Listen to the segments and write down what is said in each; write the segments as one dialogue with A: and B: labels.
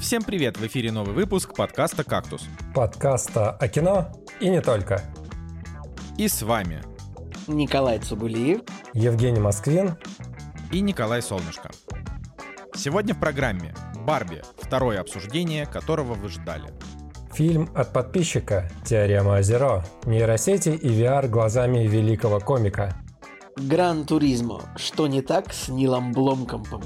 A: Всем привет! В эфире новый выпуск подкаста «Кактус».
B: Подкаста о кино и не только.
A: И с вами
C: Николай Цугулиев,
B: Евгений Москвин
A: и Николай Солнышко. Сегодня в программе «Барби. Второе обсуждение, которого вы ждали».
B: Фильм от подписчика «Теорема Озеро. Нейросети и VR глазами великого комика».
C: Гран Туризмо. Что не так с Нилом Бломкомпом?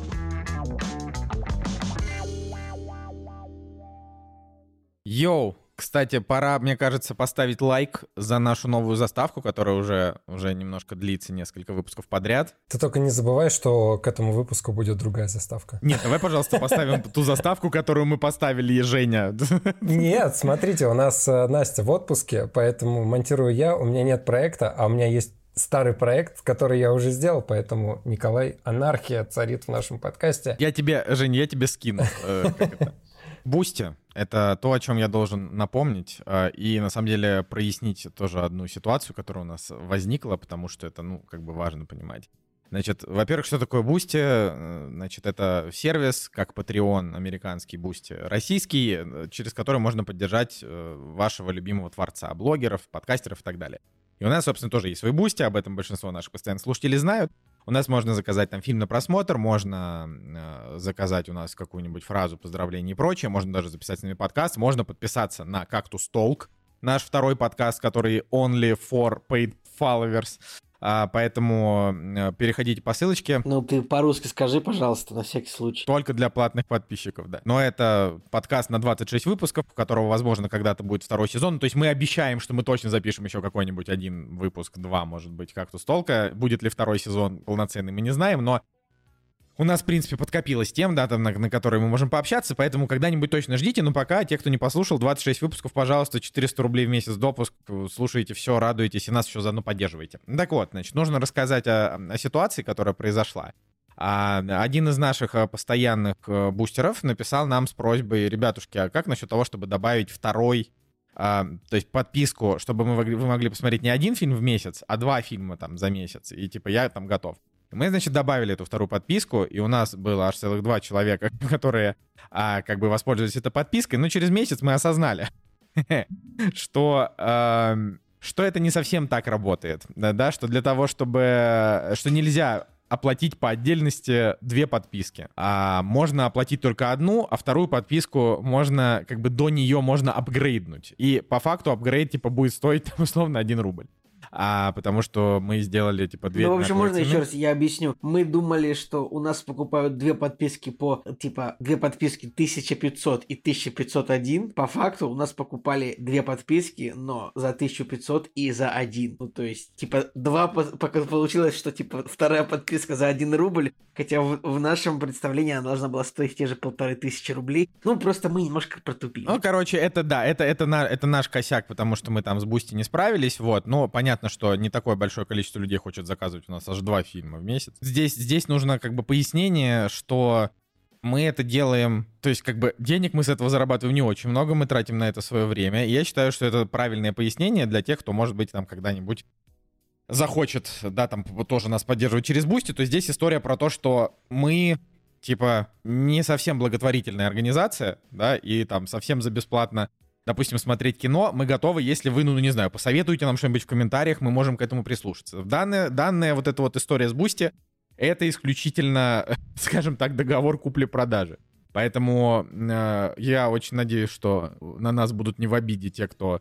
A: Йоу! Кстати, пора, мне кажется, поставить лайк за нашу новую заставку, которая уже, уже немножко длится несколько выпусков подряд.
B: Ты только не забывай, что к этому выпуску будет другая заставка.
A: Нет, давай, пожалуйста, поставим ту заставку, которую мы поставили, Женя.
B: Нет, смотрите, у нас э, Настя в отпуске, поэтому монтирую я, у меня нет проекта, а у меня есть старый проект, который я уже сделал, поэтому, Николай, анархия царит в нашем подкасте.
A: Я тебе, Жень, я тебе скину. э. Boosty — это то, о чем я должен напомнить, э, и на самом деле прояснить тоже одну ситуацию, которая у нас возникла, потому что это, ну, как бы важно понимать. Значит, во-первых, что такое Boosty? Э, Значит, это сервис, как Patreon, американский Boosty, российский, через который можно поддержать вашего любимого творца, блогеров, подкастеров и так далее. И у нас, собственно, тоже есть свой Boosty, об этом большинство наших постоянных слушателей знают. У нас можно заказать там фильм на просмотр, можно э, заказать у нас какую-нибудь фразу поздравления и прочее, можно даже записать с нами подкаст, можно подписаться на Cactus Talk, наш второй подкаст, который only for paid followers. А, поэтому э, переходите по ссылочке.
C: Ну, ты по-русски скажи, пожалуйста, на всякий случай.
A: Только для платных подписчиков, да. Но это подкаст на 26 выпусков, у которого, возможно, когда-то будет второй сезон. То есть мы обещаем, что мы точно запишем еще какой-нибудь один выпуск, два, может быть, как-то столка. Будет ли второй сезон полноценный, мы не знаем, но у нас, в принципе, подкопилось тем, да, там, на, на которые мы можем пообщаться, поэтому когда-нибудь точно ждите. Но пока, те, кто не послушал, 26 выпусков, пожалуйста, 400 рублей в месяц допуск, слушайте все, радуйтесь и нас еще заодно поддерживайте. Так вот, значит, нужно рассказать о, о ситуации, которая произошла. А один из наших э, постоянных э, бустеров написал нам с просьбой, ребятушки, а как насчет того, чтобы добавить второй а, то есть подписку, чтобы мы вы могли посмотреть не один фильм в месяц, а два фильма там за месяц. И типа я там готов. Мы, значит, добавили эту вторую подписку, и у нас было аж целых два человека, которые а, как бы воспользовались этой подпиской, но через месяц мы осознали, что, а, что это не совсем так работает, да, что для того, чтобы, что нельзя оплатить по отдельности две подписки. А можно оплатить только одну, а вторую подписку можно, как бы до нее можно апгрейднуть. И по факту апгрейд, типа, будет стоить, там, условно, 1 рубль а потому что мы сделали типа две.
C: Ну, в общем, можно еще раз я объясню. Мы думали, что у нас покупают две подписки по типа две подписки 1500 и 1501. По факту у нас покупали две подписки, но за 1500 и за один. Ну, то есть, типа, два пока получилось, что типа вторая подписка за один рубль, хотя в, в нашем представлении она должна была стоить те же полторы тысячи рублей. Ну, просто мы немножко протупили.
A: Ну, короче, это да, это, это, на, это наш косяк, потому что мы там с Boosty не справились, вот, но понятно, понятно, что не такое большое количество людей хочет заказывать у нас аж два фильма в месяц. Здесь, здесь нужно как бы пояснение, что мы это делаем, то есть как бы денег мы с этого зарабатываем не очень много, мы тратим на это свое время. И я считаю, что это правильное пояснение для тех, кто, может быть, там когда-нибудь захочет, да, там тоже нас поддерживать через Boosty, то здесь история про то, что мы типа не совсем благотворительная организация, да, и там совсем за бесплатно допустим, смотреть кино, мы готовы, если вы, ну, не знаю, посоветуете нам что-нибудь в комментариях, мы можем к этому прислушаться. Данная, данная вот эта вот история с Boosty, это исключительно, скажем так, договор купли-продажи. Поэтому э, я очень надеюсь, что на нас будут не в обиде те, кто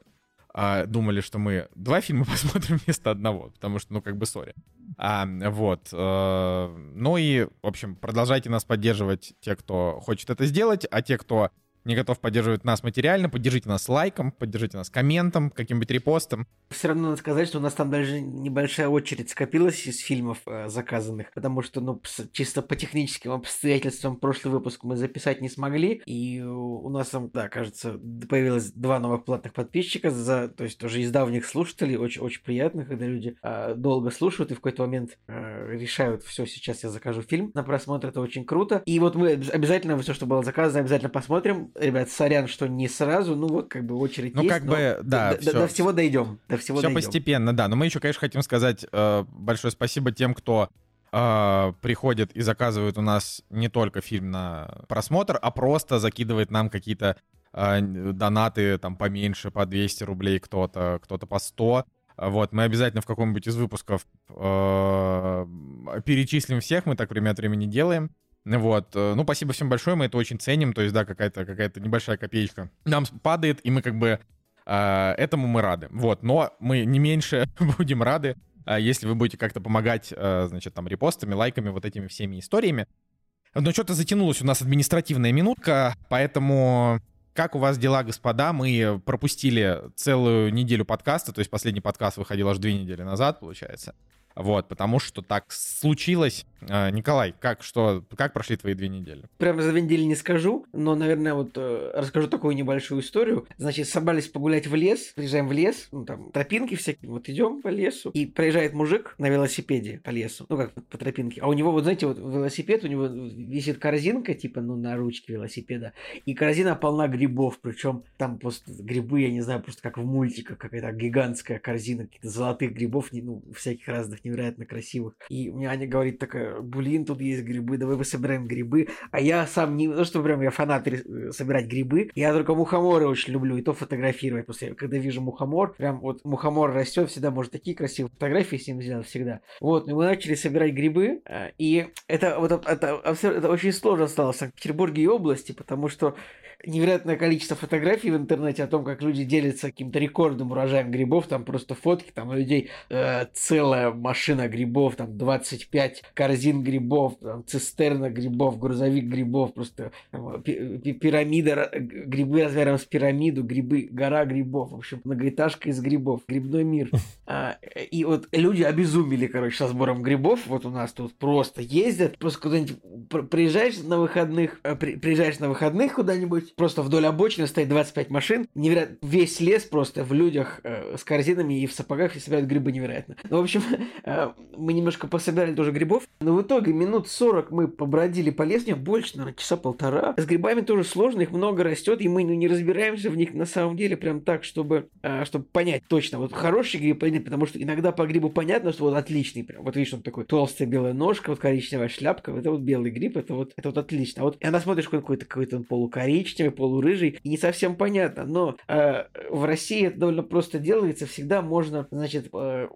A: э, думали, что мы два фильма посмотрим вместо одного, потому что, ну, как бы, sorry. А, вот. Э, ну и, в общем, продолжайте нас поддерживать, те, кто хочет это сделать, а те, кто не готов поддерживать нас материально, поддержите нас лайком, поддержите нас комментом, каким-нибудь репостом.
C: Все равно надо сказать, что у нас там даже небольшая очередь скопилась из фильмов э, заказанных, потому что, ну, чисто по техническим обстоятельствам прошлый выпуск мы записать не смогли, и у нас там, да, кажется, появилось два новых платных подписчика, за, то есть тоже из давних слушателей, очень, очень приятно, когда люди э, долго слушают и в какой-то момент э, решают, все, сейчас я закажу фильм на просмотр, это очень круто. И вот мы обязательно все, что было заказано, обязательно посмотрим, ребят, сорян, что не сразу, ну вот как бы очередь
A: ну,
C: есть.
A: Ну как бы, да,
C: до, все. до всего дойдем, до всего
A: Все
C: дойдем.
A: постепенно, да, но мы еще, конечно, хотим сказать э, большое спасибо тем, кто э, приходит и заказывает у нас не только фильм на просмотр, а просто закидывает нам какие-то э, донаты там поменьше, по 200 рублей кто-то, кто-то по 100. Вот, мы обязательно в каком-нибудь из выпусков э, перечислим всех, мы так время от времени делаем. Вот, э, ну, спасибо всем большое, мы это очень ценим, то есть, да, какая-то какая небольшая копеечка нам падает, и мы как бы э, этому мы рады. Вот, но мы не меньше будем рады, э, если вы будете как-то помогать, э, значит, там, репостами, лайками, вот этими всеми историями. Но что-то затянулась у нас административная минутка, поэтому как у вас дела, господа? Мы пропустили целую неделю подкаста, то есть последний подкаст выходил аж две недели назад, получается. Вот, потому что так случилось. А, Николай, как, что, как прошли твои две недели?
C: Прямо за две недели не скажу, но, наверное, вот э, расскажу такую небольшую историю. Значит, собрались погулять в лес, приезжаем в лес, ну, там, тропинки всякие, вот идем по лесу, и проезжает мужик на велосипеде по лесу, ну, как по тропинке, а у него, вот, знаете, вот велосипед, у него висит корзинка, типа, ну, на ручке велосипеда, и корзина полна грибов, причем там просто грибы, я не знаю, просто как в мультиках, какая-то гигантская корзина каких-то золотых грибов, ну, всяких разных невероятно красивых. И мне Аня говорит такая, блин, тут есть грибы, давай мы собираем грибы. А я сам не, ну что прям я фанат э, собирать грибы, я только мухоморы очень люблю, и то фотографировать. После, когда вижу мухомор, прям вот мухомор растет, всегда может такие красивые фотографии с ним сделать, всегда. Вот, и мы начали собирать грибы, э, и это вот это, это, это очень сложно стало в Санкт-Петербурге и области, потому что невероятное количество фотографий в интернете о том, как люди делятся каким-то рекордным урожаем грибов, там просто фотки, там у людей э, целая машина грибов, там 25 корзин грибов, там, цистерна грибов, грузовик грибов, просто там, пирамида, грибы размером с пирамиду, грибы, гора грибов, в общем, многоэтажка из грибов, грибной мир. А, и вот люди обезумели, короче, со сбором грибов, вот у нас тут просто ездят, просто куда-нибудь приезжаешь на выходных, э, приезжаешь на выходных куда-нибудь, просто вдоль обочины стоит 25 машин, невероятно, весь лес просто в людях э, с корзинами и в сапогах и собирают грибы невероятно. Ну, в общем, э, мы немножко пособирали тоже грибов, но в итоге минут 40 мы побродили по лесу, больше, наверное, часа полтора. С грибами тоже сложно, их много растет, и мы ну, не разбираемся в них на самом деле прям так, чтобы, э, чтобы понять точно, вот хороший гриб или нет, потому что иногда по грибу понятно, что вот отличный, прям, вот видишь, он такой толстая белая ножка, вот коричневая шляпка, это вот белый гриб, это вот, это вот отлично. А вот и она смотришь, какой-то какой-то он полукоричневый, коричневый, полурыжий, не совсем понятно, но э, в России это довольно просто делается, всегда можно, значит, э,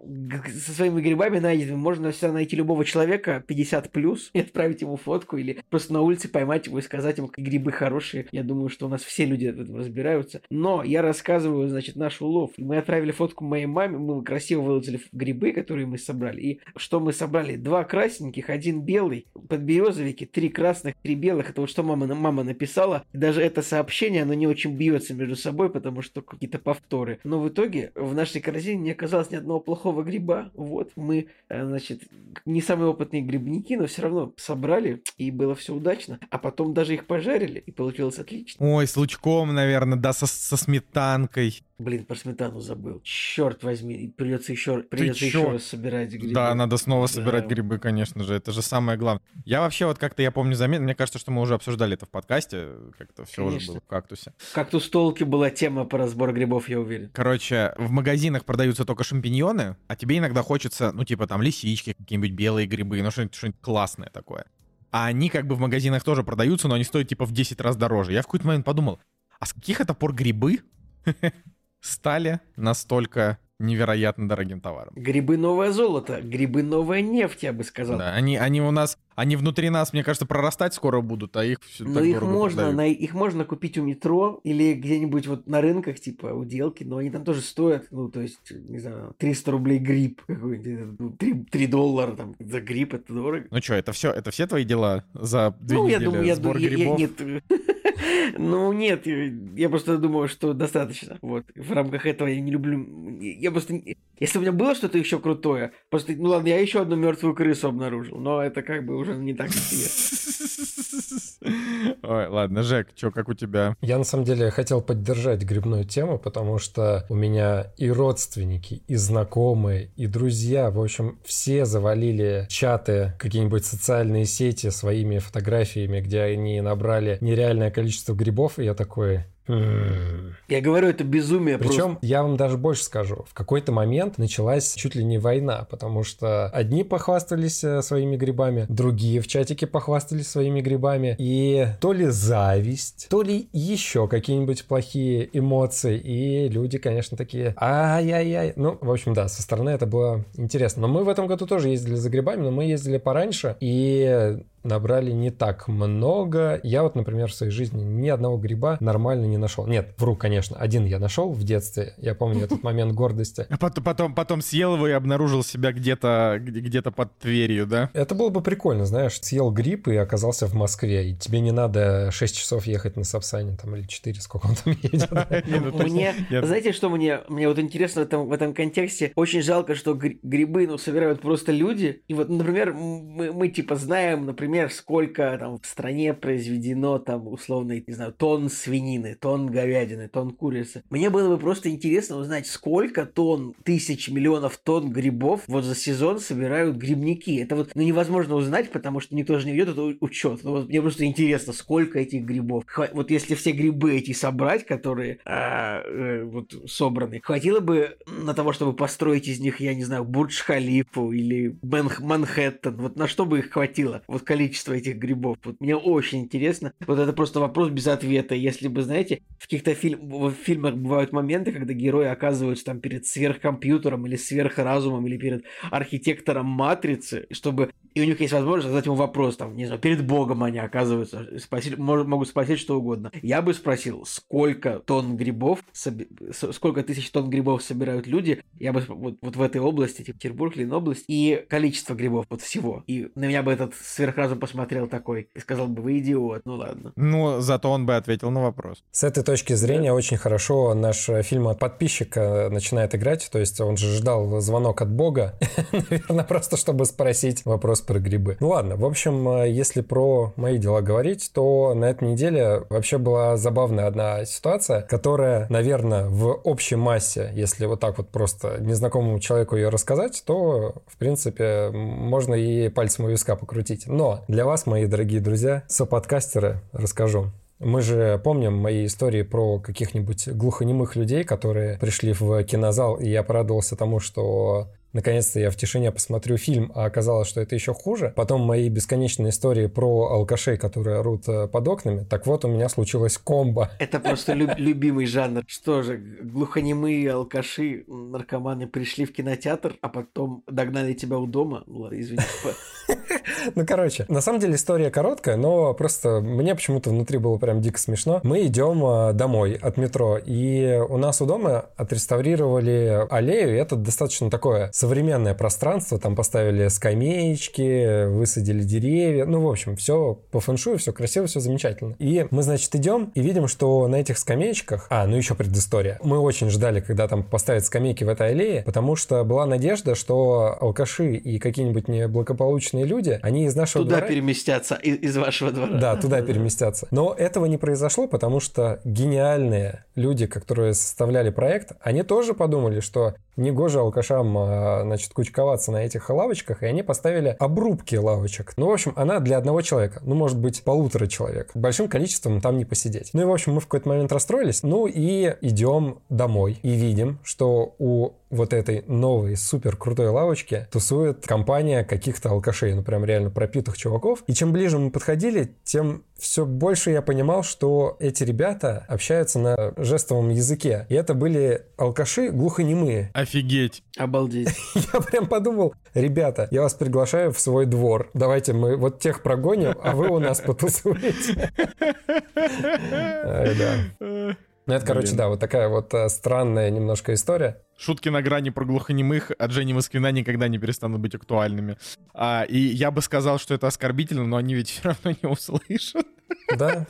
C: со своими грибами найденными, можно всегда найти любого человека 50 плюс и отправить ему фотку, или просто на улице поймать его и сказать ему, какие грибы хорошие. Я думаю, что у нас все люди в этом разбираются. Но я рассказываю, значит, наш улов. Мы отправили фотку моей маме, мы красиво выложили грибы, которые мы собрали. И что мы собрали? Два красненьких, один белый, подберезовики, три красных, три белых. Это вот что мама, мама написала. И даже это это сообщение, оно не очень бьется между собой, потому что какие-то повторы. Но в итоге в нашей корзине не оказалось ни одного плохого гриба. Вот мы, э, значит, не самые опытные грибники, но все равно собрали, и было все удачно. А потом даже их пожарили, и получилось отлично.
A: Ой, с лучком, наверное, да, со, со сметанкой.
C: Блин, про сметану забыл. Черт возьми, придется еще, придется еще раз собирать грибы.
A: Да, надо снова собирать да. грибы, конечно же. Это же самое главное. Я вообще вот как-то, я помню, заметил, мне кажется, что мы уже обсуждали это в подкасте, как-то все конечно. уже было в кактусе.
C: Кактус толки была тема по разбору грибов, я уверен.
A: Короче, в магазинах продаются только шампиньоны, а тебе иногда хочется, ну, типа там лисички, какие-нибудь белые грибы, ну, что-нибудь, что классное такое. А они как бы в магазинах тоже продаются, но они стоят типа в 10 раз дороже. Я в какой-то момент подумал, а с каких это пор грибы стали настолько невероятно дорогим товаром.
C: Грибы новое золото, грибы новая нефть, я бы сказал.
A: Да, они, они у нас, они внутри нас, мне кажется, прорастать скоро будут, а их все
C: Но их можно, на, их можно купить у метро или где-нибудь вот на рынках, типа у делки, но они там тоже стоят, ну, то есть, не знаю, 300 рублей гриб, 3, 3 доллара там за гриб, это дорого.
A: Ну что, это все, это все твои дела за две ну, недели я думаю, сбор я, грибов? Я,
C: нет, ну, нет, я просто думаю, что достаточно. Вот. В рамках этого я не люблю... Я просто... Если у меня было что-то еще крутое, просто... Ну ладно, я еще одну мертвую крысу обнаружил, но это как бы уже не так
A: Ой, ладно, Жек, что, как у тебя?
B: Я на самом деле хотел поддержать грибную тему, потому что у меня и родственники, и знакомые, и друзья, в общем, все завалили чаты, какие-нибудь социальные сети своими фотографиями, где они набрали нереальное количество грибов, и я такой,
C: Я говорю, это безумие.
B: Причем просто. я вам даже больше скажу. В какой-то момент началась чуть ли не война, потому что одни похвастались э, своими грибами, другие в чатике похвастались своими грибами. И то ли зависть, то ли еще какие-нибудь плохие эмоции. И люди, конечно, такие ай-яй-яй. Ну, в общем, да, со стороны это было интересно. Но мы в этом году тоже ездили за грибами, но мы ездили пораньше. И набрали не так много. Я вот, например, в своей жизни ни одного гриба нормально не нашел. Нет, вру, конечно, один я нашел в детстве. Я помню этот момент гордости.
A: А потом, потом, потом съел его и обнаружил себя где-то где-то под Тверью, да?
B: Это было бы прикольно, знаешь, съел гриб и оказался в Москве, и тебе не надо 6 часов ехать на Сапсане, там, или 4, сколько он там едет.
C: Ну, мне, знаете, что мне, мне вот интересно в этом, в этом контексте? Очень жалко, что грибы, ну, собирают просто люди. И вот, например, мы типа знаем, например, например, сколько там в стране произведено там условно, не знаю, тонн свинины, тонн говядины, тонн курицы. Мне было бы просто интересно узнать, сколько тонн, тысяч, миллионов тонн грибов вот за сезон собирают грибники. Это вот ну, невозможно узнать, потому что никто же не ведет этот учет. Но вот мне просто интересно, сколько этих грибов. Вот если все грибы эти собрать, которые а, э, вот собраны, хватило бы на того, чтобы построить из них, я не знаю, Бурдж-Халифу или Манхэттен. Вот на что бы их хватило? Вот количество количество этих грибов. Вот мне очень интересно. Вот это просто вопрос без ответа. Если бы, знаете, в каких-то фильм, в фильмах бывают моменты, когда герои оказываются там перед сверхкомпьютером или сверхразумом или перед архитектором матрицы, чтобы и у них есть возможность задать ему вопрос, там, не знаю, перед Богом они оказываются, спросить, могут спросить что угодно. Я бы спросил, сколько тонн грибов, сколько тысяч тонн грибов собирают люди, я бы вот, вот в этой области, Петербург, Ленобласть, и количество грибов, вот всего. И на меня бы этот сверхразум посмотрел такой и сказал бы, вы идиот, ну ладно.
A: Ну, зато он бы ответил на вопрос.
B: С этой точки зрения да. очень хорошо наш фильм от подписчика начинает играть, то есть он же ждал звонок от Бога, наверное, просто чтобы спросить вопрос про грибы. Ну ладно, в общем, э, если про мои дела говорить, то на этой неделе вообще была забавная одна ситуация, которая, наверное, в общей массе, если вот так вот просто незнакомому человеку ее рассказать, то, в принципе, можно и пальцем у виска покрутить. Но для вас, мои дорогие друзья, соподкастеры, расскажу. Мы же помним мои истории про каких-нибудь глухонемых людей, которые пришли в кинозал, и я порадовался тому, что Наконец-то я в тишине посмотрю фильм, а оказалось, что это еще хуже. Потом мои бесконечные истории про алкашей, которые орут э, под окнами. Так вот, у меня случилось комбо.
C: Это просто любимый жанр. Что же, глухонемые алкаши, наркоманы пришли в кинотеатр, а потом догнали тебя у дома? Ладно, извини.
B: Ну, короче, на самом деле история короткая, но просто мне почему-то внутри было прям дико смешно. Мы идем э, домой от метро, и у нас у дома отреставрировали аллею, и это достаточно такое современное пространство, там поставили скамеечки, высадили деревья, ну, в общем, все по фэншую, все красиво, все замечательно. И мы, значит, идем и видим, что на этих скамеечках, а, ну еще предыстория, мы очень ждали, когда там поставят скамейки в этой аллее, потому что была надежда, что алкаши и какие-нибудь неблагополучные люди, они из нашего
C: Туда
B: двора...
C: переместятся, из, из вашего двора.
B: Да, туда переместятся. Но этого не произошло, потому что гениальные люди, которые составляли проект, они тоже подумали, что негоже алкашам, а, значит, кучковаться на этих лавочках, и они поставили обрубки лавочек. Ну, в общем, она для одного человека, ну, может быть, полутора человек. Большим количеством там не посидеть. Ну и, в общем, мы в какой-то момент расстроились, ну и идем домой и видим, что у вот этой новой супер крутой лавочке тусует компания каких-то алкашей, ну прям реально пропитых чуваков. И чем ближе мы подходили, тем все больше я понимал, что эти ребята общаются на жестовом языке. И это были алкаши глухонемые.
A: Офигеть.
C: Обалдеть.
B: Я прям подумал, ребята, я вас приглашаю в свой двор. Давайте мы вот тех прогоним, а вы у нас потусуете. Да. Ну, это, короче, да, вот такая вот э, странная немножко история.
A: Шутки на грани про глухонемых от Жени Москвина никогда не перестанут быть актуальными. А, и я бы сказал, что это оскорбительно, но они ведь все равно не услышат.
B: Да.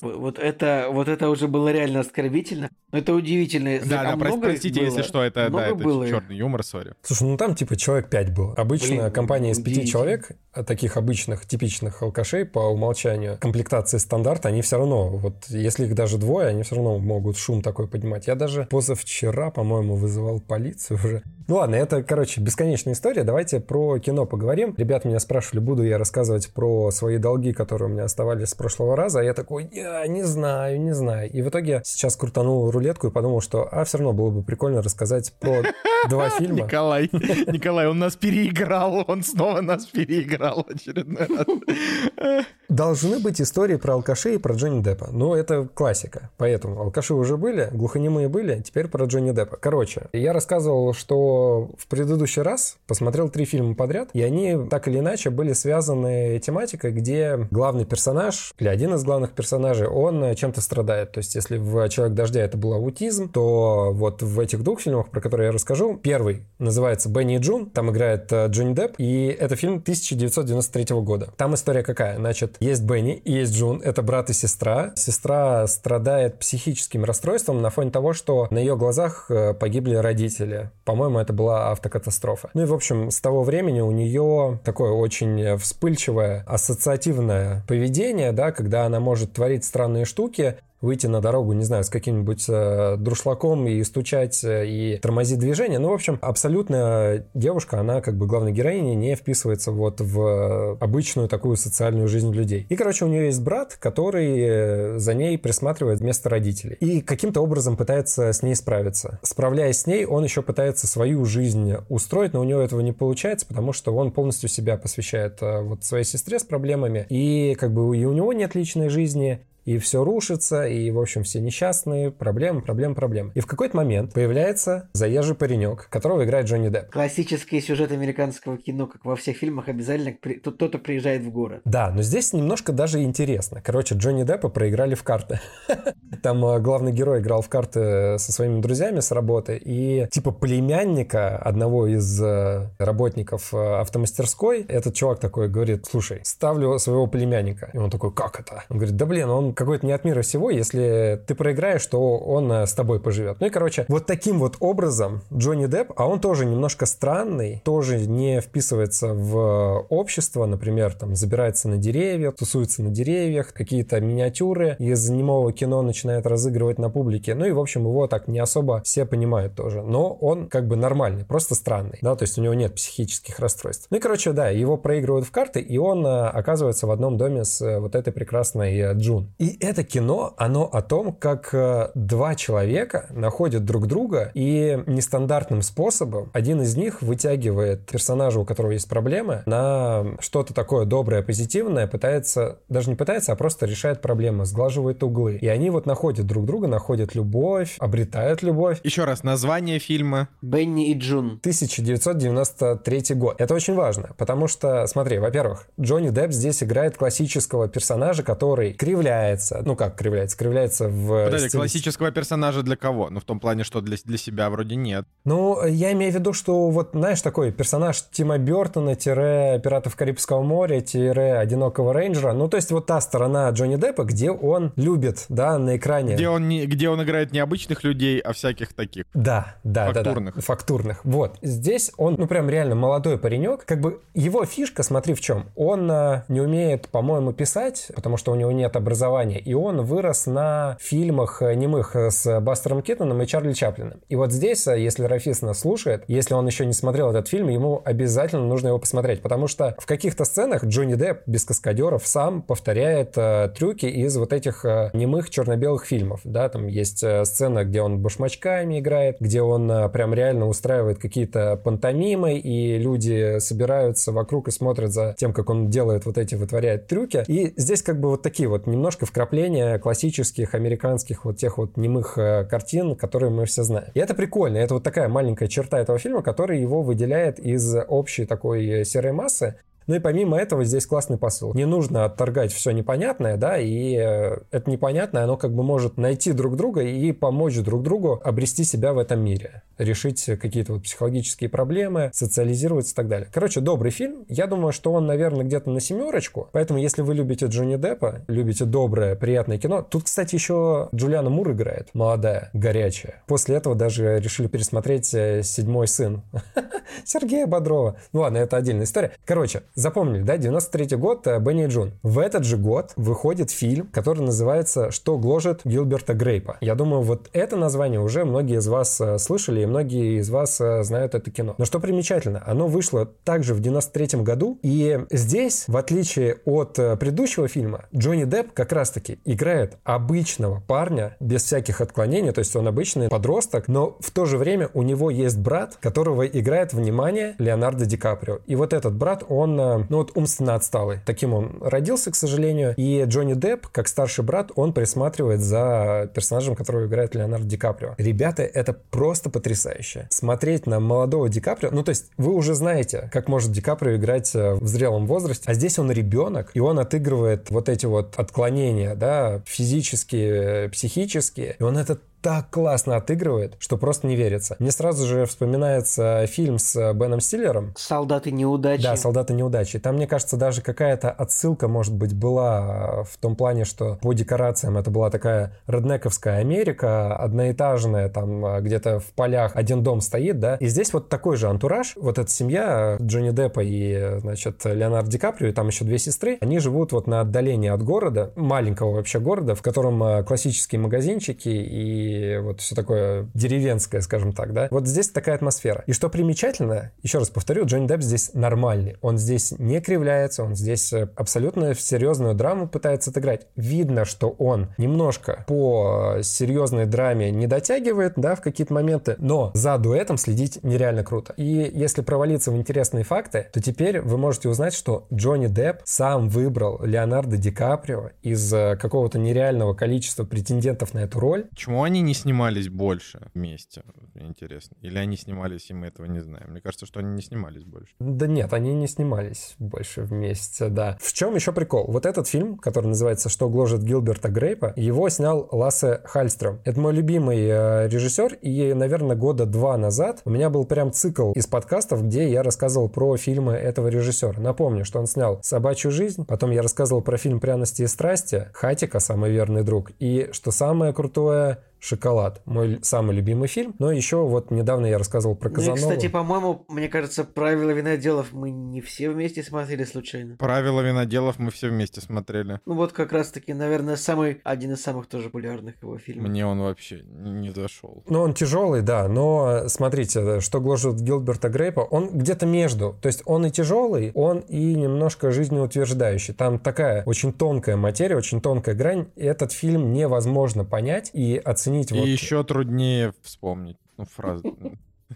C: Вот это, вот это уже было реально оскорбительно. Но это удивительно.
A: Да, а да, простите, было? если что, это, да, это было. черный юмор, сори.
B: Слушай, ну там типа человек 5 было. Обычно Блин, компания из пяти человек, а таких обычных, типичных алкашей по умолчанию, комплектации стандарт, они все равно, вот если их даже двое, они все равно могут шум такой поднимать. Я даже позавчера, по-моему, вызывал полицию уже Ну ладно, это, короче, бесконечная история. Давайте про кино поговорим. Ребят меня спрашивали, буду я рассказывать про свои долги, которые у меня оставались с прошлого раза. А я такой, я не знаю, не знаю. И в итоге сейчас крутанул рулетку и подумал, что, а, все равно было бы прикольно рассказать про два фильма.
A: Николай, Николай, он нас переиграл, он снова нас переиграл очередной раз.
B: Должны быть истории про алкашей и про Джонни Деппа. Ну, это классика. Поэтому алкаши уже были, глухонемые были, теперь про Джонни Деппа. Короче, я рассказывал, что в предыдущий раз посмотрел три фильма подряд, и они так или иначе были связаны тематикой, где главный персонаж, или один из главных персонажей, он чем-то страдает. То есть, если в «Человек дождя» это был аутизм, то вот в этих двух фильмах, про которые я расскажу, первый называется «Бенни и Джун», там играет э, Джонни Депп, и это фильм 1993 года. Там история какая? Значит, есть Бенни и есть Джун, это брат и сестра. Сестра страдает психическим расстройством на фоне того, что на ее глазах э, погибли родители. По-моему, это была автокатастрофа. Ну и, в общем, с того времени у нее такое очень вспыльчивое, ассоциативное поведение, да, когда она может творить странные штуки, выйти на дорогу, не знаю, с каким-нибудь э, друшлаком и стучать, э, и тормозить движение. Ну, в общем, абсолютно девушка, она как бы главной героиня не вписывается вот в обычную такую социальную жизнь людей. И, короче, у нее есть брат, который э, за ней присматривает вместо родителей. И каким-то образом пытается с ней справиться. Справляясь с ней, он еще пытается свою жизнь устроить, но у него этого не получается, потому что он полностью себя посвящает э, вот своей сестре с проблемами. И как бы и у него нет личной жизни, и все рушится, и, в общем, все несчастные, проблемы, проблемы, проблемы. И в какой-то момент появляется заезжий паренек, которого играет Джонни Депп.
C: Классический сюжет американского кино, как во всех фильмах, обязательно кто-то приезжает в город.
B: Да, но здесь немножко даже интересно. Короче, Джонни Деппа проиграли в карты. Там э, главный герой играл в карты со своими друзьями с работы, и типа племянника одного из э, работников э, автомастерской, этот чувак такой говорит, слушай, ставлю своего племянника. И он такой, как это? Он говорит, да блин, он какой-то не от мира всего, если ты проиграешь, то он э, с тобой поживет. Ну и, короче, вот таким вот образом Джонни Депп, а он тоже немножко странный, тоже не вписывается в общество, например, там забирается на деревья, тусуется на деревьях, какие-то миниатюры из немого кино начинает разыгрывать на публике. Ну и, в общем, его так не особо все понимают тоже. Но он как бы нормальный, просто странный, да, то есть у него нет психических расстройств. Ну и, короче, да, его проигрывают в карты, и он э, оказывается в одном доме с э, вот этой прекрасной Джун. И и это кино, оно о том, как э, два человека находят друг друга и нестандартным способом один из них вытягивает персонажа, у которого есть проблемы, на что-то такое доброе, позитивное, пытается, даже не пытается, а просто решает проблемы, сглаживает углы. И они вот находят друг друга, находят любовь, обретают любовь.
A: Еще раз, название фильма.
C: Бенни и Джун.
B: 1993 год. Это очень важно, потому что, смотри, во-первых, Джонни Депп здесь играет классического персонажа, который кривляет кривляется. Ну как кривляется? Кривляется в...
A: Подожди, стиле... классического персонажа для кого? Ну в том плане, что для, для себя вроде нет.
B: Ну, я имею в виду, что вот, знаешь, такой персонаж Тима Бертона-Пиратов Карибского моря-Одинокого рейнджера. Ну, то есть вот та сторона Джонни Деппа, где он любит, да, на экране.
A: Где он, не, где он играет не обычных людей, а всяких таких.
B: Да, да, фактурных. да, да. Фактурных. Вот. Здесь он, ну, прям реально молодой паренек. Как бы его фишка, смотри в чем. Он а, не умеет, по-моему, писать, потому что у него нет образования образования, и он вырос на фильмах э, немых э, с Бастером Киттоном и Чарли Чаплином. И вот здесь, э, если Рафис нас слушает, если он еще не смотрел этот фильм, ему обязательно нужно его посмотреть, потому что в каких-то сценах Джонни Депп без каскадеров сам повторяет э, трюки из вот этих э, немых черно-белых фильмов, да, там есть э, сцена, где он башмачками играет, где он э, прям реально устраивает какие-то пантомимы, и люди собираются вокруг и смотрят за тем, как он делает вот эти, вытворяет трюки. И здесь как бы вот такие вот немножко вкрапления классических американских вот тех вот немых э, картин, которые мы все знаем. И это прикольно. Это вот такая маленькая черта этого фильма, которая его выделяет из общей такой э, серой массы. Ну и помимо этого здесь классный посыл. Не нужно отторгать все непонятное, да, и э, это непонятное, оно как бы может найти друг друга и помочь друг другу обрести себя в этом мире, решить какие-то вот психологические проблемы, социализироваться и так далее. Короче, добрый фильм. Я думаю, что он, наверное, где-то на семерочку. Поэтому, если вы любите Джонни Деппа, любите доброе, приятное кино, тут, кстати, еще Джулиана Мур играет, молодая, горячая. После этого даже решили пересмотреть э, «Седьмой сын» Сергея Бодрова. Ну ладно, это отдельная история. Короче, запомнили, да, 93 год, э, Бенни и Джун. В этот же год выходит фильм, который называется «Что гложет Гилберта Грейпа». Я думаю, вот это название уже многие из вас э, слышали, и многие из вас э, знают это кино. Но что примечательно, оно вышло также в 93 году, и здесь, в отличие от предыдущего фильма, Джонни Депп как раз-таки играет обычного парня без всяких отклонений, то есть он обычный подросток, но в то же время у него есть брат, которого играет, внимание, Леонардо Ди Каприо. И вот этот брат, он, ну вот умственно отсталый. Таким он родился, к сожалению. И Джонни Депп, как старший брат, он присматривает за персонажем, которого играет Леонардо Ди Каприо. Ребята, это просто потрясающе. Смотреть на молодого Ди Каприо, ну то есть вы уже знаете, как может Ди Каприо играть э, в зрелом возрасте, а здесь он ребенок, и он отыгрывает вот эти вот отклонения, да, физические, психические, и он это так классно отыгрывает, что просто не верится. Мне сразу же вспоминается фильм с э, Беном Стиллером.
C: «Солдаты неудачи».
B: Да, «Солдаты неудачи». Там, мне кажется, даже какая-то отсылка, может быть, была в том плане, что по декорациям это была такая реднековская Америка, одноэтажная, там э, где-то в полях один дом стоит, да, и здесь вот такой же антураж, вот эта семья Джонни Деппа и, значит, Леонардо Ди Каприо, и там еще две сестры, они живут вот на отдалении от города, маленького вообще города, в котором э, классические магазинчики и вот все такое деревенское, скажем так, да. Вот здесь такая атмосфера. И что примечательно, еще раз повторю, Джонни Депп здесь нормальный. Он здесь не кривляется, он здесь э, абсолютно в серьезную драму пытается отыграть. Видно, что он немножко по серьезной драме не дотягивает, да, в какие-то моменты, но за дуэтом следить нереально круто. И если провалиться в интересные факты, то теперь вы можете узнать, что Джонни Депп сам выбрал Леонардо Ди Каприо из э, какого-то нереального количества претендентов на эту роль.
A: Почему они не снимались больше вместе? Интересно. Или они снимались, и мы этого не знаем? Мне кажется, что они не снимались больше.
B: Да нет, они не снимались больше вместе, да. В чем еще прикол? Вот этот фильм, который называется «Что гложет Гилберта Грейпа», его снял Лассе Хальстром. Это мой любимый э, режиссер, и, наверное, года два назад у меня был прям цикл из подкастов, где я рассказывал про фильмы этого режиссера. Напомню, что он снял «Собачью жизнь», потом я рассказывал про фильм «Пряности и страсти», «Хатика. Самый верный друг», и, что самое крутое, «Шоколад». Мой самый любимый фильм. Но еще вот недавно я рассказывал про Казанову.
C: Ну, и, кстати, по-моему, мне кажется, «Правила виноделов» мы не все вместе смотрели случайно.
A: «Правила виноделов» мы все вместе смотрели.
C: Ну вот как раз-таки, наверное, самый, один из самых тоже популярных его фильмов.
A: Мне он вообще не зашел.
B: Ну, он тяжелый, да, но смотрите, что гложет Гилберта Грейпа, он где-то между. То есть он и тяжелый, он и немножко жизнеутверждающий. Там такая очень тонкая материя, очень тонкая грань. И этот фильм невозможно понять и оценить оценить.
A: И вот... еще труднее вспомнить. Ну, фразу.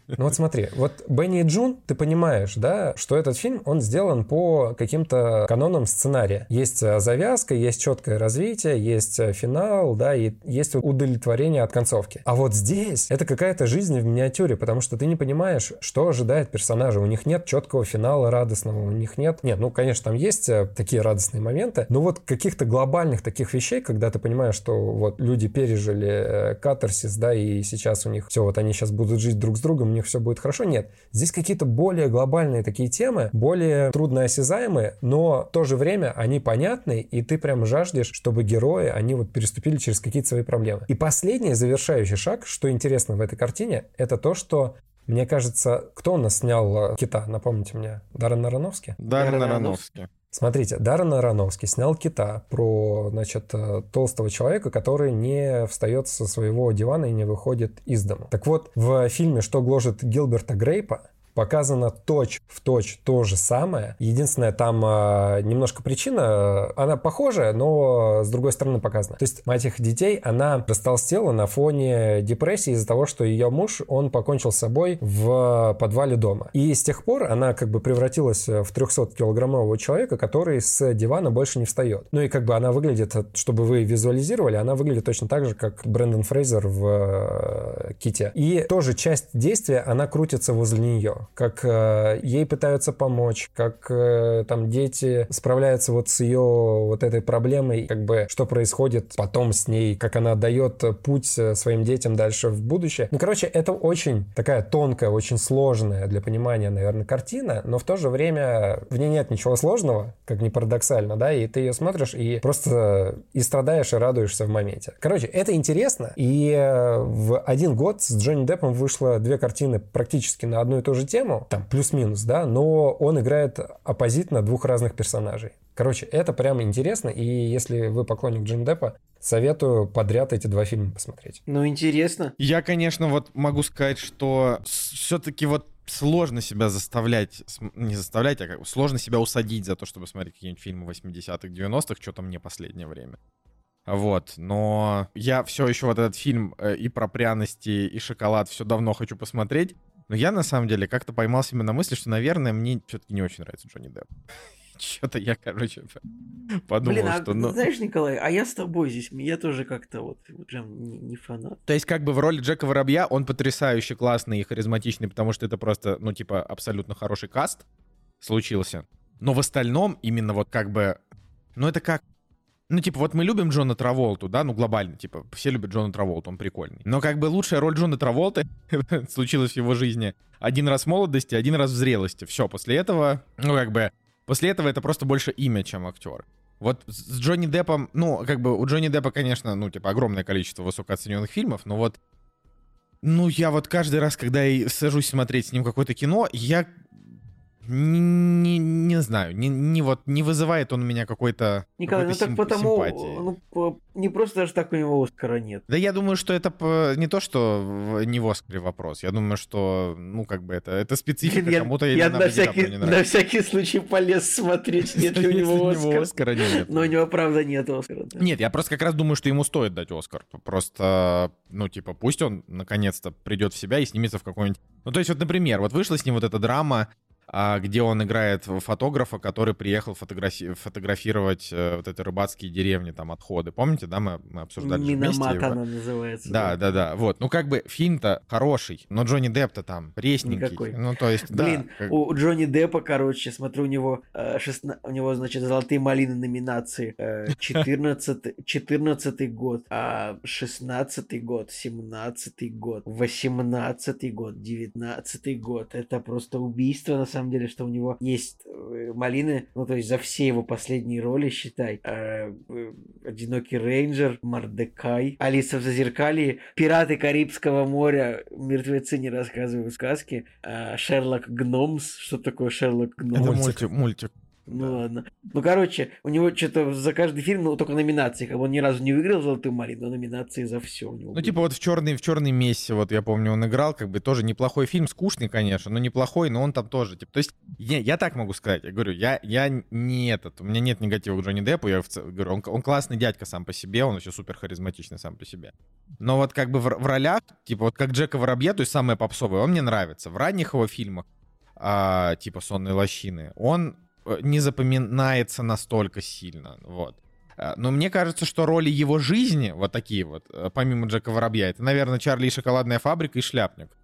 B: Ну вот смотри, вот Бенни и Джун, ты понимаешь, да, что этот фильм, он сделан по каким-то канонам сценария. Есть э, завязка, есть четкое развитие, есть э, финал, да, и есть удовлетворение от концовки. А вот здесь это какая-то жизнь в миниатюре, потому что ты не понимаешь, что ожидает персонажа. У них нет четкого финала радостного, у них нет... Нет, ну, конечно, там есть э, такие радостные моменты, но вот каких-то глобальных таких вещей, когда ты понимаешь, что вот люди пережили катарсис, да, и сейчас у них все, вот они сейчас будут жить друг с другом, другом у них все будет хорошо. Нет. Здесь какие-то более глобальные такие темы, более трудноосязаемые, но в то же время они понятны, и ты прям жаждешь, чтобы герои, они вот переступили через какие-то свои проблемы. И последний завершающий шаг, что интересно в этой картине, это то, что мне кажется, кто у нас снял э, «Кита», напомните мне? Даррен Аронофски?
A: Даррен Аронофски.
B: Смотрите, Даррен Ароновский снял «Кита» про, значит, э, толстого человека, который не встает со своего дивана и не выходит из дома. Так вот, в фильме «Что гложет Гилберта Грейпа» показано точь в точь то же самое. Единственное, там э, немножко причина, она похожая, но с другой стороны показана. То есть мать их детей, она растолстела на фоне депрессии из-за того, что ее муж, он покончил с собой в подвале дома. И с тех пор она как бы превратилась в 300-килограммового человека, который с дивана больше не встает. Ну и как бы она выглядит, чтобы вы визуализировали, она выглядит точно так же, как Брэндон Фрейзер в э, Ките. И тоже часть действия, она крутится возле нее как э, ей пытаются помочь, как э, там дети справляются вот с ее вот этой проблемой, как бы что происходит потом с ней, как она дает путь э, своим детям дальше в будущее. Ну, короче, это очень такая тонкая, очень сложная для понимания, наверное, картина, но в то же время в ней нет ничего сложного, как ни парадоксально, да, и ты ее смотришь и просто и страдаешь, и радуешься в моменте. Короче, это интересно, и в один год с Джонни Деппом вышло две картины практически на одну и ту же тему, там плюс-минус, да, но он играет оппозитно двух разных персонажей. Короче, это прям интересно, и если вы поклонник Джин Деппа, советую подряд эти два фильма посмотреть.
C: Ну, интересно.
A: Я, конечно, вот могу сказать, что все-таки вот сложно себя заставлять, не заставлять, а как сложно себя усадить за то, чтобы смотреть какие-нибудь фильмы 80-х, 90-х, что-то мне последнее время. Вот, но я все еще вот этот фильм э, и про пряности, и шоколад все давно хочу посмотреть. Но я на самом деле как-то поймал себя на мысли, что, наверное, мне все-таки не очень нравится Джонни Депп. Что-то я, короче, подумал,
C: Блин, а,
A: что... Ну...
C: Знаешь, Николай, а я с тобой здесь, я тоже как-то вот прям не, не фанат.
A: То есть как бы в роли Джека Воробья он потрясающе классный и харизматичный, потому что это просто, ну, типа, абсолютно хороший каст случился. Но в остальном именно вот как бы... Ну, это как... Ну, типа, вот мы любим Джона Траволту, да, ну, глобально, типа, все любят Джона Траволту, он прикольный. Но как бы лучшая роль Джона Траволты случилась в его жизни один раз в молодости, один раз в зрелости. Все, после этого, ну, как бы, После этого это просто больше имя, чем актер. Вот с Джонни Деппом, ну, как бы у Джонни Деппа, конечно, ну, типа, огромное количество высокооцененных фильмов, но вот, ну, я вот каждый раз, когда я сажусь смотреть с ним какое-то кино, я не, не знаю, не, не вот не вызывает он у меня какой-то
C: Николай,
A: какой
C: ну так
A: симп-
C: потому,
A: симпатии.
C: ну, не просто даже так у него Оскара нет.
A: Да я думаю, что это не то, что не в Оскаре вопрос. Я думаю, что, ну, как бы это, это специфика,
C: я,
A: кому-то
C: я
A: Леонардо
C: на
A: Ди Каприо
C: всякий,
A: не
C: на
A: нравится.
C: всякий случай полез смотреть, нет ли у него Оскара.
A: Оскара нет.
C: Но у него, правда, нет Оскара. да.
A: Нет, я просто как раз думаю, что ему стоит дать Оскар. Просто, ну, типа, пусть он наконец-то придет в себя и снимется в какой-нибудь... Ну, то есть, вот, например, вот вышла с ним вот эта драма, где он играет фотографа, который приехал фотографи- фотографировать э, вот эти рыбацкие деревни, там, отходы. Помните, да, мы, мы обсуждали же вместе
C: Миномат
A: его?
C: она называется.
A: Да, да, да, вот. Ну, как бы фильм-то хороший, но Джонни Депп-то там пресненький.
C: Никакой.
A: Ну, то есть, да.
C: Блин,
A: как-
C: у Джонни Деппа, короче, смотрю, у него, э, шестна- у него, значит, золотые малины номинации. Э, 14 14 год, а 16 год, 17 год, 18 год, 19 год. Это просто убийство, на самом деле, что у него есть э, малины, ну, то есть за все его последние роли, считай. Э, э, Одинокий рейнджер, Мордекай, Алиса в Зазеркалье, Пираты Карибского моря, Мертвецы не рассказывают сказки, Шерлок Гномс. Что такое Шерлок
A: Это
C: Гномс?
A: мультик, мультик.
C: Ну ладно. Ну, короче, у него что-то за каждый фильм, ну, только номинации. Как бы он ни разу не выиграл золотую малину, но номинации за все у него.
A: Ну,
C: были.
A: типа вот в черный, в черный месяц, вот я помню, он играл, как бы тоже неплохой фильм, скучный, конечно, но неплохой, но он там тоже, типа, то есть, я, я так могу сказать, я говорю, я, я не этот, у меня нет негатива к Джонни Деппу, я в говорю, он, он классный дядька сам по себе, он еще супер харизматичный сам по себе. Но вот как бы в, в ролях, типа вот как Джека Воробья, то есть самое попсовое, он мне нравится. В ранних его фильмах, а, типа «Сонные лощины», он не запоминается настолько сильно, вот. А, Но мне кажется, что роли его жизни, вот такие вот, э, помимо Джека Воробья, это, наверное, Чарли и шоколадная фабрика и шляпник.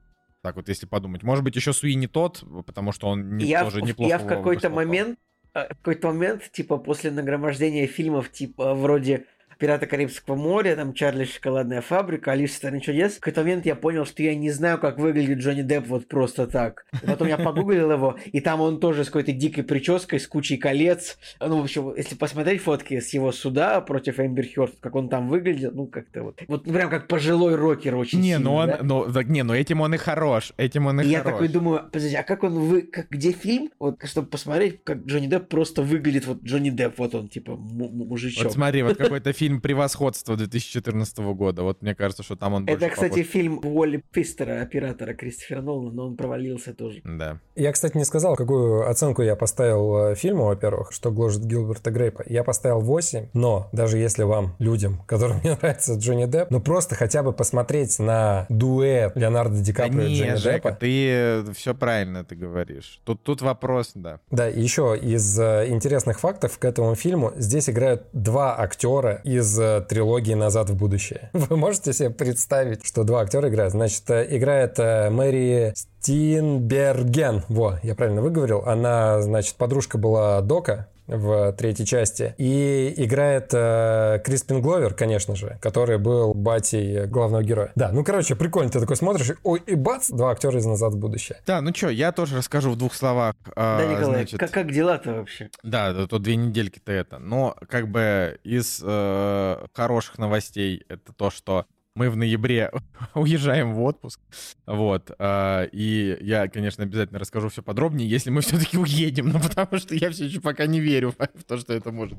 A: Так вот, если подумать. Может быть, еще Суи не тот, потому что он не,
C: я,
A: тоже неплохо
C: я в какой-то момент, э, в какой-то момент, типа, после нагромождения фильмов, типа, вроде Пираты Карибского моря, там Чарли шоколадная фабрика, Алиса в стране чудес. В какой-то момент я понял, что я не знаю, как выглядит Джонни Депп вот просто так. И потом я погуглил его, и там он тоже с какой-то дикой прической, с кучей колец. Ну, в общем, если посмотреть фотки с его суда против Эмбер Хёрд, как он там выглядел, ну, как-то вот. Вот прям как пожилой рокер очень
A: Не,
C: сильно,
A: ну он,
C: да?
A: ну, так, не, ну этим он и хорош, этим он и
C: И я
A: хорош.
C: такой думаю, подожди, а как он вы, как где фильм, вот чтобы посмотреть, как Джонни Депп просто выглядит, вот Джонни Депп, вот он типа му- му- мужичок.
A: Вот смотри, вот какой-то фильм «Превосходство» 2014 года. Вот мне кажется, что там он
C: Это, кстати,
A: похож.
C: фильм Уолли Пистера, оператора Кристофера Нолана, но он провалился тоже.
A: Да.
B: Я, кстати, не сказал, какую оценку я поставил э, фильму, во-первых, что гложет Гилберта Грейпа. Я поставил 8, но даже если вам, людям, которым не нравится Джонни Депп, ну просто хотя бы посмотреть на дуэт Леонардо Ди
A: Да
B: Каприо и
A: не,
B: Джонни
A: Жека,
B: Деппа.
A: ты все правильно ты говоришь. Тут, тут вопрос, да.
B: Да, и еще из э, интересных фактов к этому фильму здесь играют два актера из э, трилогии «Назад в будущее». Вы можете себе представить, что два актера играют? Значит, э, играет э, Мэри Стинберген. Во, я правильно выговорил. Она, значит, подружка была Дока в третьей части. И играет э, Криспин Гловер, конечно же, который был батей главного героя. Да, ну, короче, прикольно. Ты такой смотришь, ой, и бац, два актера из «Назад в будущее».
A: Да, ну что, я тоже расскажу в двух словах. А,
C: да, Николай,
A: значит,
C: как, как дела-то вообще?
A: Да, да, то две недельки-то это. Но как бы из э, хороших новостей это то, что мы в ноябре уезжаем в отпуск. Вот. а, И я, конечно, обязательно расскажу все подробнее, если мы все-таки уедем, но потому что я все еще пока не верю в то, что это может,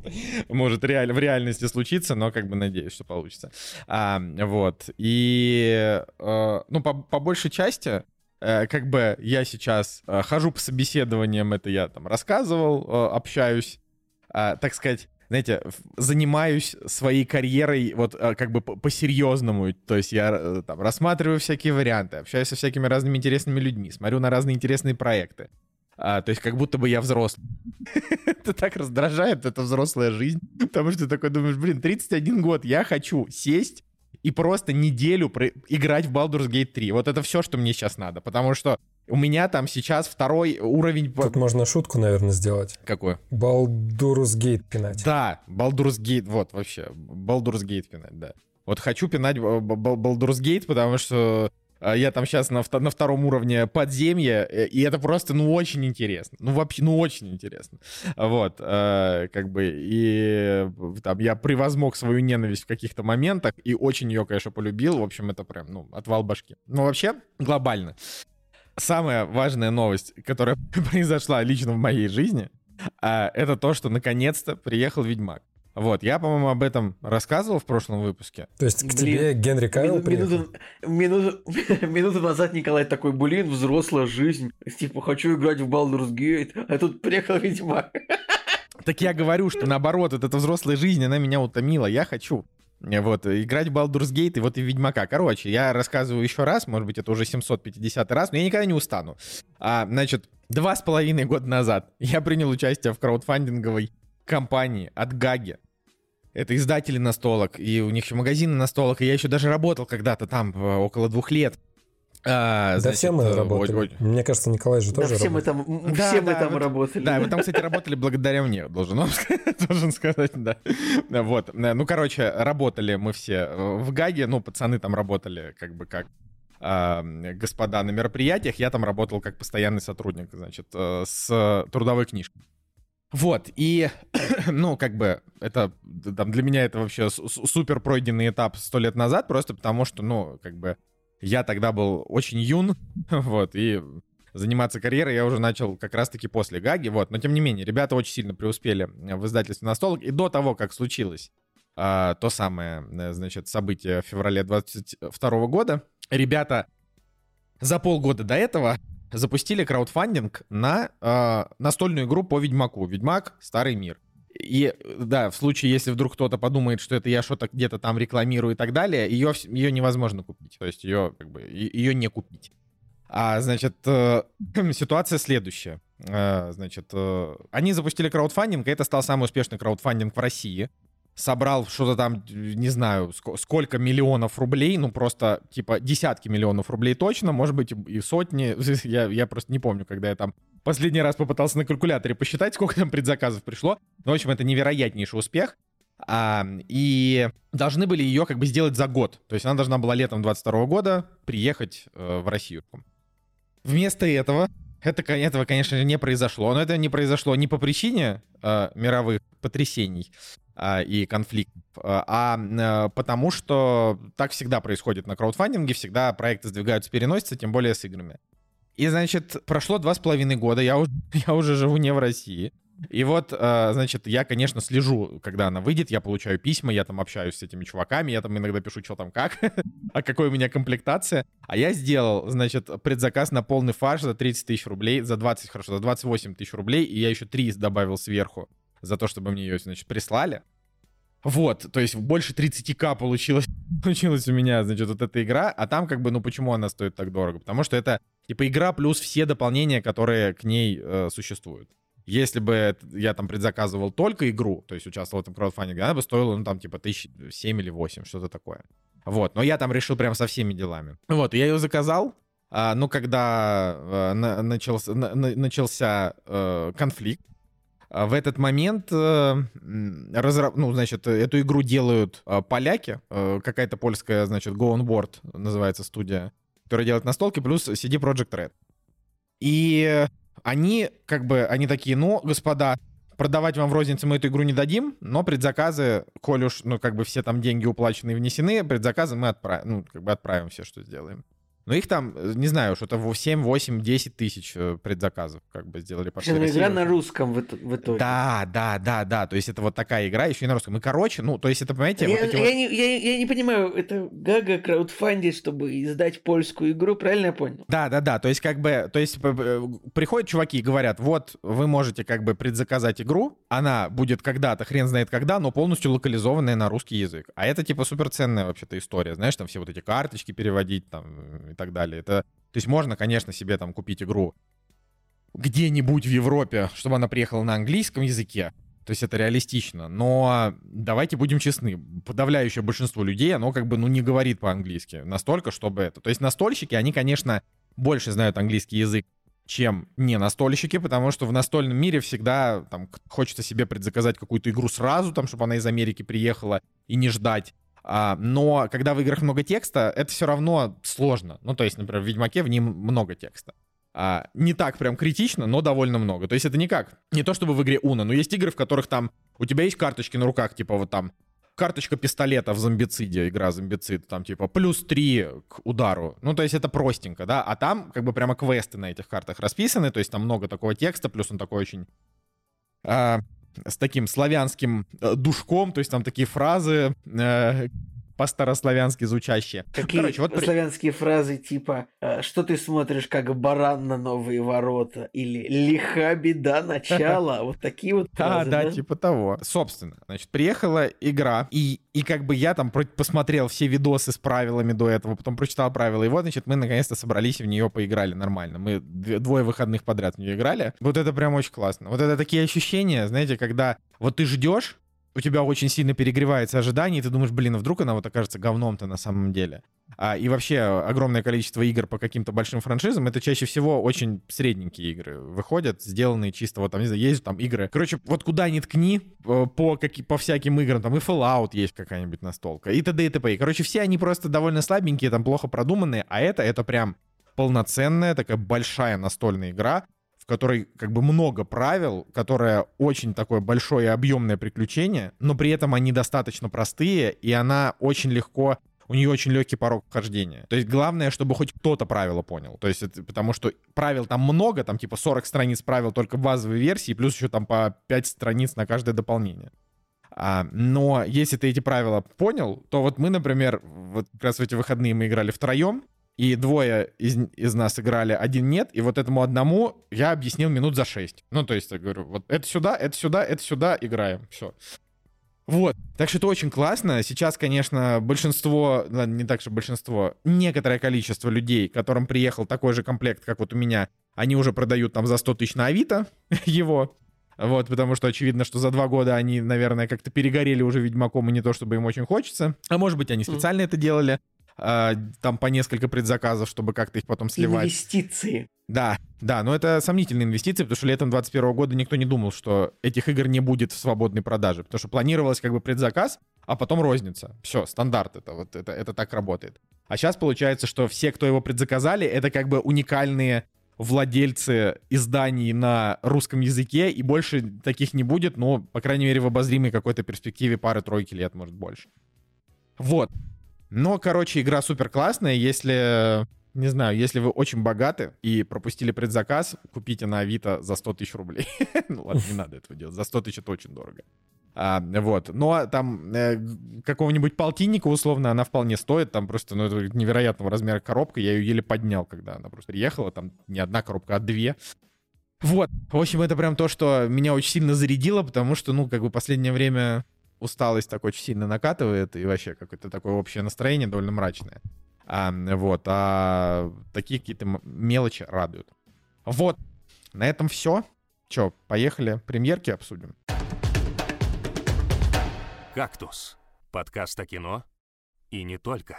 A: может реаль, в реальности случиться, но как бы надеюсь, что получится. А, Вот. И, э, ну, по, по большей части, э, как бы я сейчас э, хожу по собеседованиям, это я там рассказывал, э, общаюсь, а, так сказать, знаете, занимаюсь своей карьерой вот э, как бы по- по-серьезному. То есть я э, там рассматриваю всякие варианты, общаюсь со всякими разными интересными людьми, смотрю на разные интересные проекты. А, то есть как будто бы я взрослый. Это так раздражает, эта взрослая жизнь. Потому что ты такой думаешь, блин, 31 год, я хочу сесть и просто неделю играть в Baldur's Gate 3. Вот это все, что мне сейчас надо. Потому что у меня там сейчас второй уровень...
B: Тут можно шутку, наверное, сделать.
A: Какой?
B: Балдурус Гейт пинать.
A: Да, Baldur's Gate, вот вообще, Baldur's Gate пинать, да. Вот хочу пинать Б- Б- Б- Baldur's Gate, потому что а, я там сейчас на, на втором уровне подземья, э, и это просто, ну, очень интересно. Ну, вообще, ну, очень интересно. Вот, э, как бы, и э, там я превозмог свою ненависть в каких-то моментах, и очень ее, конечно, полюбил. В общем, это прям, ну, отвал башки. Но вообще, глобально. Самая важная новость, которая произошла лично в моей жизни, а, это то, что наконец-то приехал Ведьмак. Вот, я, по-моему, об этом рассказывал в прошлом выпуске.
B: То есть к
C: Блин,
B: тебе Генри Кавилл
C: Мину-
B: приехал?
C: минуту, минуту, минуту назад Николай такой, блин, взрослая жизнь. Типа, хочу играть в Baldur's Gate, а тут приехал Ведьмак.
A: Так я говорю, что наоборот, вот эта взрослая жизнь, она меня утомила. Я хочу вот, играть в Baldur's Gate и вот и Ведьмака. Короче, я рассказываю еще раз, может быть, это уже 750 раз, но я никогда не устану. А, значит, два с половиной года назад я принял участие в краудфандинговой кампании от Гаги. Это издатели настолок, и у них еще магазины настолок, и я еще даже работал когда-то там э, около двух лет. А,
B: Да
A: значит,
B: все мы
A: э,
B: работали.
A: ой- ой.
B: Мне кажется, Николай же
C: Да
B: тоже
C: все мы
B: работал.
C: там, м,
A: Да,
C: все мы
A: да,
C: там
A: вот-
C: работали.
A: Да, вы там, кстати, работали благодаря мне, должен вам должен сказать, да. Вот. Э, Ну, короче, работали мы все э, в ГАГе, ну, пацаны там работали как бы как а, господа на мероприятиях, я там работал как постоянный сотрудник, значит, э, с трудовой книжкой. Вот, и, ну, как бы, это, там, для меня это вообще су- су- супер пройденный этап сто лет назад, просто потому что, ну, как бы, я тогда был очень юн, вот, и заниматься карьерой я уже начал как раз-таки после Гаги, вот. Но тем не менее, ребята очень сильно преуспели э, в издательстве «Настолок». И до того, как случилось а, то самое, э, значит, событие в феврале 22 года, ребята за полгода до этого запустили краудфандинг на а, настольную игру по Ведьмаку. Ведьмак Старый мир. И да, в случае, если вдруг кто-то подумает, что это я что-то где-то там рекламирую и так далее, ее, ее невозможно купить. То есть ее, как бы, ее не купить. А, значит, э, ситуация следующая. Э, Значит, э, они запустили краудфандинг, и это стал самый успешный краудфандинг в России. Собрал что-то там, не знаю, ск- сколько миллионов рублей, ну просто типа десятки миллионов рублей точно, может быть и сотни. Я, я просто не помню, когда я там последний раз попытался на калькуляторе посчитать, сколько там предзаказов пришло. Ну, в общем, это невероятнейший успех. А, и должны были ее как бы сделать за год. То есть она должна была летом 22 года приехать э, в Россию. Вместо этого, это, этого, конечно же, не произошло. Но это не произошло не по причине э, мировых потрясений и конфликтов, а а, потому что так всегда происходит на краудфандинге, всегда проекты сдвигаются, переносятся, тем более с играми. И, значит, прошло два с половиной года, я уже, я уже живу не в России. И вот, э, значит, я, конечно, слежу, когда она выйдет, я получаю письма, я там общаюсь с этими чуваками, я там иногда пишу, что там как, а какой у меня комплектация. А я сделал, значит, предзаказ на полный фарш за 30 тысяч рублей, за 20, хорошо, за 28 тысяч рублей, и я еще 3 добавил сверху за то, чтобы мне ее, значит, прислали. Вот, то есть больше 30к получилось, получилась у меня, значит, вот эта игра, а там как бы, ну почему она стоит так дорого? Потому что это, типа, игра плюс все дополнения, которые к ней э, существуют. Если бы я там предзаказывал только игру, то есть участвовал в этом краудфандинге, она бы стоила, ну, там, типа, тысяч семь или восемь, что-то такое. Вот, но я там решил прям со всеми делами. Вот, я ее заказал, а, ну, когда э, на- начался, на- на- начался э, конфликт, а в этот момент, э, разра- ну, значит, эту игру делают э, поляки, э, какая-то польская, значит, Go On Board называется студия, которая делает настолки, плюс CD Project Red. И они, как бы, они такие, ну, господа, продавать вам в рознице мы эту игру не дадим, но предзаказы, коль уж, ну, как бы все там деньги уплачены и внесены, предзаказы мы отправим, ну, как бы отправим все, что сделаем. Но их там, э, не знаю, что-то 7, 8, 10 тысяч э, предзаказов как бы сделали по
C: всей ну, игра на русском в, в итоге.
A: Да, да, да, да. То есть это вот такая игра еще и на русском. И короче, ну, то есть это, понимаете...
C: Я,
A: вот
C: я,
A: вот...
C: не, я, я не понимаю, это Гага краудфандит, чтобы издать польскую игру, правильно я понял?
A: Да, да, да. То есть как бы, то есть приходят чуваки и говорят, вот вы можете как бы предзаказать игру, она будет когда-то, хрен знает когда, но полностью локализованная на русский язык. А это типа суперценная вообще-то история, знаешь, там все вот эти карточки переводить там так далее. Это то есть можно, конечно, себе там купить игру где-нибудь в Европе, чтобы она приехала на английском языке. То есть это реалистично. Но давайте будем честны, подавляющее большинство людей, оно как бы, ну, не говорит по-английски настолько, чтобы это. То есть настольщики, они, конечно, больше знают английский язык, чем не настольщики, потому что в настольном мире всегда там хочется себе предзаказать какую-то игру сразу, там, чтобы она из Америки приехала и не ждать. А, но когда в играх много текста, это все равно сложно. Ну, то есть, например, в Ведьмаке в нем много текста. А, не так прям критично, но довольно много. То есть это никак. Не то чтобы в игре Уна, но есть игры, в которых там у тебя есть карточки на руках, типа вот там карточка пистолета в зомбициде, игра зомбицид, там типа плюс 3 к удару. Ну, то есть это простенько, да, а там как бы прямо квесты на этих картах расписаны, то есть там много такого текста, плюс он такой очень а, с таким славянским э, душком, то есть там такие фразы э, по-старославянски звучащие.
C: Какие Короче, вот славянские фразы типа э, «Что ты смотришь, как баран на новые ворота?» или «Лиха беда начала?» Вот такие вот фразы,
A: да? Да, типа того. Собственно, значит, приехала игра, и, и как бы я там посмотрел все видосы с правилами до этого, потом прочитал правила, и вот, значит, мы наконец-то собрались и в нее поиграли нормально. Мы двое выходных подряд в нее играли. Вот это прям очень классно. Вот это такие ощущения, знаете, когда вот ты ждешь, у тебя очень сильно перегревается ожидание, и ты думаешь, блин, а вдруг она вот окажется говном-то на самом деле. А, и вообще огромное количество игр по каким-то большим франшизам, это чаще всего очень средненькие игры выходят, сделанные чисто вот там, не знаю, есть там игры. Короче, вот куда ни ткни, э, по, как, по всяким играм, там и Fallout есть какая-нибудь настолка, и т.д. и т.п. Короче, все они просто довольно слабенькие, там плохо продуманные, а это, это прям полноценная такая большая настольная игра, которой как бы много правил, которая очень такое большое и объемное приключение, но при этом они достаточно простые, и она очень легко у нее очень легкий порог вхождения. То есть главное, чтобы хоть кто-то правила понял. То есть это, потому что правил там много, там типа 40 страниц правил только в базовой версии, плюс еще там по 5 страниц на каждое дополнение. А, но если ты эти правила понял, то вот мы, например, вот как раз в эти выходные мы играли втроем, и двое из, из нас играли, один нет, и вот этому одному я объяснил минут за шесть. Ну, то есть, я говорю, вот это сюда, это сюда, это сюда, играем, все. Вот, так что это очень классно. Сейчас, конечно, большинство, не так что большинство, некоторое количество людей, которым приехал такой же комплект, как вот у меня, они уже продают там за 100 тысяч на Авито его. Вот, потому что очевидно, что за два года они, наверное, как-то перегорели уже Ведьмаком, и не то, чтобы им очень хочется. А может быть, они специально mm. это делали. А, там по несколько предзаказов, чтобы как-то их потом сливать.
C: Инвестиции.
A: Да, да, но это сомнительные инвестиции, потому что летом 2021 года никто не думал, что этих игр не будет в свободной продаже, потому что планировалось как бы предзаказ, а потом розница. Все, стандарт это, вот это, это так работает. А сейчас получается, что все, кто его предзаказали, это как бы уникальные владельцы изданий на русском языке, и больше таких не будет, ну, по крайней мере, в обозримой какой-то перспективе пары-тройки лет, может, больше. Вот. Но, короче, игра супер классная. Если, не знаю, если вы очень богаты и пропустили предзаказ, купите на Авито за 100 тысяч рублей. ну ладно, не надо этого делать. За 100 тысяч это очень дорого. А, вот. Но там э, какого-нибудь полтинника, условно, она вполне стоит. Там просто, ну, это невероятного размера коробка. Я ее еле поднял, когда она просто приехала. Там не одна коробка, а две. Вот. В общем, это прям то, что меня очень сильно зарядило, потому что, ну, как бы последнее время усталость так очень сильно накатывает, и вообще какое-то такое общее настроение довольно мрачное. А, вот, а такие какие-то мелочи радуют. Вот, на этом все. Че, поехали, премьерки обсудим.
D: «Кактус» — подкаст о кино и не только.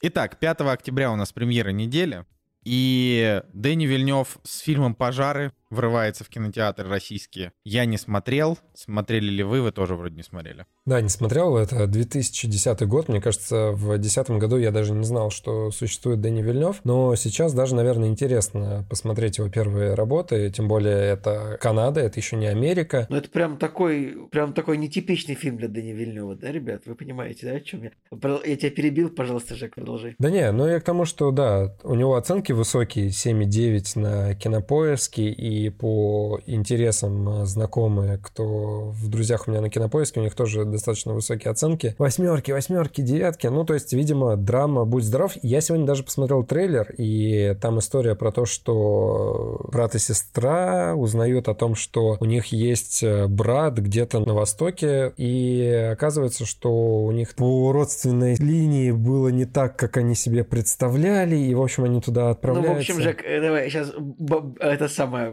A: Итак, 5 октября у нас премьера недели. И Дэнни Вильнев с фильмом «Пожары» врывается в кинотеатры российские. Я не смотрел. Смотрели ли вы? Вы тоже вроде не смотрели.
B: Да, не смотрел. Это 2010 год. Мне кажется, в 2010 году я даже не знал, что существует Дэнни Вильнев. Но сейчас даже, наверное, интересно посмотреть его первые работы. Тем более это Канада, это еще не Америка.
C: Ну, это прям такой, прям такой нетипичный фильм для Дэни Вильнева, да, ребят? Вы понимаете, да, о чем я? Я тебя перебил, пожалуйста, Жек, продолжи.
B: Да не, ну я к тому, что, да, у него оценки высокие, 7,9 на кинопоиске, и по интересам знакомые, кто в друзьях у меня на кинопоиске, у них тоже достаточно высокие оценки. Восьмерки, восьмерки, девятки. Ну, то есть, видимо, драма «Будь здоров». Я сегодня даже посмотрел трейлер, и там история про то, что брат и сестра узнают о том, что у них есть брат где-то на Востоке, и оказывается, что у них по родственной линии было не так, как они себе представляли, и, в общем, они туда отправляются.
C: Ну, в общем, Жек, э, давай сейчас это самое...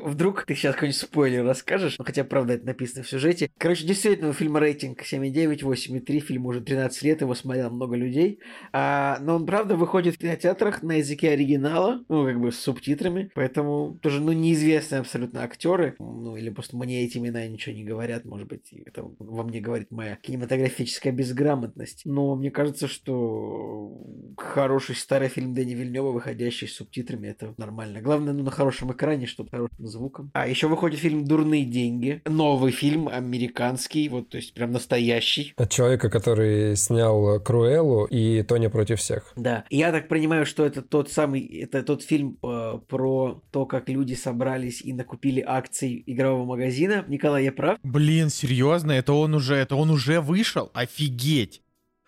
C: Вдруг ты сейчас какой-нибудь спойлер расскажешь, ну, хотя, правда, это написано в сюжете. Короче, действительно, у фильма рейтинг 7,9, 8,3, фильм уже 13 лет, его смотрел много людей, а, но он, правда, выходит в кинотеатрах на языке оригинала, ну, как бы с субтитрами, поэтому тоже, ну, неизвестные абсолютно актеры, ну, или просто мне эти имена ничего не говорят, может быть, это во мне говорит моя кинематографическая безграмотность, но мне кажется, что хороший старый фильм Дэни Вильнева, выходящий с субтитрами, это нормально. Главное, ну, на хорошем экране, чтобы хорошим звуком. А еще выходит фильм «Дурные деньги», новый фильм, американский, вот, то есть прям настоящий.
B: От человека, который снял Круэллу и Тони против всех.
C: Да. Я так понимаю, что это тот самый, это тот фильм э, про то, как люди собрались и накупили акции игрового магазина. Николай, я прав?
A: Блин, серьезно? Это он уже, это он уже вышел? Офигеть!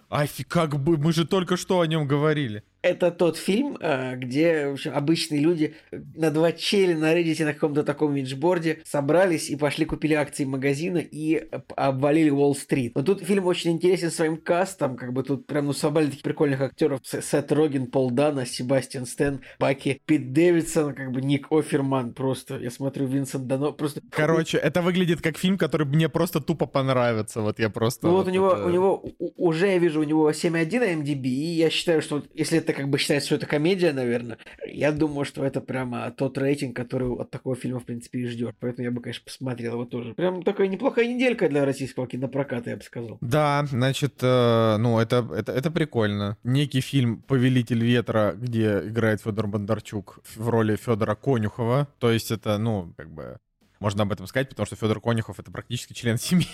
A: Офиг, как бы, мы же только что о нем говорили
C: это тот фильм, э, где в общем, обычные люди на два чели на Reddit на каком-то таком виджборде собрались и пошли купили акции магазина и обвалили Уолл-стрит. Но тут фильм очень интересен своим кастом, как бы тут прям ну собрали таких прикольных актеров. Сет Роген, Пол Дана, Себастьян Стэн, Баки, Пит Дэвидсон, как бы Ник Оферман просто. Я смотрю, Винсент Дано просто...
A: Короче, это выглядит как фильм, который мне просто тупо понравится. Вот я просто...
C: Ну вот, вот у него, это... у него уже я вижу, у него 7.1 на MDB, и я считаю, что если это как бы считается, что это комедия, наверное, я думаю, что это прямо тот рейтинг, который от такого фильма, в принципе, и ждет. Поэтому я бы, конечно, посмотрел его тоже. Прям такая неплохая неделька для российского кинопроката, я бы сказал.
A: Да, значит, э, ну, это, это, это прикольно. Некий фильм «Повелитель ветра», где играет Федор Бондарчук в роли Федора Конюхова. То есть это, ну, как бы, можно об этом сказать, потому что Федор Конюхов это практически член семьи.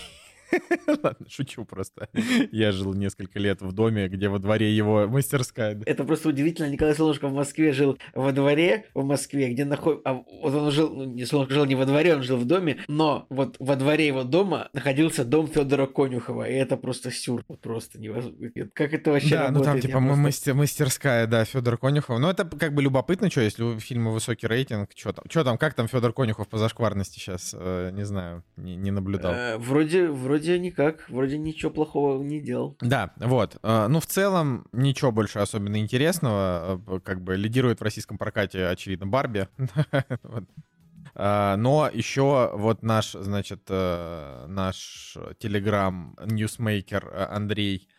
A: Ладно, шучу просто. Я жил несколько лет в доме, где во дворе его мастерская.
C: Это просто удивительно. Николай Солнышко в Москве жил во дворе в Москве, где находится... А вот он жил... Ну, не Солнышко жил не во дворе, он жил в доме, но вот во дворе его дома находился дом Федора Конюхова, и это просто сюр. Просто невозможно. Как это вообще
A: Да,
C: работает?
A: ну там типа просто... мастер, мастерская, да, Федор Конюхов. Ну это как бы любопытно, что если у фильма высокий рейтинг, что там, что там, как там Федор Конюхов по зашкварности сейчас, э, не знаю, не, не наблюдал.
C: Э, вроде, вроде вроде никак, вроде ничего плохого не делал.
A: Да, вот. Э, ну, в целом, ничего больше особенно интересного. Э, как бы лидирует в российском прокате, очевидно, Барби. Э, но еще вот наш, значит, наш телеграм ньюсмейкер Андрей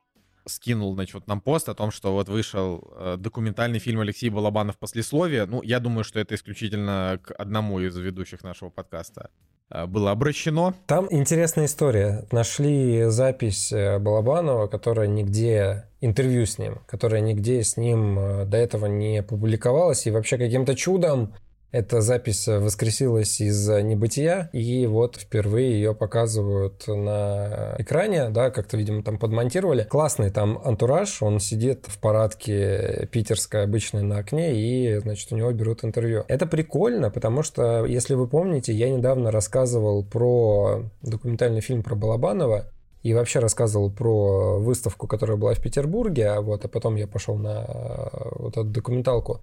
A: скинул, значит, нам пост о том, что вот вышел документальный фильм Алексея Балабанов «Послесловие». Ну, я думаю, что это исключительно к одному из ведущих нашего подкаста Э, было обращено.
B: Там интересная история. Нашли запись э, Балабанова, которая нигде интервью с ним, которая нигде с ним э, до этого не публиковалась, и вообще каким-то чудом эта запись воскресилась из небытия, и вот впервые ее показывают на экране, да, как-то, видимо, там подмонтировали. Классный там антураж, он сидит в парадке питерской обычной на окне, и, значит, у него берут интервью. Это прикольно, потому что, если вы помните, я недавно рассказывал про документальный фильм про Балабанова, и вообще рассказывал про выставку, которая была в Петербурге, а вот, а потом я пошел на вот эту документалку.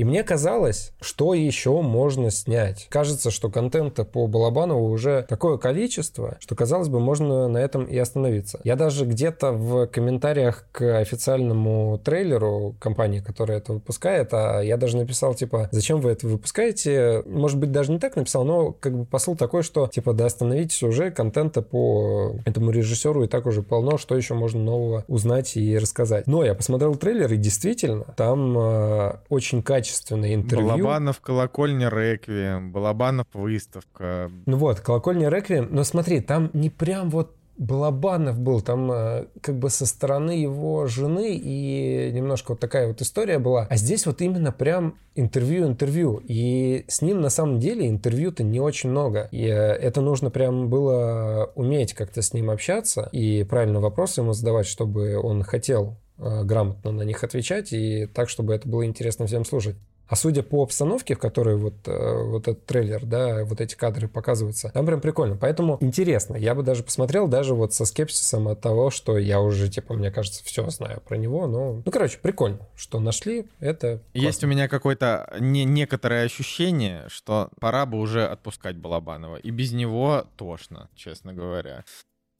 B: И мне казалось, что еще можно снять. Кажется, что контента по Балабанову уже такое количество, что, казалось бы, можно на этом и остановиться. Я даже где-то в комментариях к официальному трейлеру компании, которая это выпускает, а я даже написал, типа, зачем вы это выпускаете? Может быть, даже не так написал, но как бы посыл такой, что, типа, да остановитесь уже, контента по этому режиссеру и так уже полно, что еще можно нового узнать и рассказать. Но я посмотрел трейлер, и действительно, там э, очень качественно качественное интервью.
A: Балабанов колокольня Реквием, Балабанов выставка.
B: Ну вот, колокольня Реквием, но смотри, там не прям вот Балабанов был там э, как бы со стороны его жены и немножко вот такая вот история была. А здесь вот именно прям интервью-интервью. И с ним на самом деле интервью-то не очень много. И э, это нужно прям было уметь как-то с ним общаться и правильно вопросы ему задавать, чтобы он хотел грамотно на них отвечать и так, чтобы это было интересно всем слушать. А судя по обстановке, в которой вот, э, вот этот трейлер, да, вот эти кадры показываются, там прям прикольно. Поэтому интересно. Я бы даже посмотрел, даже вот со скепсисом от того, что я уже, типа, мне кажется, все знаю про него. Но, ну, короче, прикольно, что нашли. Это классно.
A: Есть у меня какое-то не, некоторое ощущение, что пора бы уже отпускать Балабанова. И без него тошно, честно говоря.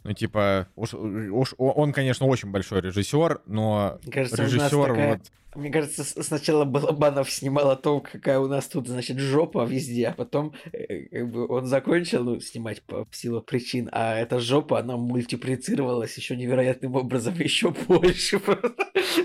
A: Ну, типа, уж, уж он, конечно, очень большой режиссер, но
C: Мне кажется,
A: режиссер
C: такая...
A: вот...
C: Мне кажется, сначала Балабанов снимал о том, какая у нас тут, значит, жопа везде, а потом э, как бы он закончил ну, снимать по в силу причин, а эта жопа, она мультиплицировалась еще невероятным образом еще больше.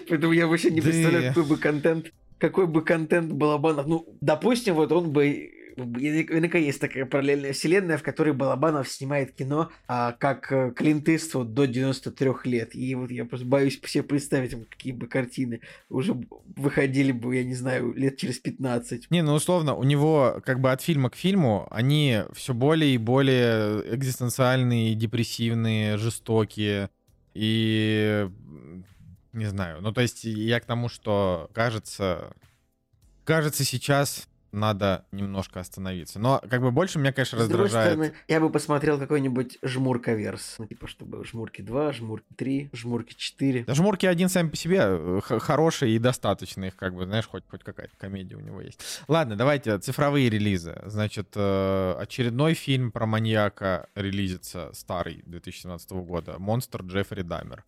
C: Поэтому я вообще не представляю, какой бы контент какой бы контент Балабанов... Ну, допустим, вот он бы Наверняка есть такая параллельная вселенная, в которой Балабанов снимает кино а, как э, Клинт Иствуд до 93 лет. И вот я просто боюсь себе представить, какие бы картины уже выходили бы, я не знаю, лет через 15.
A: Не, ну условно, у него как бы от фильма к фильму они все более и более экзистенциальные, депрессивные, жестокие. И не знаю. Ну, то есть я к тому, что кажется, кажется, сейчас надо немножко остановиться. Но как бы больше меня, конечно,
C: С другой
A: раздражает.
C: стороны, я бы посмотрел какой-нибудь Жмурка-верс. Ну, типа, чтобы Жмурки 2, Жмурки 3, Жмурки 4.
A: Да жмурки один сами по себе э, хорошие и достаточно их, как бы, знаешь, хоть, хоть какая-то комедия у него есть. Ладно, давайте цифровые релизы. Значит, э, очередной фильм про маньяка релизится, старый, 2017 года. «Монстр Джеффри Дамер».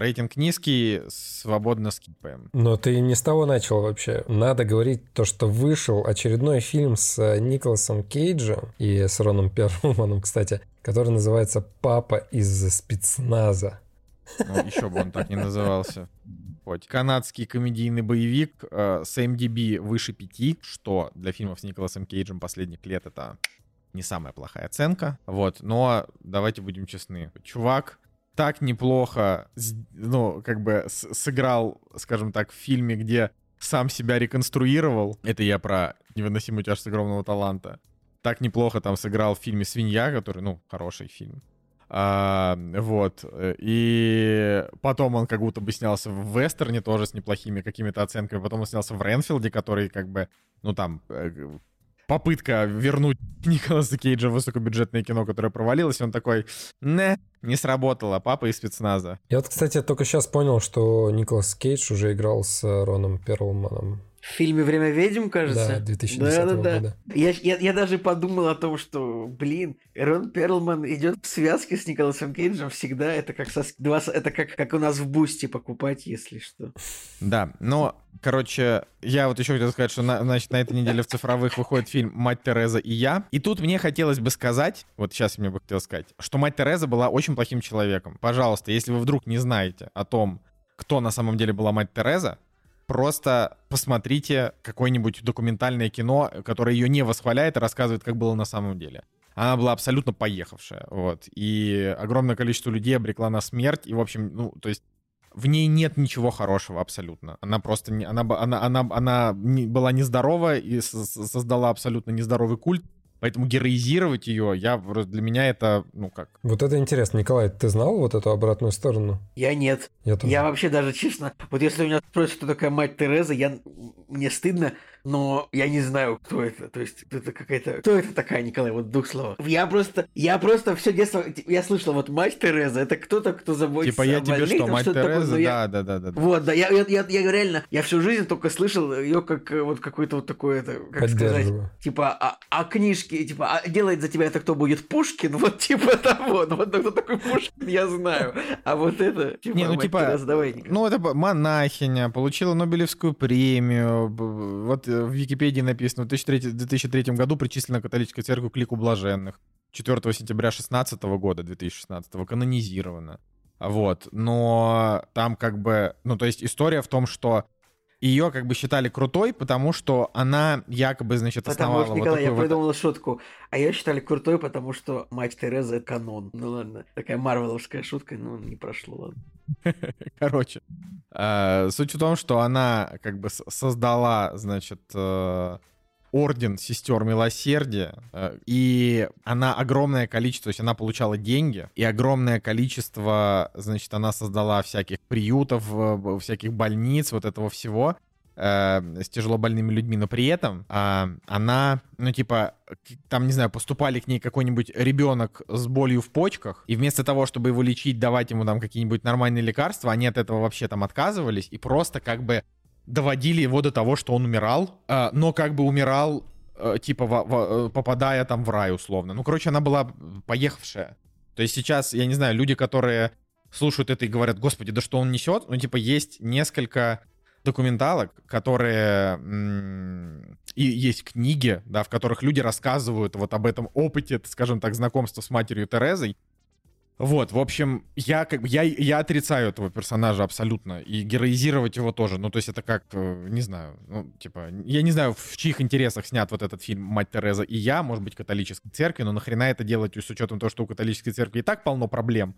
A: Рейтинг низкий, свободно скипаем.
B: Но ты не с того начал вообще. Надо говорить то, что вышел очередной фильм с э, Николасом Кейджем и с Роном Перлманом, кстати, который называется «Папа из спецназа».
A: Ну, еще бы он так не назывался. Хоть. Канадский комедийный боевик э, с MDB выше 5, что для фильмов с Николасом Кейджем последних лет это не самая плохая оценка. Вот, но давайте будем честны. Чувак так неплохо, ну, как бы сыграл, скажем так, в фильме, где сам себя реконструировал. Это я про невыносимую тяжесть огромного таланта. Так неплохо там сыграл в фильме «Свинья», который, ну, хороший фильм. А, вот. И потом он как будто бы снялся в вестерне тоже с неплохими какими-то оценками. Потом он снялся в Ренфилде, который как бы, ну там, э, попытка вернуть Николаса Кейджа в высокобюджетное кино, которое провалилось. Он такой, не, не сработало, папа из спецназа.
B: Я вот, кстати, только сейчас понял, что Николас Кейдж уже играл с Роном Перлманом.
C: В фильме «Время ведьм», кажется?
B: Да, 2010
C: Да-да-да.
B: года.
C: Я, я, я даже подумал о том, что, блин, Рон Перлман идет в связке с Николасом Кейджем всегда. Это как, со, два, это как, как у нас в Boosty покупать, если что.
A: Да, но, короче, я вот еще хотел сказать, что, на, значит, на этой неделе в цифровых выходит фильм «Мать Тереза и я». И тут мне хотелось бы сказать, вот сейчас мне бы хотелось сказать, что мать Тереза была очень плохим человеком. Пожалуйста, если вы вдруг не знаете о том, кто на самом деле была мать Тереза, просто посмотрите какое-нибудь документальное кино, которое ее не восхваляет и рассказывает, как было на самом деле. Она была абсолютно поехавшая, вот. И огромное количество людей обрекла на смерть. И, в общем, ну, то есть в ней нет ничего хорошего абсолютно. Она просто не, она, она, она, она не- была нездорова и создала абсолютно нездоровый культ. Поэтому героизировать ее, я, для меня это, ну как,
B: Вот это интересно. Николай, ты знал вот эту обратную сторону?
C: Я нет.
B: Я тоже.
C: Я вообще даже честно, вот если у меня спросят, кто такая мать Тереза, я, мне стыдно, но я не знаю, кто это. То есть это какая-то... Кто это такая, Николай, вот в двух словах? Я просто, я просто все детство, я слышал, вот мать Тереза, это кто-то, кто заботится
A: типа я
C: о
A: тебе
C: больных,
A: что, мать
C: что-то такое,
A: Тереза?
C: но я-
A: Да, да, да, да. да.
C: Вот, да, я, я, я, я реально, я всю жизнь только слышал ее как вот какой-то вот такой, это, как сказать, типа, а, а книжки, типа, а делает за тебя это кто будет? Пушкин? Вот типа того, ну вот кто такой Пушкин, я знаю. А вот это, типа,
A: Не, ну
C: мать
A: типа,
C: Тереза, давай, Николай.
A: ну это монахиня, получила Нобелевскую премию. Вот в Википедии написано, в 2003, 2003 году причислена к католической церкви к лику блаженных. 4 сентября 16 года, 2016, канонизирована. Вот, но там как бы, ну то есть история в том, что ее как бы считали крутой, потому что она якобы, значит,
C: Потому
A: основала
C: что,
A: вот
C: Николай, я
A: такой вот...
C: придумал шутку. А ее считали крутой, потому что мать Тереза это канон. Ну ладно, такая марвеловская шутка, ну не прошло, ладно.
A: Короче, э, суть в том, что она как бы создала, значит, э, орден сестер милосердия, э, и она огромное количество, то есть она получала деньги, и огромное количество, значит, она создала всяких приютов, всяких больниц, вот этого всего э, с тяжело больными людьми, но при этом а, она, ну, типа, там, не знаю, поступали к ней какой-нибудь ребенок с болью в почках, и вместо того, чтобы его лечить, давать ему там какие-нибудь нормальные лекарства, они от этого вообще там отказывались, и просто как бы доводили его до того, что он умирал, а, но как бы умирал, э, типа, во- во- э, попадая там в рай, условно. Ну, короче, она была поехавшая. То есть сейчас, я не знаю, люди, которые слушают это и говорят, господи, да что он несет? Ну, типа, есть несколько документалок, которые... И есть книги, да, в которых люди рассказывают вот об этом опыте, скажем так, знакомства с матерью Терезой. Вот, в общем, я как бы я, я отрицаю этого персонажа абсолютно. И героизировать его тоже. Ну, то есть это как, э, не знаю, ну, типа, я не знаю, в чьих интересах снят вот этот фильм «Мать Тереза» и я, может быть, католической церкви, но нахрена это делать с учетом того, что у католической церкви и так полно проблем,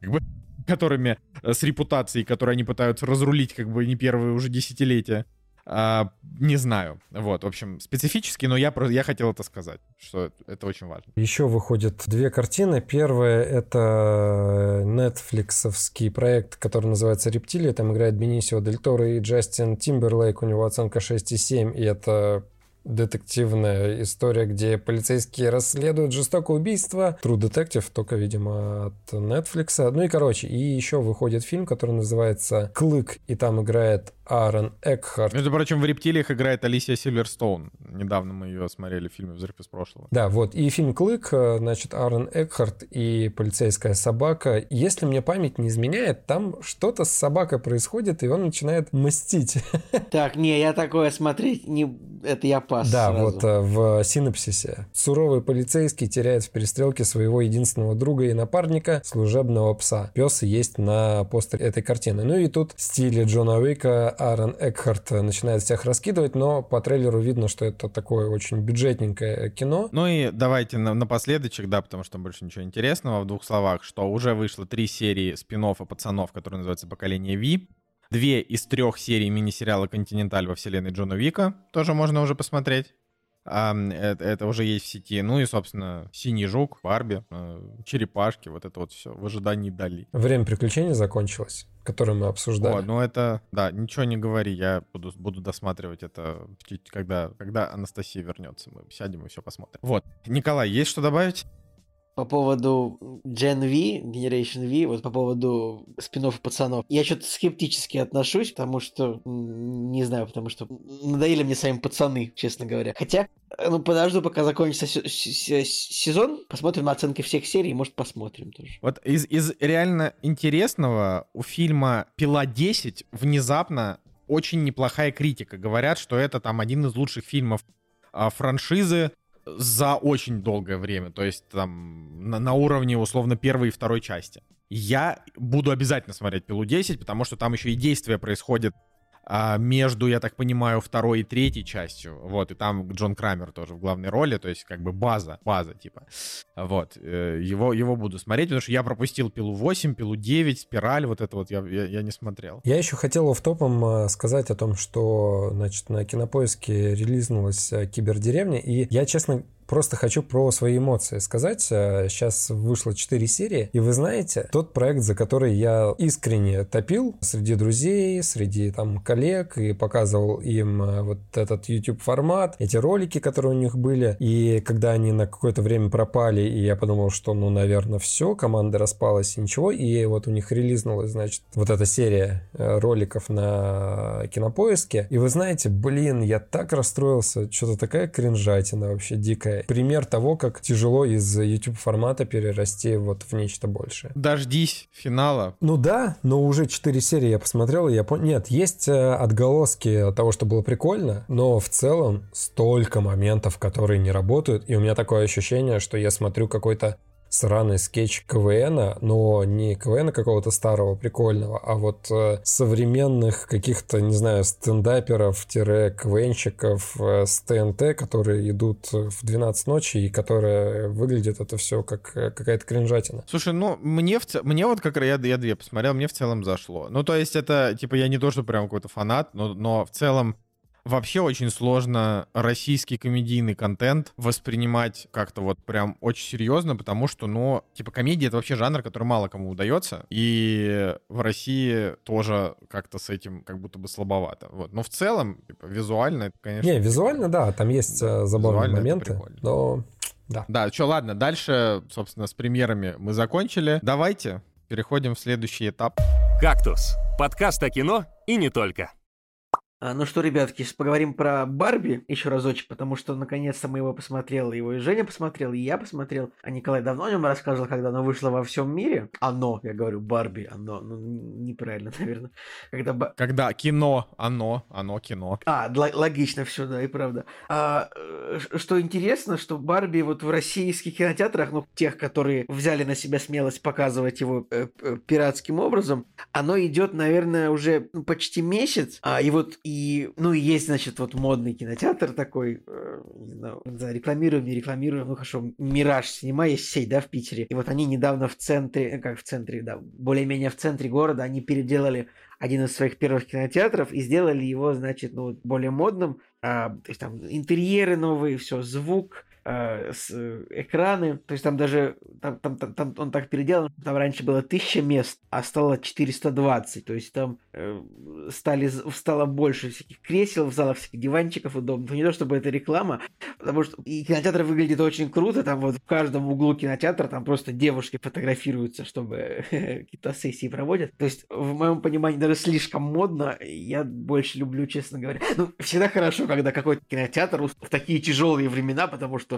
A: как бы, которыми, э, с репутацией, которые они пытаются разрулить, как бы, не первые уже десятилетия. А, не знаю. Вот, в общем, специфически, но я, я хотел это сказать, что это очень важно.
B: Еще выходят две картины. Первая — это нетфликсовский проект, который называется «Рептилия». Там играет Бенисио Дель Торо и Джастин Тимберлейк. У него оценка 6,7, и это детективная история, где полицейские расследуют жестокое убийство. True Detective, только, видимо, от Netflix. Ну и, короче, и еще выходит фильм, который называется «Клык», и там играет Аарон Экхарт.
A: Между прочим, в «Рептилиях» играет Алисия Сильверстоун. Недавно мы ее смотрели в фильме «Взрыв из прошлого».
B: Да, вот. И фильм «Клык», э, значит, Аарон Экхарт и полицейская собака. Если мне память не изменяет, там что-то с собакой происходит, и он начинает мстить.
C: Так, не, я такое смотреть не... Это я пас
B: Да,
C: сразу.
B: вот э, в синопсисе. Суровый полицейский теряет в перестрелке своего единственного друга и напарника, служебного пса. Пес есть на постере этой картины. Ну и тут в стиле Джона Уика Аарон Экхарт начинает всех раскидывать, но по трейлеру видно, что это такое очень бюджетненькое кино.
A: Ну и давайте на, напоследочек, да, потому что там больше ничего интересного, в двух словах, что уже вышло три серии спин пацанов, которые называются «Поколение Ви». Две из трех серий мини-сериала «Континенталь» во вселенной Джона Вика тоже можно уже посмотреть. А, это, это уже есть в сети. Ну и, собственно, «Синий жук», «Барби», э, «Черепашки», вот это вот все в ожидании Дали.
B: Время приключений закончилось, которое мы обсуждали.
A: О, ну это, да, ничего не говори, я буду, буду досматривать это, когда, когда Анастасия вернется, мы сядем и все посмотрим. Вот. Николай, есть что добавить?
C: По поводу Gen V, Generation V, вот по поводу спин пацанов, я что-то скептически отношусь, потому что, не знаю, потому что надоели мне сами пацаны, честно говоря. Хотя, э, ну, подожду, пока закончится се- се- сезон, посмотрим на оценки всех серий, может, посмотрим тоже.
A: Вот из, из реально интересного у фильма «Пила 10» внезапно очень неплохая критика. Говорят, что это там один из лучших фильмов а, франшизы за очень долгое время. То есть там на, на уровне условно первой и второй части. Я буду обязательно смотреть «Пилу 10», потому что там еще и действие происходит а, между, я так понимаю, второй и третьей частью. Вот, и там Джон Крамер тоже в главной роли, то есть как бы база, база типа. Вот, э, его, его буду смотреть, потому что я пропустил «Пилу 8», «Пилу 9», «Спираль», вот это вот я, я, я не смотрел.
B: Я еще хотел в топом э, сказать о том, что значит, на кинопоиске релизнулась э, кибердеревня, и я, честно, просто хочу про свои эмоции сказать. Э, Сейчас вышло 4 серии, и вы знаете, тот проект, за который я искренне топил среди друзей, среди там коллег, и показывал им э, вот этот YouTube-формат, эти ролики, которые у них были, и когда они на какое-то время пропали, и я подумал, что, ну, наверное, все, команда распалась, и ничего, и вот у них релизнулась, значит, вот эта серия э, роликов на кинопоиске, и вы знаете, блин, я так расстроился, что-то такая кринжатина вообще дикая. Пример того, как тяжело из YouTube формата перерасти вот в нечто большее.
A: Дождись финала.
B: Ну да, но уже 4 серии я посмотрел, и я понял... Нет, есть э, отголоски того, что было прикольно, но в целом столько моментов, которые не работают, и у меня такое ощущение, что я смотрю какой-то сраный скетч КВН, но не КВН какого-то старого, прикольного, а вот э, современных каких-то, не знаю, стендаперов-КВНщиков э, с ТНТ, которые идут в 12 ночи и которые выглядят это все как э, какая-то кринжатина.
A: Слушай, ну, мне, в ц... мне вот как я, я две посмотрел, мне в целом зашло. Ну, то есть это, типа, я не то, что прям какой-то фанат, но, но в целом вообще очень сложно российский комедийный контент воспринимать как-то вот прям очень серьезно, потому что, ну, типа, комедия — это вообще жанр, который мало кому удается, и в России тоже как-то с этим как будто бы слабовато. Вот. Но в целом, типа, визуально это, конечно...
B: Не, визуально, да, там есть да, забавные моменты, но... Да.
A: Да, что, ладно, дальше, собственно, с примерами мы закончили. Давайте переходим в следующий этап.
D: «Кактус» — подкаст о кино и не только.
C: А, ну что, ребятки, поговорим про Барби еще разочек, потому что наконец-то мы его посмотрел, его и Женя посмотрел, и я посмотрел. А Николай давно о нем рассказывал, когда оно вышло во всем мире. Оно, я говорю, Барби, оно, ну неправильно, наверное.
A: Когда, когда кино, оно, оно кино.
C: А, логично все, да, и правда. А, э, что интересно, что Барби вот в российских кинотеатрах, ну, тех, которые взяли на себя смелость показывать его э, э, пиратским образом, оно идет, наверное, уже ну, почти месяц, а, и вот и, ну, и есть, значит, вот модный кинотеатр такой, э, не знаю, рекламируем, не рекламируем, ну, хорошо, Мираж Синема есть сеть, да, в Питере. И вот они недавно в центре, э, как в центре, да, более-менее в центре города, они переделали один из своих первых кинотеатров и сделали его, значит, ну, более модным. А, то есть там интерьеры новые, все, звук, э, с, э, экраны. То есть там даже там, там, там, там он так переделан, там раньше было 1000 мест, а стало 420. То есть там э, стали, стало больше всяких кресел в залах, всяких диванчиков удобных. Не то чтобы это реклама, потому что и кинотеатр выглядит очень круто. Там вот в каждом углу кинотеатра там просто девушки фотографируются, чтобы какие-то сессии проводят. То есть в моем понимании даже слишком модно. Я больше люблю, честно говоря. Ну, всегда хорошо, когда какой-то кинотеатр в такие тяжелые времена, потому что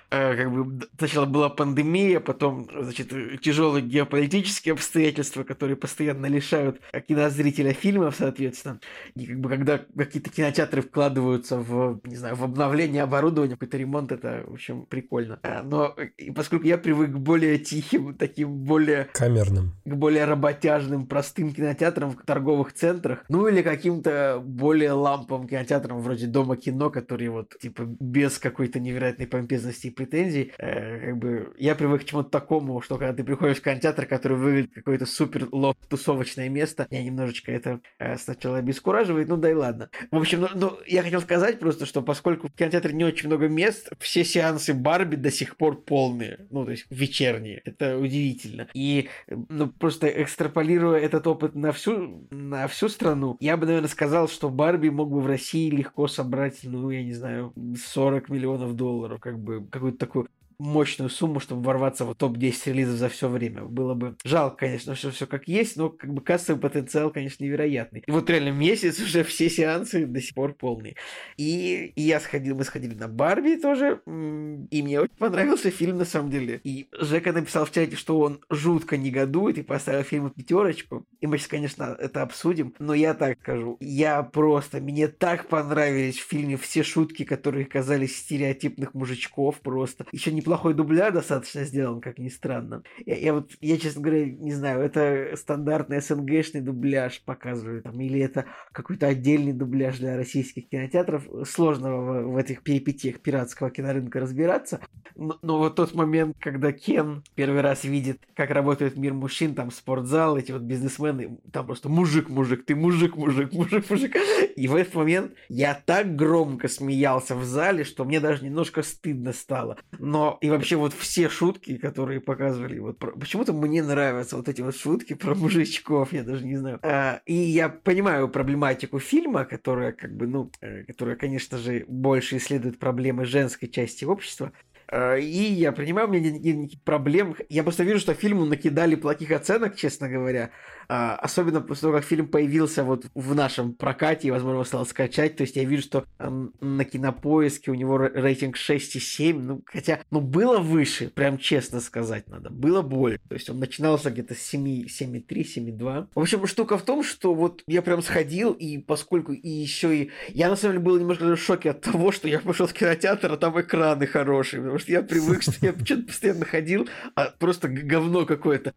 C: как бы сначала была пандемия, потом, значит, тяжелые геополитические обстоятельства, которые постоянно лишают кинозрителя фильмов, соответственно. И как бы когда какие-то кинотеатры вкладываются в, не знаю, в обновление оборудования, какой-то ремонт, это, в общем, прикольно. Э, но и поскольку я привык к более тихим, таким более...
B: Камерным.
C: К более работяжным, простым кинотеатрам в торговых центрах, ну или каким-то более ламповым кинотеатрам вроде Дома кино, которые вот, типа, без какой-то невероятной помпезности и претензий. Э, как бы я привык к чему-то такому, что когда ты приходишь в кинотеатр, который выглядит какое-то супер лофт-тусовочное место, меня немножечко это э, сначала обескураживает, ну да и ладно. В общем, ну, ну, я хотел сказать просто, что поскольку в кинотеатре не очень много мест, все сеансы Барби до сих пор полные, ну то есть вечерние. Это удивительно. И ну просто экстраполируя этот опыт на всю, на всю страну, я бы, наверное, сказал, что Барби мог бы в России легко собрать, ну, я не знаю, 40 миллионов долларов, как бы какой какую-то такую мощную сумму, чтобы ворваться в топ-10 релизов за все время. Было бы жалко, конечно, что все как есть, но как бы кассовый потенциал, конечно, невероятный. И вот реально месяц уже все сеансы до сих пор полные. И, и я сходил, мы сходили на Барби тоже, и мне очень понравился фильм на самом деле. И Жека написал в чате, что он жутко негодует и поставил фильму пятерочку. И мы сейчас, конечно, это обсудим, но я так скажу. Я просто, мне так понравились в фильме все шутки, которые казались стереотипных мужичков просто. Еще не неплохой дубляж достаточно сделан, как ни странно. Я, я вот, я, честно говоря, не знаю, это стандартный СНГшный дубляж показывают, там, или это какой-то отдельный дубляж для российских кинотеатров. Сложно в, в этих перипетиях пиратского кинорынка разбираться. Но, но вот тот момент, когда Кен первый раз видит, как работает мир мужчин, там спортзал, эти вот бизнесмены, там просто мужик, мужик, ты мужик, мужик, мужик, мужик. И в этот момент я так громко смеялся в зале, что мне даже немножко стыдно стало. Но и вообще вот все шутки, которые показывали, вот про... почему-то мне нравятся вот эти вот шутки про мужичков, я даже не знаю. А, и я понимаю проблематику фильма, которая как бы, ну, э, которая, конечно же, больше исследует проблемы женской части общества. А, и я принимаю, у меня никаких проблем. Я просто вижу, что фильму накидали плохих оценок, честно говоря. А, особенно после того, как фильм появился вот в нашем прокате, и, возможно, стал скачать. То есть я вижу, что на кинопоиске у него рейтинг 6,7. Ну, хотя, ну, было выше, прям честно сказать надо. Было больше. То есть он начинался где-то с 7, 7,3, 7,2. В общем, штука в том, что вот я прям сходил, и поскольку и еще и... Я, на самом деле, был немножко в шоке от того, что я пошел в кинотеатр, а там экраны хорошие. Потому что я привык, что я что-то постоянно ходил, а просто говно какое-то.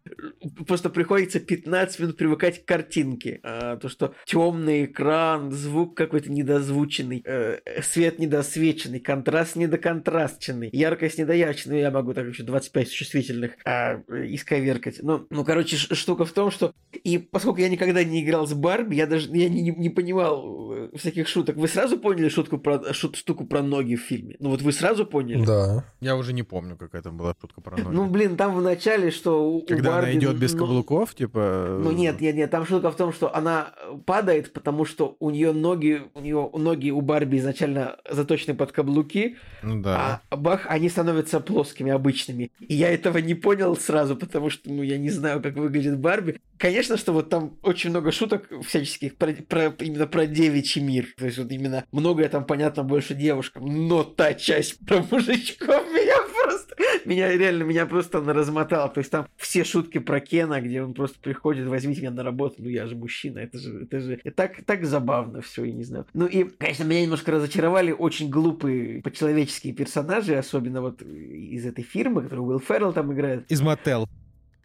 C: Просто приходится 15 минут привыкать к картинке. А, то, что темный экран, звук какой-то недозвученный, э, свет недосвеченный, контраст недоконтрастченный, яркость недоярченная. Я могу так еще 25 чувствительных а, исковеркать. Ну, ну, короче, штука в том, что... И поскольку я никогда не играл с Барби, я даже я не, не, не понимал э, всяких шуток. Вы сразу поняли шутку про, шут, штуку про ноги в фильме? Ну вот вы сразу поняли?
B: Да.
A: Я уже не помню, какая там была шутка про ноги.
C: Ну, блин, там в начале, что у,
A: Когда
C: у Барби...
A: она идет без
C: ну,
A: каблуков, типа...
C: Ну нет, нет, нет, там шутка в том, что она падает, потому что у нее ноги, у нее ноги у Барби изначально заточены под каблуки,
A: Ну да.
C: а бах, они становятся плоскими, обычными. И я этого не понял сразу, потому что, ну, я не знаю, как выглядит Барби. Конечно, что вот там очень много шуток всяческих про, про- именно про девичий мир. То есть вот именно многое там понятно больше девушкам. Но та часть про мужичков меня просто... Меня реально, меня просто она размотала. То есть там все шутки про Кена, где он просто приходит, возьмите меня на работу, ну я же мужчина, это же, это же и так, так забавно все, я не знаю. Ну и, конечно, меня немножко разочаровали очень глупые по-человеческие персонажи, особенно вот из этой фирмы, которую Уилл Феррелл там играет.
A: Из мотел.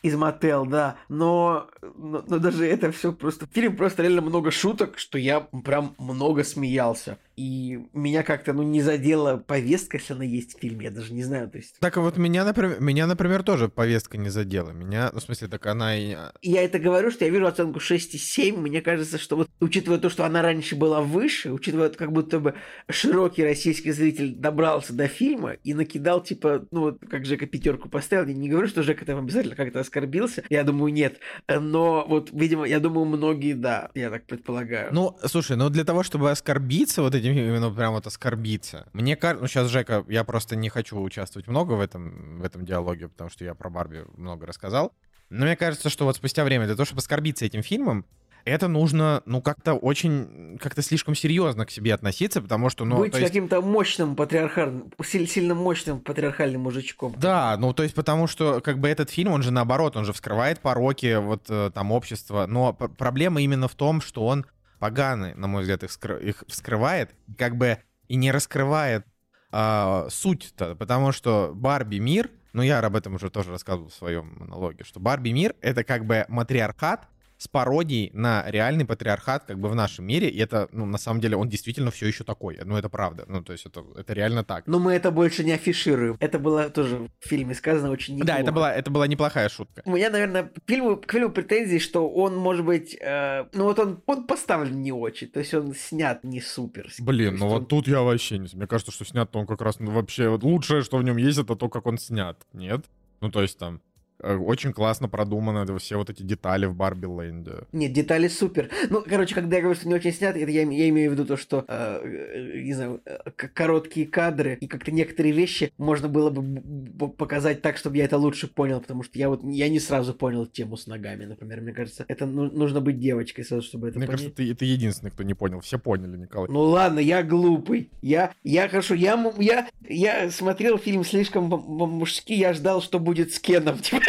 C: Из мотел, да. Но, но, но даже это все просто... В фильме просто реально много шуток, что я прям много смеялся. И меня как-то, ну, не задела повестка, если она есть в фильме. Я даже не знаю, то есть...
A: Так вот меня, например, меня, например, тоже повестка не задела. Меня, ну, в смысле, так она и...
C: Я это говорю, что я вижу оценку 6,7. Мне кажется, что вот, учитывая то, что она раньше была выше, учитывая, как будто бы широкий российский зритель добрался до фильма и накидал, типа, ну, вот как Жека пятерку поставил. Я не говорю, что Жека там обязательно как-то оскорбился. Я думаю, нет. Но вот, видимо, я думаю, многие, да, я так предполагаю.
A: Ну, слушай, ну для того, чтобы оскорбиться вот этим, именно прям вот оскорбиться, мне кажется, ну сейчас, Жека, я просто не хочу участвовать много в этом, в этом диалоге, потому что я про Барби много рассказал. Но мне кажется, что вот спустя время для того, чтобы оскорбиться этим фильмом, это нужно, ну, как-то очень, как-то слишком серьезно к себе относиться, потому что, ну,
C: Быть
A: есть-
C: каким-то мощным патриархальным, силь- сильно мощным патриархальным мужичком.
A: Да, ну то есть потому что как бы этот фильм, он же наоборот, он же вскрывает пороки вот э, там общества, но проблема именно в том, что он поганый, на мой взгляд, их, скры- их вскрывает, как бы и не раскрывает а, суть-то, потому что Барби мир, ну я об этом уже тоже рассказывал в своем монологе, что Барби мир это как бы матриархат, с пародией на реальный патриархат как бы в нашем мире, и это, ну, на самом деле, он действительно все еще такой, ну, это правда, ну, то есть это, это реально так.
C: Но мы это больше не афишируем. Это было тоже в фильме сказано очень неплохо.
A: Да, это была, это была неплохая шутка.
C: У меня, наверное, к фильму, к фильму претензии, что он, может быть, э, ну вот он, он поставлен не очень, то есть он снят не супер.
A: Блин, ну
C: есть
A: вот тут я вообще не... Мне кажется, что снят он как раз ну, вообще... Вот лучшее, что в нем есть, это то, как он снят. Нет? Ну, то есть там очень классно продуманы все вот эти детали в Барби Лэнде.
C: Нет, детали супер. Ну, короче, когда я говорю, что не очень снят, это я, я имею в виду то, что, э, э, не знаю, э, короткие кадры и как-то некоторые вещи можно было бы показать так, чтобы я это лучше понял, потому что я вот я не сразу понял тему с ногами, например. Мне кажется, это ну- нужно быть девочкой сразу, чтобы это
A: Мне
C: понять.
A: кажется, ты, ты единственный, кто не понял. Все поняли, Николай.
C: Ну ладно, я глупый. Я, я хорошо, я, я, я смотрел фильм слишком мужский, я ждал, что будет с Кеном. типа.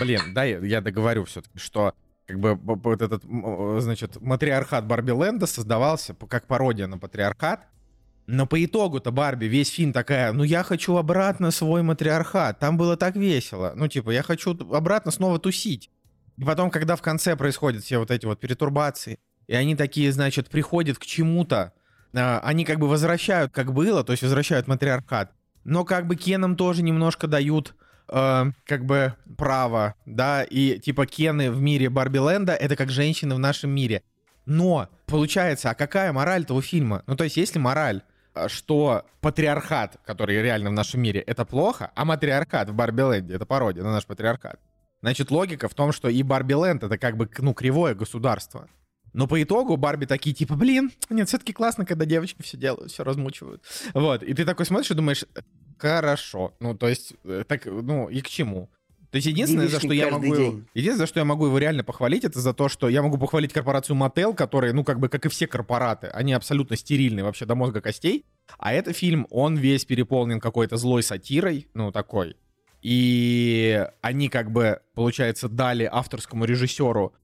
A: Блин, дай я договорю все-таки, что как бы вот этот, значит, матриархат Барби Лэнда создавался как пародия на патриархат, но по итогу-то Барби весь фильм такая, ну я хочу обратно свой матриархат, там было так весело, ну типа я хочу обратно снова тусить. И потом, когда в конце происходят все вот эти вот перетурбации, и они такие, значит, приходят к чему-то, а, они как бы возвращают, как было, то есть возвращают матриархат, но как бы Кенам тоже немножко дают э, как бы право, да, и типа Кены в мире Барби Ленда это как женщины в нашем мире. Но получается, а какая мораль того фильма? Ну то есть если мораль э, что патриархат, который реально в нашем мире, это плохо, а матриархат в Барби Ленде это пародия на наш патриархат. Значит, логика в том, что и Барби Ленд это как бы, ну, кривое государство. Но по итогу Барби такие, типа, блин, нет, все-таки классно, когда девочки все делают, все размучивают. Вот, и ты такой смотришь и думаешь, хорошо. Ну, то есть, э, так, ну, и к чему? То есть единственное, за что я могу...
C: день.
A: Единственное, за что я могу его реально похвалить, это за то, что я могу похвалить корпорацию Мотел, которые, ну, как бы, как и все корпораты, они абсолютно стерильные вообще до мозга костей. А этот фильм, он весь переполнен какой-то злой сатирой, ну, такой. И они, как бы, получается, дали авторскому режиссеру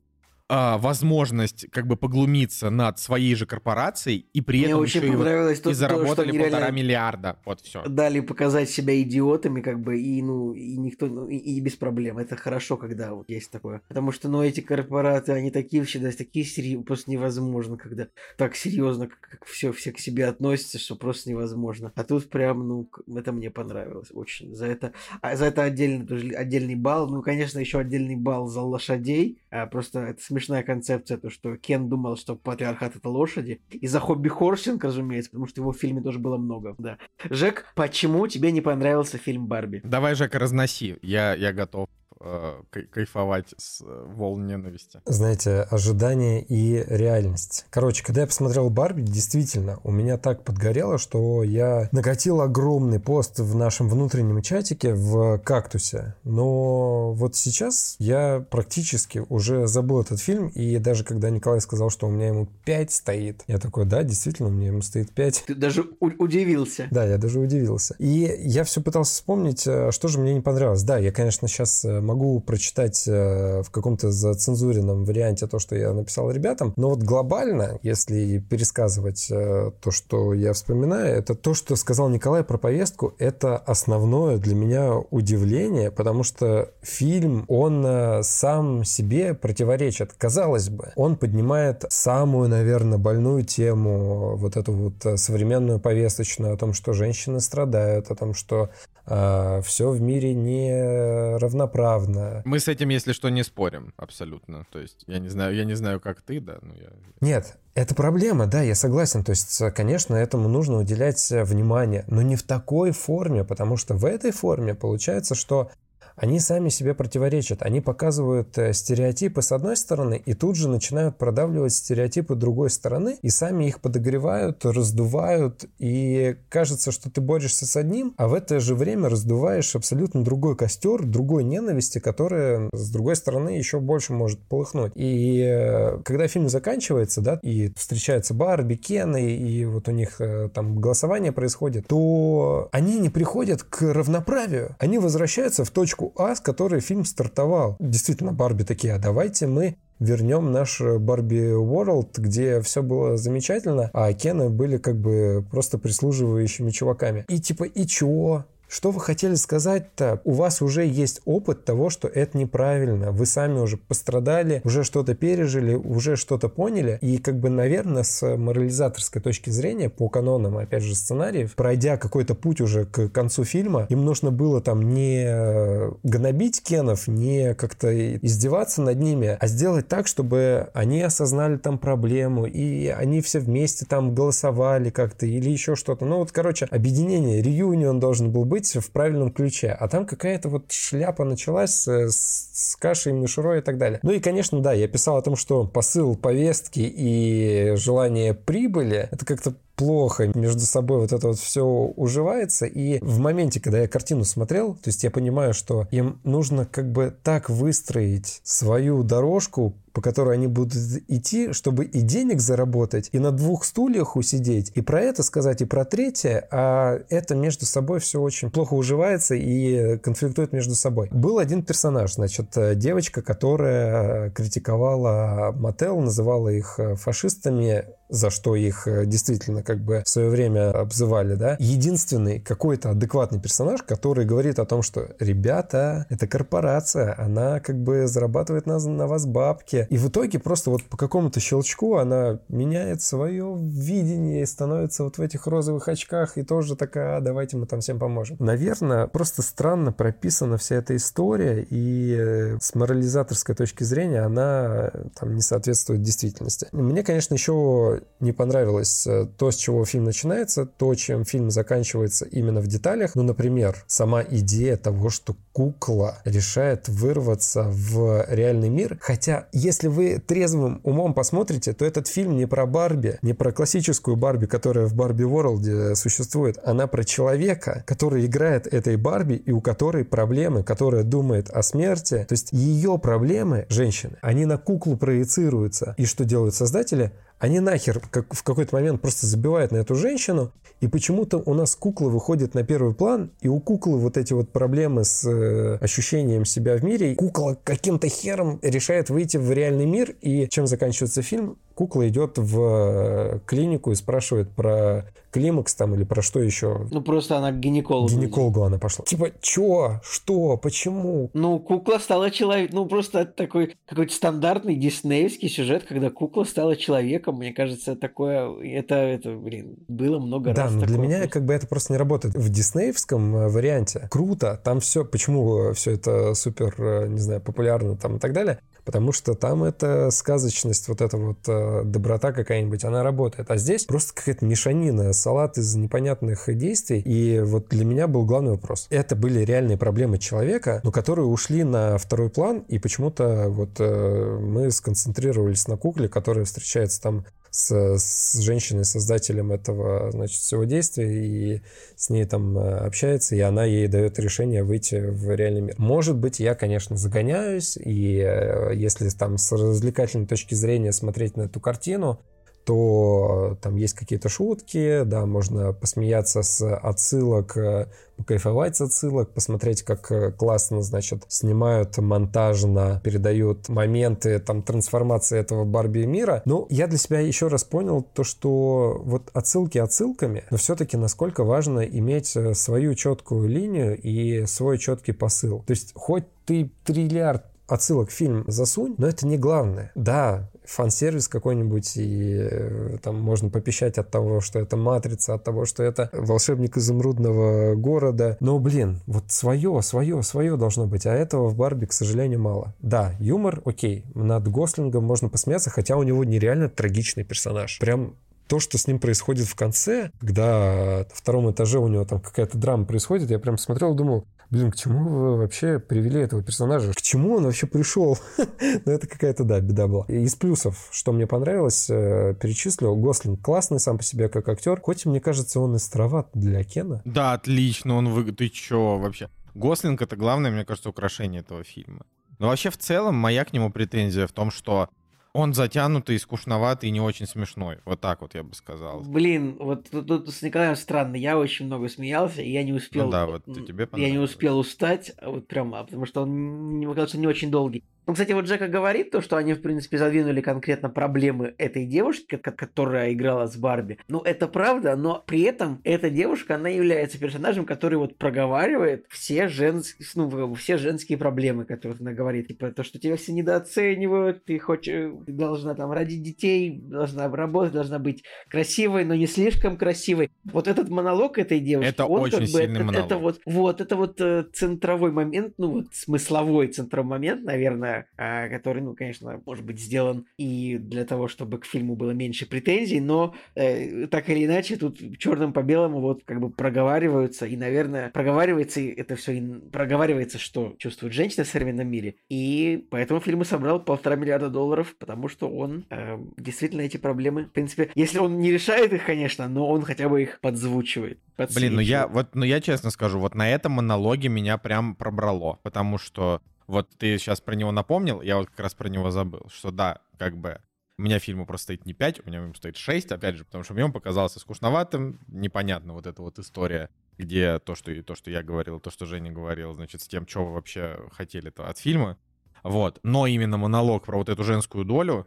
A: а, возможность как бы поглумиться над своей же корпорацией и при
C: Мне
A: этом
C: очень
A: еще и,
C: понравилось
A: и
C: то, то, что
A: заработали
C: они
A: полтора миллиарда. Вот все.
C: дали показать себя идиотами, как бы, и, ну, и никто, ну, и, и без проблем. Это хорошо, когда вот есть такое. Потому что, ну, эти корпораты, они такие всегда, такие серьезные, просто невозможно, когда так серьезно, как, как все, все к себе относятся, что просто невозможно. А тут прям, ну, это мне понравилось очень. За это, а за это отдельный, тоже отдельный балл. Ну, конечно, еще отдельный балл за лошадей. А, просто это смешная концепция, то, что Кен думал, что патриархат это лошади. И за хобби хорсинг, разумеется, потому что его в фильме тоже было много, да. Жек, почему тебе не понравился фильм Барби?
A: Давай, Жека, разноси. Я, я готов э, кай- кайфовать с э, волн ненависти.
B: Знаете, ожидание и реальность. Короче, когда я посмотрел Барби, действительно, у меня так подгорело, что я накатил огромный пост в нашем внутреннем чатике в «Кактусе». Но вот сейчас я практически уже забыл этот фильм, и даже когда Николай сказал, что у меня ему 5 стоит, я такой, да, действительно, у меня ему стоит 5.
C: Ты даже у- удивился.
B: Да, я даже удивился. И я все пытался вспомнить, э, что же мне не понравилось. Да, я, конечно, сейчас могу прочитать э, в каком-то зацензуренном варианте то, что я написал ребятам, но вот глобально, если пересказывать э, то, что я вспоминаю, это то, что сказал Николай про повестку, это основное для меня удивление, потому что фильм, он э, сам себе противоречит. Казалось бы, он поднимает самую, наверное, больную тему, вот эту вот э, современную повесточную о том, что женщины страдают, о том, что все в мире не равноправно.
A: Мы с этим, если что, не спорим абсолютно. То есть я не знаю, я не знаю, как ты, да, но я...
B: Нет, это проблема, да, я согласен. То есть, э, конечно, этому нужно уделять э, внимание, но не в такой форме, потому что в этой форме получается, что они сами себе противоречат. Они показывают э, стереотипы с одной стороны и тут же начинают продавливать стереотипы другой стороны и сами их подогревают, раздувают. И кажется, что ты борешься с одним, а в это же время раздуваешь абсолютно другой костер, другой ненависти, которая с другой стороны еще больше может полыхнуть. И э, когда фильм заканчивается, да, и встречаются Барби, Кен, и, и вот у них э, там голосование происходит, то они не приходят к равноправию. Они возвращаются в точку А, с которой фильм стартовал. Действительно, Барби такие, а давайте мы вернем наш Барби World, где все было замечательно, а Кены были как бы просто прислуживающими чуваками. И типа, и чё? Что вы хотели сказать-то? У вас уже есть опыт того, что это неправильно. Вы сами уже пострадали, уже что-то пережили, уже что-то поняли. И как бы, наверное, с морализаторской точки зрения, по канонам, опять же, сценариев, пройдя какой-то путь уже к концу фильма, им нужно было там не гнобить Кенов, не как-то издеваться над ними, а сделать так, чтобы они осознали там проблему, и они все вместе там голосовали как-то, или еще что-то. Ну вот, короче, объединение, реюнион должен был быть в правильном ключе. А там какая-то вот шляпа началась с, с кашей, мишурой и так далее. Ну и, конечно, да, я писал о том, что посыл повестки и желание прибыли, это как-то плохо между собой вот это вот все уживается. И в моменте, когда я картину смотрел, то есть я понимаю, что им нужно как бы так выстроить свою дорожку, по которой они будут идти, чтобы и денег заработать, и на двух стульях усидеть, и про это сказать, и про третье, а это между собой все очень плохо уживается и конфликтует между собой. Был один персонаж, значит, девочка, которая критиковала Мотел, называла их фашистами, за что их действительно как бы в свое время обзывали, да. Единственный какой-то адекватный персонаж, который говорит о том, что ребята, это корпорация, она как бы зарабатывает на, на вас бабки. И в итоге просто вот по какому-то щелчку она меняет свое видение и становится вот в этих розовых очках и тоже такая, а, давайте мы там всем поможем. Наверное, просто странно прописана вся эта история и с морализаторской точки зрения она там не соответствует действительности. Мне, конечно, еще не понравилось то, с чего фильм начинается, то, чем фильм заканчивается именно в деталях. Ну, например, сама идея того, что кукла решает вырваться в реальный мир. Хотя, если вы трезвым умом посмотрите, то этот фильм не про Барби, не про классическую Барби, которая в Барби Ворлде существует. Она про человека, который играет этой Барби и у которой проблемы, которая думает о смерти. То есть ее проблемы, женщины, они на куклу проецируются. И что делают создатели? Они нахер как, в какой-то момент просто забивают на эту женщину, и почему-то у нас кукла выходит на первый план, и у куклы вот эти вот проблемы с э, ощущением себя в мире. Кукла каким-то хером решает выйти в реальный мир, и чем заканчивается фильм? Кукла идет в э, клинику и спрашивает про климакс там или про что еще.
C: Ну, просто она к гинекологу.
B: К гинекологу она пошла. Типа, чё? Что? Почему?
C: Ну, кукла стала человеком. Ну, просто такой какой-то стандартный диснеевский сюжет, когда кукла стала человеком. Мне кажется, такое... Это, это блин, было много
B: да,
C: раз.
B: Да, но для меня
C: просто.
B: как бы это просто не работает. В диснеевском э, варианте круто. Там все... Почему все это супер, э, не знаю, популярно там и так далее? потому что там эта сказочность, вот эта вот э, доброта какая-нибудь, она работает. А здесь просто какая-то мешанина, салат из непонятных действий. И вот для меня был главный вопрос. Это были реальные проблемы человека, но которые ушли на второй план, и почему-то вот э, мы сконцентрировались на кукле, которая встречается там с, с женщиной-создателем этого, значит, всего действия, и с ней там э, общается, и она ей дает решение выйти в реальный мир. Может быть, я, конечно, загоняюсь, и э, если там с развлекательной точки зрения смотреть на эту картину, то там есть какие-то шутки, да, можно посмеяться с отсылок, э, покайфовать с отсылок, посмотреть, как э, классно, значит, снимают монтажно, передают моменты там трансформации этого Барби мира. Ну, я для себя еще раз понял то, что вот отсылки отсылками, но все-таки насколько важно иметь э, свою четкую линию и свой четкий посыл. То есть хоть ты триллиард отсылок в фильм засунь, но это не главное. Да, фан-сервис какой-нибудь, и э, там можно попищать от того, что это «Матрица», от того, что это «Волшебник изумрудного города». Но, блин, вот свое, свое, свое должно быть, а этого в Барби, к сожалению, мало. Да, юмор, окей, над Гослингом можно посмеяться, хотя у него нереально трагичный персонаж. Прям то, что с ним происходит в конце, когда на втором этаже у него там какая-то драма происходит, я прям смотрел и думал, блин, к чему вы вообще привели этого персонажа? К чему он вообще пришел? ну, это какая-то, да, беда была. Из плюсов, что мне понравилось, э, перечислил, Гослинг классный сам по себе как актер, хоть мне кажется, он и староват для Кена.
A: Да, отлично, он вы... Ты чё вообще? Гослинг — это главное, мне кажется, украшение этого фильма. Но вообще в целом моя к нему претензия в том, что он затянутый, скучноватый и не очень смешной. Вот так вот я бы сказал.
C: Блин, вот тут, тут с Николаем странно. Я очень много смеялся, и я не успел...
A: Ну да, вот тебе
C: Я не успел устать, а вот прям, а потому что он, мне кажется, не очень долгий. Ну, кстати, вот Джека говорит то, что они, в принципе, задвинули конкретно проблемы этой девушки, которая играла с Барби. Ну, это правда, но при этом эта девушка, она является персонажем, который вот проговаривает все женские, ну, все женские проблемы, которые она говорит. Типа то, что тебя все недооценивают, ты хочешь, ты должна там родить детей, должна работать, должна быть красивой, но не слишком красивой. Вот этот монолог этой девушки,
A: это
C: он
A: очень
C: как бы,
A: сильный
C: это,
A: монолог.
C: это вот, вот, это вот э, центровой момент, ну вот смысловой центровой момент, наверное, а, который, ну, конечно, может быть сделан и для того, чтобы к фильму было меньше претензий, но э, так или иначе тут черным по белому вот как бы проговариваются, и, наверное, проговаривается это все, проговаривается, что чувствует женщина в современном мире, и поэтому фильм и собрал полтора миллиарда долларов, потому что он э, действительно эти проблемы, в принципе, если он не решает их, конечно, но он хотя бы их подзвучивает.
A: Блин, ну я вот, ну я честно скажу, вот на этом монологе меня прям пробрало, потому что вот ты сейчас про него напомнил, я вот как раз про него забыл, что да, как бы у меня фильму просто стоит не 5, у меня ему стоит 6, опять же, потому что мне он показался скучноватым, непонятно вот эта вот история, где то, что, то, что я говорил, то, что Женя говорил, значит, с тем, что вы вообще хотели-то от фильма. Вот. Но именно монолог про вот эту женскую долю,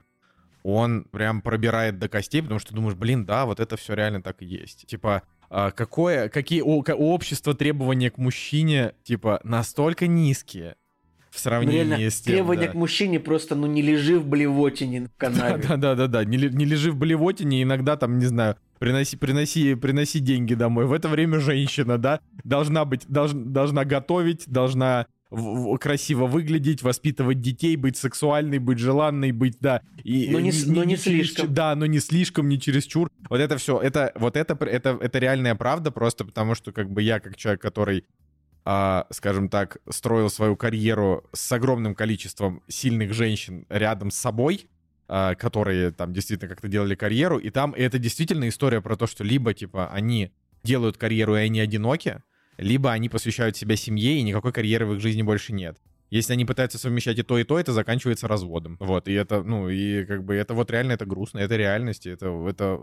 A: он прям пробирает до костей, потому что думаешь, блин, да, вот это все реально так и есть. Типа, а, какое, какие у, у общества требования к мужчине, типа, настолько низкие, в сравнении
C: ну, реально,
A: с тем,
C: требования
A: да.
C: к мужчине просто, ну, не лежи в блевотине в канаве.
A: Да-да-да, не, не лежи в блевотине, иногда там, не знаю, приноси, приноси, приноси деньги домой. В это время женщина, да, должна быть, долж, должна готовить, должна в, в, красиво выглядеть, воспитывать детей, быть сексуальной, быть желанной, быть, да. И,
C: но не,
A: не,
C: но не,
A: не
C: слишком.
A: Через, да, но не слишком, не чересчур. Вот это все, это, вот это, это, это реальная правда просто потому, что как бы я, как человек, который а, скажем так, строил свою карьеру с огромным количеством сильных женщин рядом с собой, а, которые там действительно как-то делали карьеру, и там и это действительно история про то, что либо, типа, они делают карьеру, и они одиноки, либо они посвящают себя семье, и никакой карьеры в их жизни больше нет. Если они пытаются совмещать и то, и то, это заканчивается разводом. Вот, и это, ну, и как бы это вот реально, это грустно, это реальность, это, это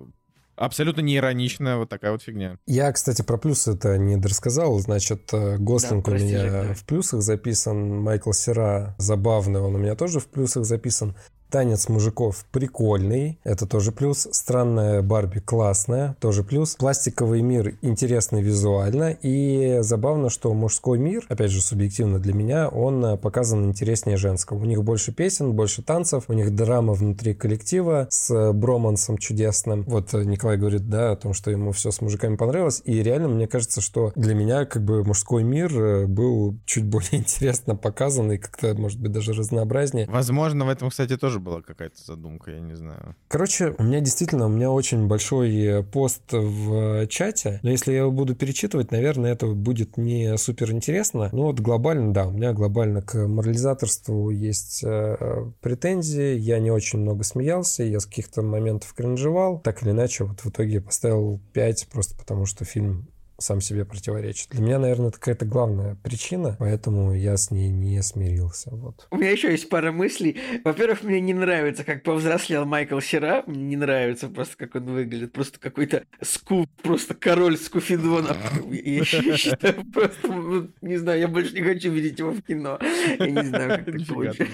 A: абсолютно не ироничная вот такая вот фигня.
B: Я, кстати, про плюсы это не рассказал. Значит, э, Гослинг да, у меня в плюсах записан, Майкл Сера забавный, он у меня тоже в плюсах записан. Танец мужиков прикольный, это тоже плюс. Странная Барби классная, тоже плюс. Пластиковый мир интересный визуально. И забавно, что мужской мир, опять же, субъективно для меня, он э, показан интереснее женского. У них больше песен, больше танцев, у них драма внутри коллектива с бромансом чудесным. Вот э, Николай говорит, да, о том, что ему все с мужиками понравилось. И реально, мне кажется, что для меня как бы мужской мир э, был чуть более интересно показан и как-то, может быть, даже разнообразнее.
A: Возможно, в этом, кстати, тоже была какая-то задумка, я не знаю.
B: Короче, у меня действительно, у меня очень большой э, пост в чате, но если я его буду перечитывать, наверное, это будет не супер интересно. Но вот глобально, да, у меня глобально к морализаторству есть э, претензии, я не очень много смеялся, я с каких-то моментов кринжевал, так или иначе, вот в итоге поставил 5, просто потому что фильм сам себе противоречит. Для меня, наверное, это какая-то главная причина, поэтому я с ней не смирился. Вот.
C: У меня еще есть пара мыслей. Во-первых, мне не нравится, как повзрослел Майкл Сера. Мне не нравится просто, как он выглядит. Просто какой-то скуп, просто король скуфидонов. Я считаю, просто, не знаю, я больше не хочу видеть его в кино. Я не знаю, как так получилось.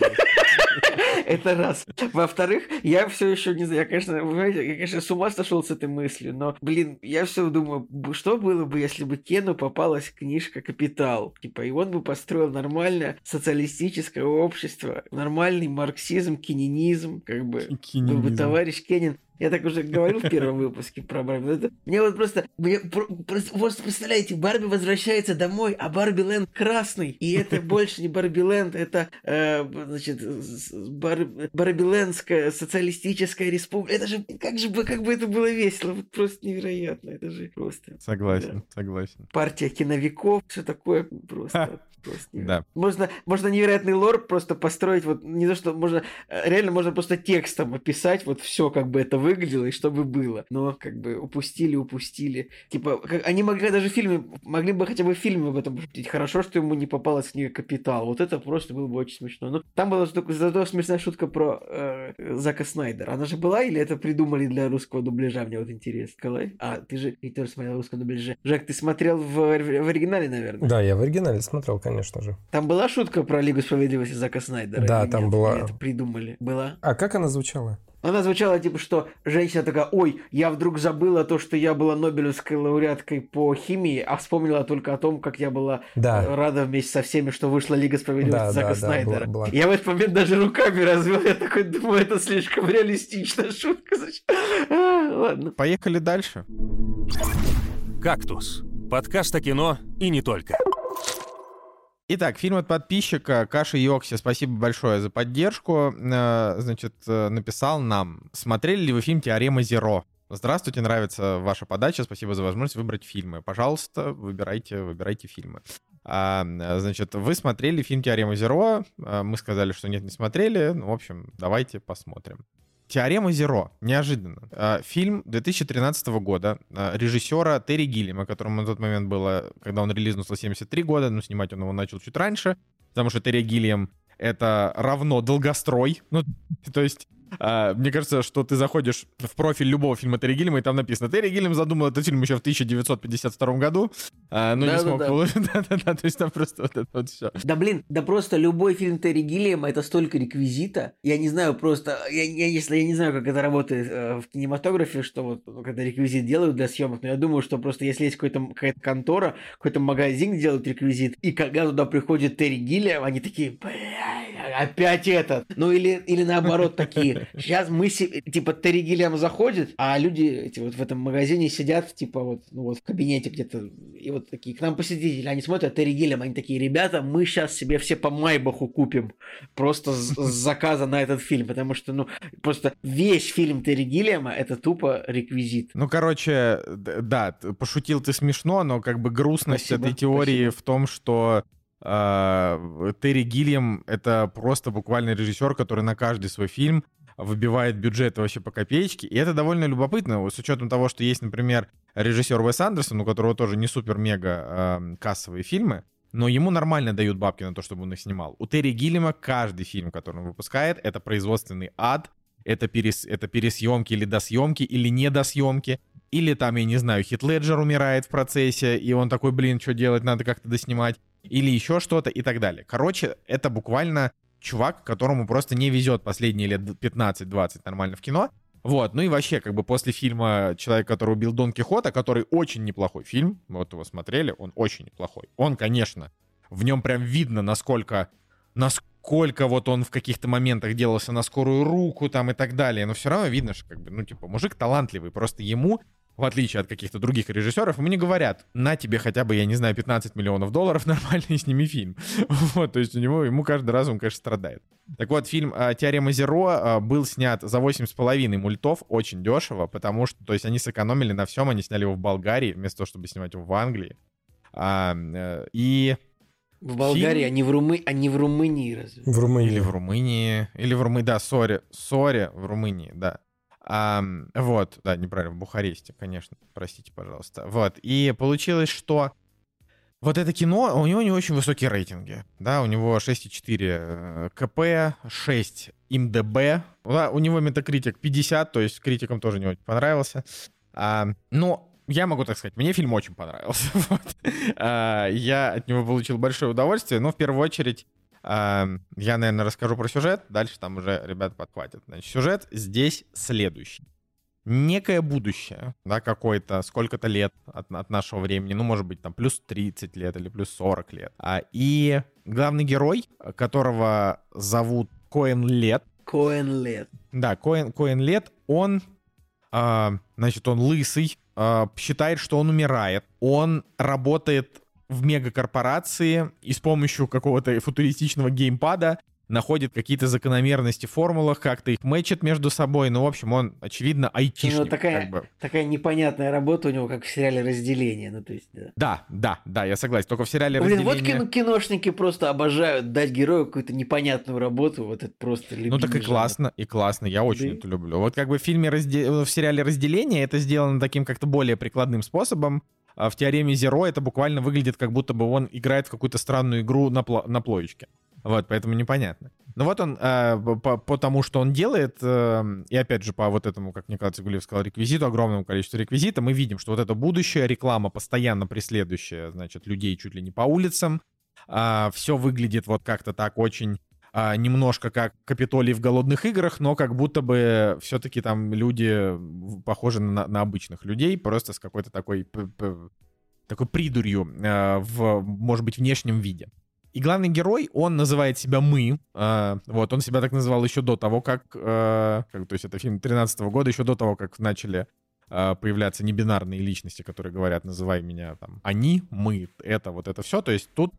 C: Это раз. Во-вторых, я все еще не знаю, я, конечно, я, конечно, с ума сошел с этой мыслью, но, блин, я все думаю, что было бы, если бы Кену попалась книжка «Капитал», типа, и он бы построил нормальное социалистическое общество, нормальный марксизм, кенинизм, как бы, был бы товарищ Кенин. Я так уже говорил в первом выпуске про Барби. Это, мне вот просто, мне, просто, вот представляете, Барби возвращается домой, а Барби Ленд красный. И это больше не Барби Ленд, это, э, значит, Бар, Барби Лендская социалистическая республика. Это же, как же бы, как бы это было весело. Вот просто невероятно. Это же просто...
A: Согласен, да. согласен.
C: Партия киновиков, все такое просто... Просто да. Можно, можно невероятный лор просто построить, вот не то, что можно, э, реально можно просто текстом описать вот все, как бы это выглядело и что бы было. Но как бы упустили, упустили. Типа, как, они могли даже фильмы, могли бы хотя бы фильмы об этом пошутить. Хорошо, что ему не попалась книга «Капитал». Вот это просто было бы очень смешно. Но там была зато, зато смешная шутка про э, Зака Снайдера. Она же была или это придумали для русского дубляжа? Мне вот интересно. Николай? А, ты же ты тоже смотрел русского дубляжа. Жак, ты смотрел в, в оригинале, наверное?
B: Да, я в оригинале смотрел, конечно же.
C: Там была шутка про Лигу справедливости Зака Снайдера?
B: Да, там нет? была.
C: это придумали. Была?
B: А как она звучала?
C: Она звучала типа, что женщина такая, ой, я вдруг забыла то, что я была Нобелевской лауреаткой по химии, а вспомнила только о том, как я была
B: да.
C: рада вместе со всеми, что вышла Лига справедливости да, Зака да, Снайдера. Да, была, была. Я в этот момент даже руками развел, я такой думаю, это слишком реалистичная шутка. А, ладно.
A: Поехали дальше.
D: «Кактус» — подкаст о кино и не только.
A: Итак, фильм от подписчика Каша Йокси, спасибо большое за поддержку. Э, значит, э, написал нам, смотрели ли вы фильм «Теорема Зеро»? Здравствуйте, нравится ваша подача, спасибо за возможность выбрать фильмы. Пожалуйста, выбирайте, выбирайте фильмы. А, значит, вы смотрели фильм «Теорема Зеро», мы сказали, что нет, не смотрели, ну, в общем, давайте посмотрим. Теорема Зеро. Неожиданно. А, фильм 2013 года а, режиссера Терри Гиллима, которому на тот момент было, когда он релизнулся, 73 года, но снимать он его начал чуть раньше, потому что Терри Гиллиам это равно долгострой. Ну, то есть а, мне кажется, что ты заходишь в профиль любого фильма Терри Гиллима, и там написано, Терри Гиллим задумал этот фильм еще в 1952 году, а, но да, не смог... Да-да-да, то есть там просто вот это вот все.
C: Да блин, да просто любой фильм Терри Гиллиама, это столько реквизита. Я не знаю просто, я, я, если я не знаю, как это работает э, в кинематографе, что вот ну, когда реквизит делают для съемок, но я думаю, что просто если есть какой-то, какая-то контора, какой-то магазин делают реквизит, и когда туда приходит Терри Гиллиам, они такие, блядь, опять этот. Ну или, или наоборот такие. Сейчас мы, типа, Терри Гиллиам заходит, а люди эти вот в этом магазине сидят, типа, вот, ну вот в кабинете где-то, и вот такие, к нам посетители, они смотрят Терри Гиллиам, они такие, ребята, мы сейчас себе все по Майбаху купим просто с, с заказа на этот фильм, потому что, ну, просто весь фильм Терри Гиллиама это тупо реквизит.
A: Ну, короче, да, пошутил ты смешно, но как бы грустность спасибо, этой теории спасибо. в том, что Терри Гиллиам — это просто буквально режиссер, который на каждый свой фильм выбивает бюджет вообще по копеечке. И это довольно любопытно, с учетом того, что есть, например, режиссер Уэс Андерсон, у которого тоже не супер-мега кассовые фильмы, но ему нормально дают бабки на то, чтобы он их снимал. У Терри Гиллима каждый фильм, который он выпускает, это производственный ад, это, перес, это пересъемки или досъемки, или недосъемки, или там, я не знаю, Хит Леджер умирает в процессе, и он такой, блин, что делать, надо как-то доснимать, или еще что-то и так далее. Короче, это буквально чувак, которому просто не везет последние лет 15-20 нормально в кино, вот, ну и вообще, как бы после фильма «Человек, который убил Дон Кихота», который очень неплохой фильм, вот его смотрели, он очень неплохой. Он, конечно, в нем прям видно, насколько, насколько вот он в каких-то моментах делался на скорую руку там и так далее, но все равно видно, что как бы, ну типа, мужик талантливый, просто ему в отличие от каких-то других режиссеров, ему не говорят, на тебе хотя бы, я не знаю, 15 миллионов долларов, нормально сними фильм. вот, то есть у него, ему каждый раз он, конечно, страдает. Так вот, фильм а, «Теорема Зеро» а, был снят за 8,5 мультов, очень дешево, потому что, то есть они сэкономили на всем, они сняли его в Болгарии, вместо того, чтобы снимать его в Англии. А, э, и
C: в Болгарии, фильм... а не в, Румы... а не в Румынии разве?
A: В Румынии. Или в Румынии. Или в Румынии, да, сори. Сори, в Румынии, да. А, вот, да, неправильно, в Бухаресте, конечно, простите, пожалуйста. Вот, и получилось, что вот это кино, у него не очень высокие рейтинги, да, у него 6,4 КП, 6 МДБ, да, у него метакритик 50, то есть критикам тоже не очень понравился. А, но я могу так сказать, мне фильм очень понравился. вот. а, я от него получил большое удовольствие, но в первую очередь я, наверное, расскажу про сюжет, дальше там уже ребята подхватят. Значит, сюжет здесь следующий. Некое будущее, да, какое-то, сколько-то лет от, от нашего времени, ну, может быть, там, плюс 30 лет или плюс 40 лет. А, и главный герой, которого зовут Коэн Лет.
C: Коэн Лет.
A: Да, Коэн, Коэн Лет, он, а, значит, он лысый, а, считает, что он умирает. Он работает в мегакорпорации и с помощью какого-то футуристичного геймпада находит какие-то закономерности в формулах, как-то их мэчит между собой. Ну, в общем, он, очевидно, айтишник. Ну,
C: такая,
A: как бы.
C: такая непонятная работа у него, как в сериале «Разделение». Ну, то есть, да.
A: Да, да, да, я согласен. Только в сериале
C: Блин,
A: «Разделение...»
C: вот киношники просто обожают дать герою какую-то непонятную работу. Вот это просто
A: Ну, так и классно, и классно. Я очень да. это люблю. Вот как бы в фильме, разде... в сериале «Разделение» это сделано таким как-то более прикладным способом. А в теореме Zero это буквально выглядит, как будто бы он играет в какую-то странную игру на, пло- на плоечке. Вот, поэтому непонятно. Но вот он, э, по, по тому, что он делает, э, и опять же по вот этому, как Николай Цигулиев сказал, реквизиту, огромному количеству реквизита, мы видим, что вот это будущее, реклама постоянно преследующая, значит, людей чуть ли не по улицам, э, а, все выглядит вот как-то так очень а, немножко как Капитолий в голодных играх, но как будто бы все-таки там люди похожи на, на обычных людей, просто с какой-то такой, такой придурью а, в, может быть, внешнем виде. И главный герой, он называет себя «мы». А, вот, он себя так называл еще до того, как... А, как то есть это фильм 13 года, еще до того, как начали а, появляться небинарные личности, которые говорят, называй меня там «они», «мы», это, вот это все. То есть тут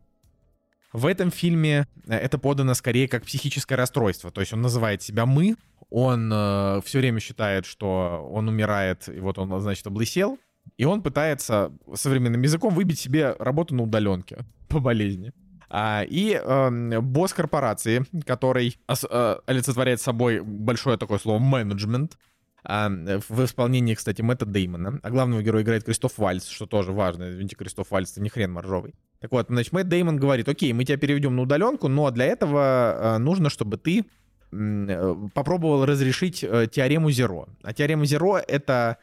A: в этом фильме э, это подано скорее как психическое расстройство. То есть он называет себя «мы», он э, все время считает, что он умирает, и вот он, значит, облысел, и он пытается современным языком выбить себе работу на удаленке по болезни. А, и э, босс корпорации, который э, олицетворяет собой большое такое слово «менеджмент», а, в исполнении, кстати, Мэтта Деймона. А главного героя играет Кристоф Вальц, что тоже важно. Извините, Кристоф Вальц, это не хрен моржовый. Так вот, значит, Мэтт Деймон говорит, окей, мы тебя переведем на удаленку, но для этого нужно, чтобы ты э, попробовал разрешить э, теорему Зеро. А теорема Зеро — это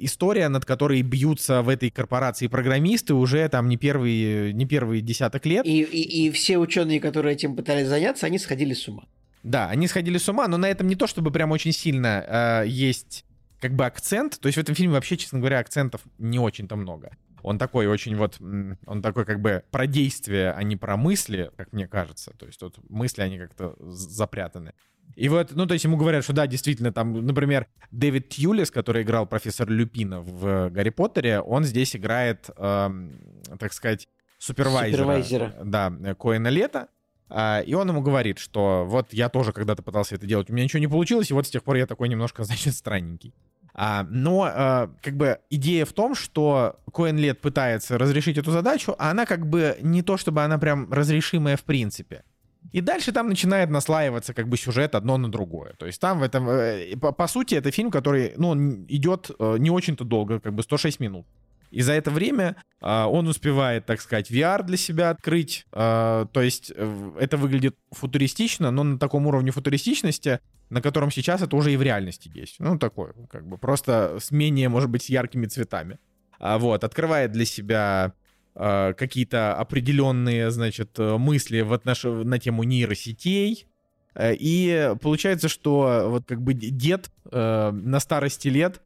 A: история, над которой бьются в этой корпорации программисты уже там не первые, не первые десяток лет.
C: И, и, и все ученые, которые этим пытались заняться, они сходили с ума.
A: Да, они сходили с ума, но на этом не то, чтобы прям очень сильно э, есть как бы акцент. То есть в этом фильме вообще, честно говоря, акцентов не очень-то много. Он такой очень вот, он такой как бы про действие, а не про мысли, как мне кажется. То есть тут мысли, они как-то запрятаны. И вот, ну, то есть ему говорят, что да, действительно, там, например, Дэвид Тьюлис, который играл профессор Люпина в Гарри Поттере, он здесь играет, эм, так сказать, супервайзера. Супервайзера. Да, Коэна Лето. А, и он ему говорит, что вот я тоже когда-то пытался это делать, у меня ничего не получилось, и вот с тех пор я такой немножко, значит, странненький. А, но а, как бы идея в том, что Коэн Лет пытается разрешить эту задачу, а она как бы не то, чтобы она прям разрешимая в принципе. И дальше там начинает наслаиваться как бы сюжет одно на другое. То есть там в этом... Э, по, по сути, это фильм, который, ну, идет э, не очень-то долго, как бы 106 минут. И за это время э, он успевает, так сказать, VR для себя открыть. Э, то есть э, это выглядит футуристично, но на таком уровне футуристичности, на котором сейчас это уже и в реальности есть. Ну, такое, как бы, просто с менее, может быть, с яркими цветами. А, вот, открывает для себя э, какие-то определенные, значит, э, мысли в отнош... на тему нейросетей, э, и получается, что вот как бы дед э, на старости лет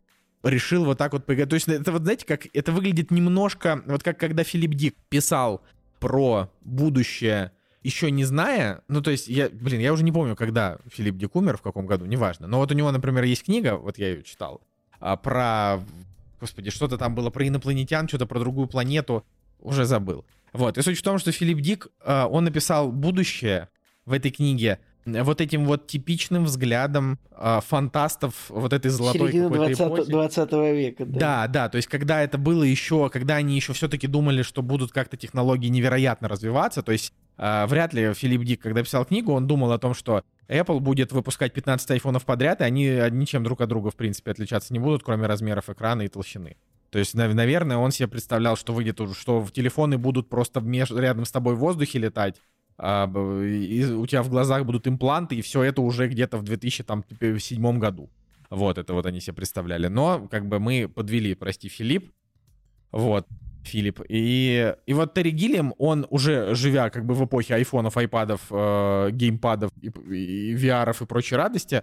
A: решил вот так вот поиграть. То есть это вот, знаете, как это выглядит немножко, вот как когда Филипп Дик писал про будущее, еще не зная, ну то есть я, блин, я уже не помню, когда Филипп Дик умер, в каком году, неважно. Но вот у него, например, есть книга, вот я ее читал, а, про, господи, что-то там было про инопланетян, что-то про другую планету, уже забыл. Вот, и суть в том, что Филипп Дик, а, он написал будущее в этой книге вот этим вот типичным взглядом э, фантастов вот этой золотой
C: Середина
A: какой-то
C: 20,
A: эпохи.
C: 20 века, да.
A: Да, да, то есть когда это было еще, когда они еще все-таки думали, что будут как-то технологии невероятно развиваться, то есть э, вряд ли Филипп Дик, когда писал книгу, он думал о том, что Apple будет выпускать 15 айфонов подряд, и они ничем друг от друга, в принципе, отличаться не будут, кроме размеров экрана и толщины. То есть, нав- наверное, он себе представлял, что выйдет, уже, что телефоны будут просто меж- рядом с тобой в воздухе летать, а, и у тебя в глазах будут импланты, и все это уже где-то в 2007 году. Вот, это вот они себе представляли. Но, как бы, мы подвели, прости, Филипп. Вот, Филипп. И, и вот Терри Гиллиам, он уже живя как бы в эпохе айфонов, айпадов, э, геймпадов и, и VR и прочей радости,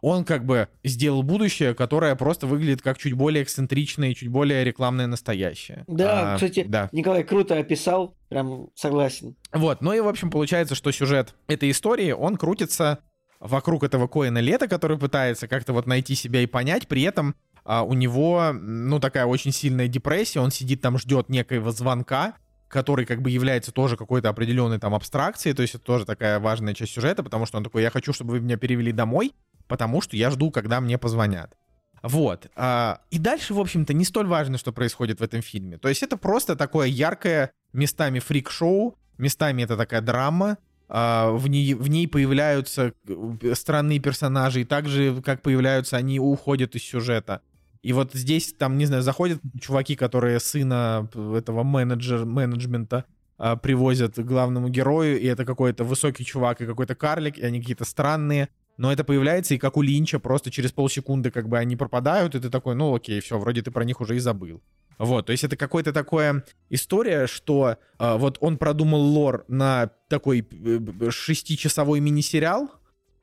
A: он как бы сделал будущее, которое просто выглядит как чуть более эксцентричное и чуть более рекламное настоящее.
C: Да,
A: А,
C: кстати,
A: да.
C: Николай круто описал, прям согласен.
A: Вот, ну и, в общем, получается, что сюжет этой истории, он крутится вокруг этого Коэна Лета, который пытается как-то вот найти себя и понять, при этом а, у него, ну, такая очень сильная депрессия, он сидит там, ждет некоего звонка, который как бы является тоже какой-то определенной там абстракцией, то есть это тоже такая важная часть сюжета, потому что он такой, я хочу, чтобы вы меня перевели домой, потому что я жду, когда мне позвонят. Вот. а, И дальше, в общем-то, не столь важно, что происходит в этом фильме. То есть это просто такое яркое, местами фрик-шоу, местами это такая драма, а, в ней, в ней появляются э, странные персонажи, и так как появляются, они уходят из сюжета. И вот здесь, там, не знаю, заходят чуваки, которые сына этого менеджер, менеджмента а, привозят к главному герою, и это какой-то высокий чувак и какой-то карлик, и они какие-то странные. Но это появляется и как у Линча, просто через полсекунды как бы они пропадают, и ты такой, ну окей, все, вроде ты про них уже и забыл. Вот, то есть это какая-то такая история, что а, вот он продумал лор на такой э, шестичасовой мини-сериал,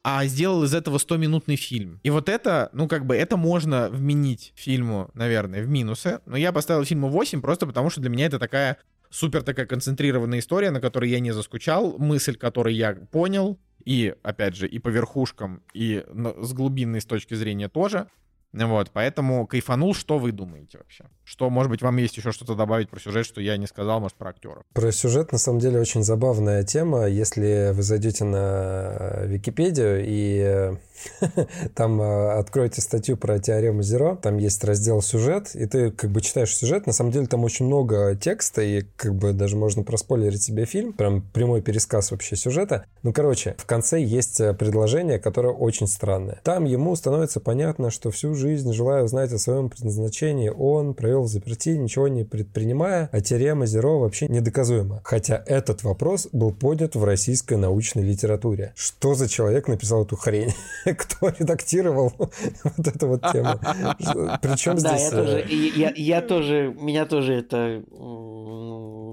A: а сделал из этого 100-минутный фильм. И вот это, ну как бы, это можно вменить фильму, наверное, в минусы. Но я поставил фильму 8 просто потому, что для меня это такая супер такая концентрированная история, на которой я не заскучал, мысль которой я понял, и, опять же, и по верхушкам, и с глубинной с точки зрения тоже. Вот, поэтому кайфанул. Что вы думаете вообще? Что, может быть, вам есть еще что-то добавить про сюжет, что я не сказал, может, про актеров?
B: Про сюжет, на самом деле, очень забавная тема. Если вы зайдете на Википедию и э, там э, откроете статью про теорему Зеро, там есть раздел «Сюжет», и ты как бы читаешь сюжет, на самом деле там очень много текста, и как бы даже можно проспойлерить себе фильм, прям прямой пересказ вообще сюжета. Ну, короче, в конце есть э, предложение, которое очень странное. Там ему становится понятно, что всю жизнь, желая узнать о своем предназначении, он провел в заперти, ничего не предпринимая, а теорема Зеро вообще недоказуема. Хотя этот вопрос был поднят в российской научной литературе. Что за человек написал эту хрень? Кто редактировал вот эту вот тему? Причем
C: Да,
B: здесь...
C: тоже,
B: э,
C: я, тоже, меня тоже это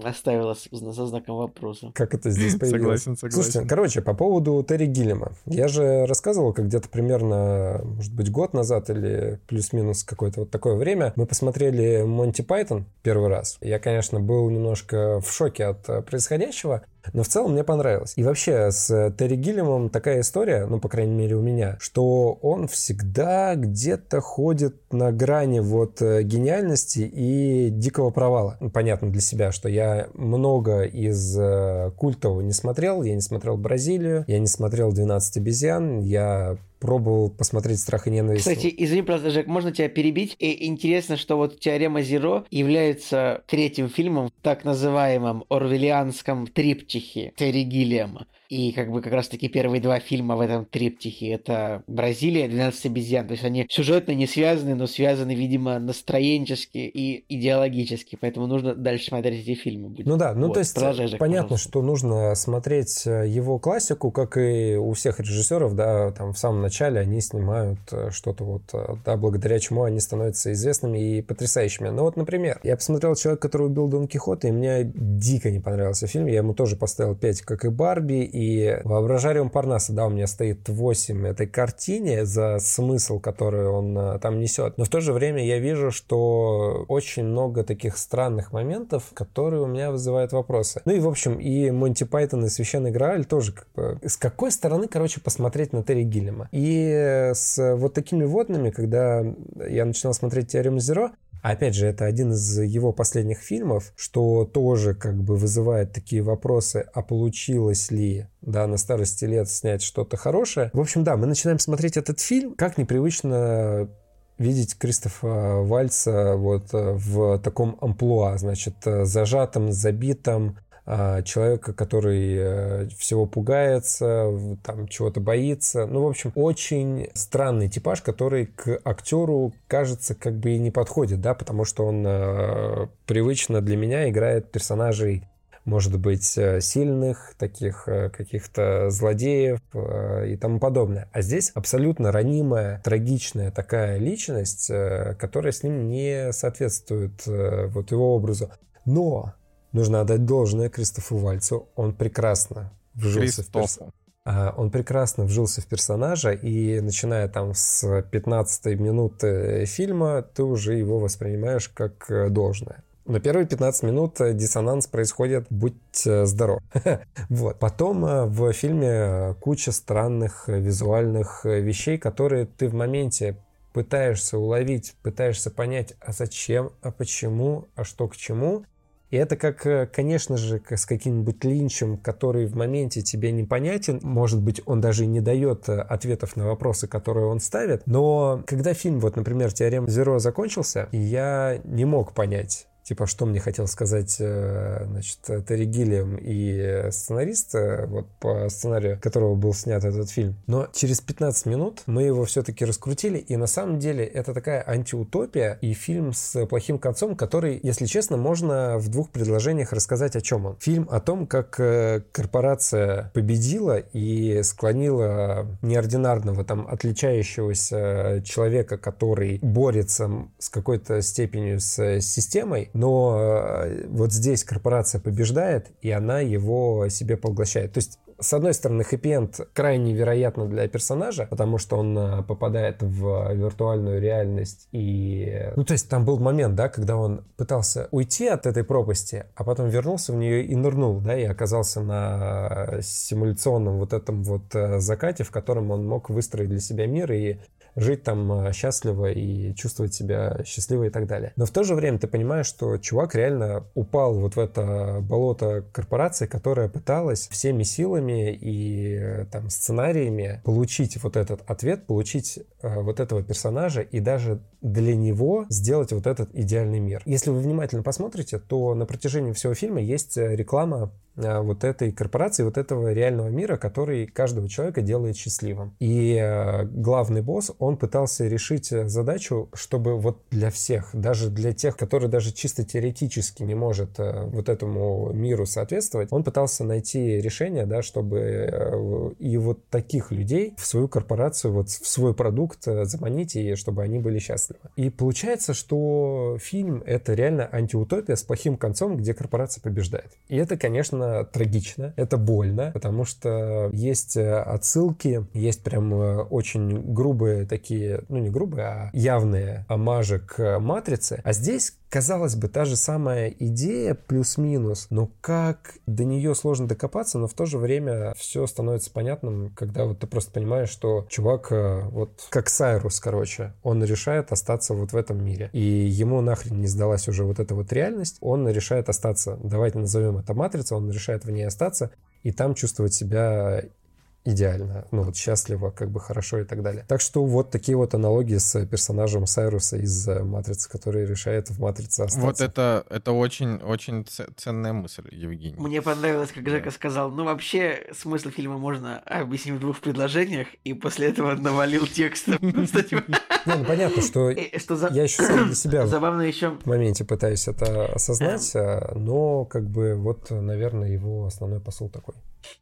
C: оставило с- со знаком вопроса.
B: Как это здесь появилось?
A: Согласен, согласен.
B: Слушайте, короче, по поводу Терри Гиллима. Я же рассказывал, как где-то примерно, может быть, год назад или плюс-минус какое-то вот такое время мы посмотрели Монти Пайтон первый раз. Я, конечно, был немножко в шоке от э, происходящего, но в целом мне понравилось. И вообще с э, Терри Гиллимом такая история, ну, по крайней мере, у меня, что он всегда где-то ходит на грани вот э, гениальности и дикого провала. Ну, Понятно для себя, что я много из э, культового не смотрел. Я не смотрел «Бразилию», я не смотрел «12 обезьян», я пробовал посмотреть «Страх и ненависть».
C: Кстати, извини, просто, Жек, можно тебя перебить? И интересно, что вот «Теорема Зеро» является третьим фильмом так называемом орвелианском триптихе Терри Гиллиама. И как бы как раз-таки первые два фильма в этом триптихе это Бразилия, 12 обезьян. То есть они сюжетно не связаны, но связаны, видимо, настроенчески и идеологически. Поэтому нужно дальше смотреть эти фильмы. Будет.
B: Ну да, ну
C: Вот,
B: то есть
C: продолжай, Жек,
B: понятно,
C: пожалуйста.
B: что нужно смотреть э, его классику, как и у всех режиссеров, да, там в самом начале они снимают э, что-то вот, э, да, благодаря чему они становятся известными и потрясающими. Ну вот, например, я посмотрел «Человек, который убил Дон Кихота», и мне дико не понравился фильм, я ему тоже поставил 5, как и Барби, и «Воображариум Парнаса», да, у меня стоит 8 этой картине за смысл, который он э, там несет, но в то же время я вижу, что очень много таких странных моментов, которые у меня вызывают вопросы. Ну и, в общем, и Монти Пайтон и Священный Грааль тоже как бы... С какой стороны, короче, посмотреть на Терри Гиллема? И с вот такими водными, когда я начинал смотреть «Теорему Зеро», Опять же, это один из его последних фильмов, что тоже как бы вызывает такие вопросы, а получилось ли, да, на старости лет снять что-то хорошее. В общем, да, мы начинаем смотреть этот фильм, как непривычно видеть Кристофа Вальца вот э, в таком амплуа, значит, э, зажатым, забитым, человека, который э, всего пугается, там чего-то боится. Ну, в общем, очень странный типаж, который к актеру, кажется, как бы и не подходит, да, потому что он э, привычно для меня играет персонажей может быть, э, сильных, таких каких-то злодеев и тому подобное. А здесь абсолютно ранимая, трагичная такая личность, которая с ним не соответствует вот его образу. Но нужно отдать должное Кристофу Вальцу. Он прекрасно вжился в перс- а, Он прекрасно вжился в персонажа, и начиная там с 15 минуты фильма, ты уже его воспринимаешь как э, должное. На первые 15 минут э, диссонанс происходит, будь э, здоров. Вот. Потом в фильме куча странных визуальных вещей, которые ты в моменте пытаешься уловить, пытаешься понять, а зачем, а почему, а что к чему. И это как, э, конечно же, как с каким-нибудь линчем, который в моменте тебе непонятен. Может быть, он даже и не дает э, ответов на вопросы, которые он ставит. Но когда фильм, вот, например, «Теорема Зеро» закончился, я не мог понять, типа, что мне хотел сказать, э, значит, Терри и э, сценарист, э, вот по сценарию которого был снят этот фильм. Но через 15 минут мы его все-таки раскрутили, и на самом деле это такая антиутопия и фильм с плохим концом, который, если честно, можно в двух предложениях рассказать, о чем он. Фильм о том, как корпорация победила и склонила неординарного, там, отличающегося человека, который борется с какой-то степенью с системой, но э, вот здесь корпорация побеждает, и она его себе поглощает. То есть с одной стороны, хэппи-энд крайне вероятно для персонажа, потому что он э, попадает в виртуальную реальность и... Ну, то есть там был момент, да, когда он пытался уйти от этой пропасти, а потом вернулся в нее и нырнул, да, и оказался на симуляционном вот этом вот э, закате, в котором он мог выстроить для себя мир и жить там э, счастливо и чувствовать себя счастливо и так далее. Но в то же время ты понимаешь, что чувак реально упал вот в это болото корпорации, которая пыталась всеми силами и э, там сценариями получить вот этот ответ, получить э, вот этого персонажа и даже для него сделать вот этот идеальный мир. Если вы внимательно посмотрите, то на протяжении всего фильма есть э, реклама вот этой корпорации, вот этого реального мира, который каждого человека делает счастливым. И э, главный босс, он пытался решить э, задачу, чтобы вот для всех, даже для тех, которые даже чисто теоретически не может э, вот этому миру соответствовать, он пытался найти решение, да, чтобы э, и вот таких людей в свою корпорацию, вот в свой продукт э, заманить, и чтобы они были счастливы. И получается, что фильм — это реально антиутопия с плохим концом, где корпорация побеждает. И это, конечно, трагично, это больно, потому что есть э, отсылки, есть прям э, очень грубые такие, ну не грубые, а явные омажи к «Матрице». А здесь казалось бы, та же самая идея плюс-минус, но как до нее сложно докопаться, но в то же время все становится понятным, когда вот ты просто понимаешь, что чувак, э, вот как Сайрус, короче, он решает остаться вот в этом мире. И ему нахрен не сдалась уже вот эта вот реальность, он решает остаться, давайте назовем это матрица, он решает в ней остаться и там чувствовать себя идеально, ну вот счастливо, как бы хорошо и так далее. Так что вот такие вот аналогии с персонажем Сайруса из э, «Матрицы», который решает в «Матрице» остаться.
A: Вот это, это очень, очень ценная мысль, Евгений.
C: Мне понравилось, как Жека сказал, ну вообще смысл фильма можно объяснить в двух предложениях, и после этого навалил текст.
B: Не, ну понятно, что я еще сам для себя
C: Забавно еще
B: в моменте пытаюсь это осознать, а, но как бы вот, наверное, его основной посыл такой.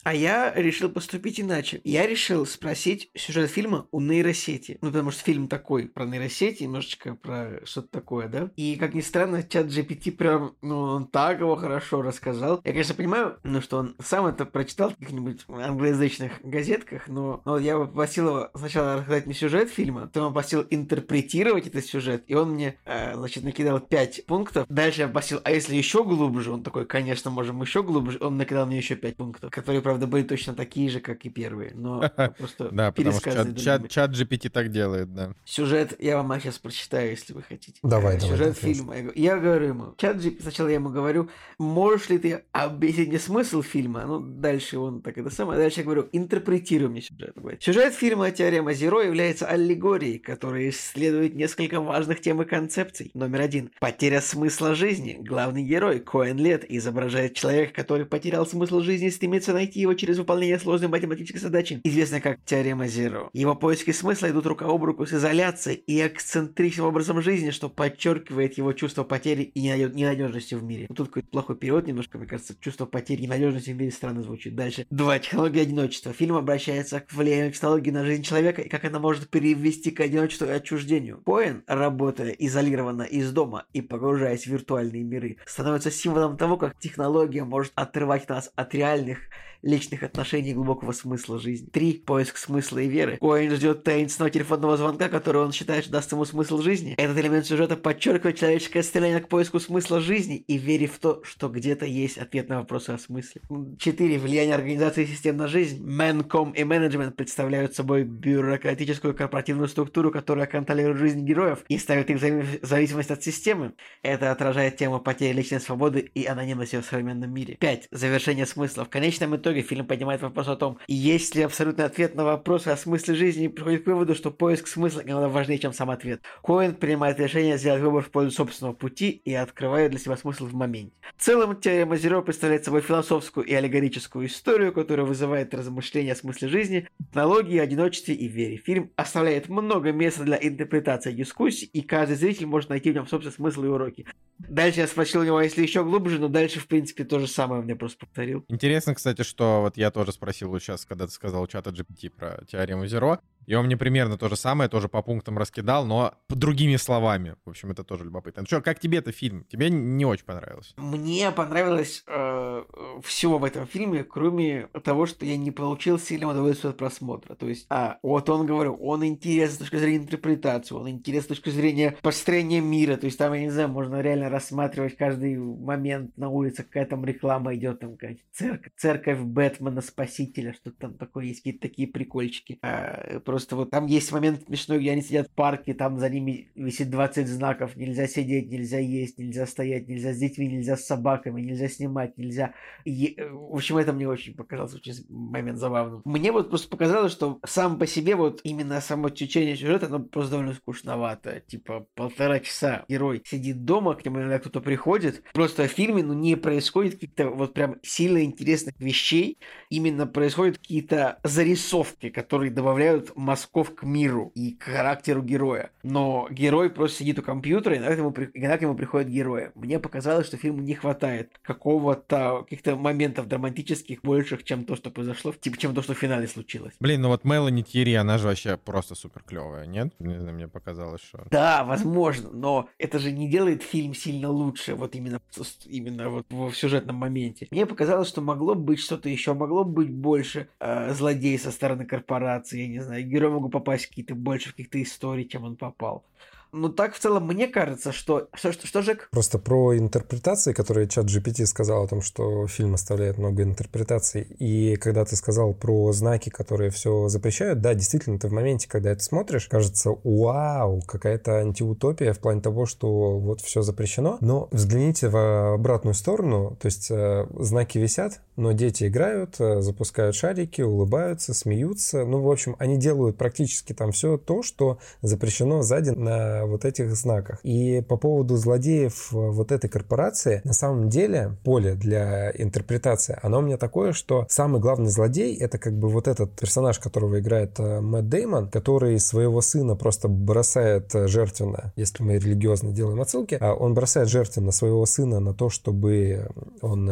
C: А я решил поступить иначе. Я решил спросить сюжет фильма у нейросети. Ну, потому что фильм такой, про нейросети, немножечко про что-то такое, да? И, как ни странно, чат GPT прям, ну, он так его хорошо рассказал. Я, конечно, понимаю, ну, что он сам это прочитал в каких-нибудь англоязычных газетках, но, но я попросил его сначала рассказать мне сюжет фильма, потом попросил интерпретировать этот сюжет, и он мне, э, значит, накидал 5 пунктов. Дальше я попросил, а если еще глубже? Он такой, конечно, можем еще глубже. Он накидал мне еще 5 пунктов, которые которые, правда, были точно такие же, как и первые, но просто
A: Да, потому что чат, чат GPT так делает, да.
C: Сюжет я вам сейчас прочитаю, если вы хотите.
B: Давай, давай.
C: Сюжет фильма. Я говорю ему, чат GPT, сначала я ему говорю, можешь ли ты объяснить мне смысл фильма? Ну, дальше он так это самое. Дальше я говорю, интерпретируй мне сюжет. Сюжет фильма «Теорема Зеро» является аллегорией, которая исследует несколько важных тем и концепций. Номер один. Потеря смысла жизни. Главный герой, Коэн Лет, изображает человека, который потерял смысл жизни и стремится найти его через выполнение сложной математической задачи, известной как теорема Зеро. Его поиски смысла идут рука об руку с изоляцией и эксцентричным образом жизни, что подчеркивает его чувство потери и ненадежности в мире. тут какой-то плохой перевод немножко, мне кажется, чувство потери и ненадежности в мире странно звучит. Дальше. Два. Технология одиночества. Фильм обращается к влиянию технологии на жизнь человека и как она может перевести к одиночеству и отчуждению. Коэн, работая изолированно из дома и погружаясь в виртуальные миры, становится символом того, как технология может отрывать нас от реальных личных отношений и глубокого смысла жизни. Три. Поиск смысла и веры. Коэн ждет таинственного телефонного звонка, который он считает, что даст ему смысл жизни. Этот элемент сюжета подчеркивает человеческое стремление к поиску смысла жизни и вере в то, что где-то есть ответ на вопросы о смысле. Четыре. Влияние организации систем на жизнь. Мэнком и менеджмент представляют собой бюрократическую корпоративную структуру, которая контролирует жизнь героев и ставит их в зависимость от системы. Это отражает тему потери личной свободы и анонимности в современном мире. Пять. Завершение смысла. В конечном итоге итоге фильм поднимает вопрос о том, есть ли абсолютный ответ на вопросы о смысле жизни и приходит к выводу, что поиск смысла гораздо важнее, чем сам ответ. Коэн принимает решение сделать выбор в пользу собственного пути и открывает для себя смысл в моменте. В целом, теорема Зеро представляет собой философскую и аллегорическую историю, которая вызывает размышления о смысле жизни, технологии, одиночестве и вере. Фильм оставляет много места для интерпретации дискуссий, и каждый зритель может найти в нем собственный смысл и уроки. Дальше я спросил у него, если еще глубже, но дальше, в принципе, то же самое мне просто повторил.
A: Интересно, кстати, что что вот я тоже спросил сейчас, когда ты сказал чата GPT про теорему Зеро, и он мне примерно то же самое, тоже по пунктам раскидал, но другими словами. В общем, это тоже любопытно. Ну что, как тебе этот фильм? Тебе не очень понравилось?
C: Мне понравилось э, все в этом фильме, кроме того, что я не получил сильного удовольствия от просмотра. То есть, а, вот он, говорю, он интересен с точки зрения интерпретации, он интересен с точки зрения построения мира. То есть, там, я не знаю, можно реально рассматривать каждый момент на улице, какая там реклама идет, там какая-то церковь, церковь Бэтмена Спасителя, что там такое есть, какие-то такие прикольчики. А, Просто вот там есть момент смешной, где они сидят в парке, там за ними висит 20 знаков. Нельзя сидеть, нельзя есть, нельзя стоять, нельзя с детьми, нельзя с собаками, нельзя снимать, нельзя... И, э, в общем, это мне очень показалось очень момент забавным. Мне вот просто показалось, что сам по себе вот именно само течение сюжета, оно просто довольно скучновато. Типа полтора часа герой сидит дома, к нему иногда кто-то приходит. Просто в фильме ну, не происходит каких-то вот прям сильно интересных вещей. Именно происходят какие-то зарисовки, которые добавляют мазков к миру и к характеру героя. Но герой просто сидит у компьютера, и иногда к нему, иногда к нему приходят герои. Мне показалось, что фильму не хватает какого-то, каких-то моментов драматических больших, чем то, что произошло, типа, чем то, что в финале случилось.
A: Блин, ну вот Мелани Тири, она же вообще просто супер клевая, нет? Не знаю, мне показалось, что...
C: Да, возможно, но это же не делает фильм сильно лучше, вот именно, именно вот в сюжетном моменте. Мне показалось, что могло быть что-то еще, могло быть больше э, злодей со стороны корпорации, я не знаю, герои могут попасть какие-то больше в каких-то историй, чем он попал. Ну так в целом мне кажется, что... Что, что, что Жек?
B: Просто про интерпретации, которые чат GPT сказал о том, что фильм оставляет много интерпретаций. И когда ты сказал про знаки, которые все запрещают, да, действительно, ты в моменте, когда это смотришь, кажется, вау, какая-то антиутопия в плане того, что вот все запрещено. Но взгляните в обратную сторону, то есть э, знаки висят, но дети играют, э, запускают шарики, улыбаются, смеются. Ну, в общем, они делают практически там все то, что запрещено сзади на вот этих знаках. И по поводу злодеев э, вот этой корпорации, на самом деле поле для интерпретации, оно у меня такое, что самый главный злодей это как бы вот этот персонаж, которого играет э, Мэтт Деймон, который своего сына просто бросает жертвенно, если мы религиозно делаем отсылки, а он бросает жертвенно своего сына на то, чтобы он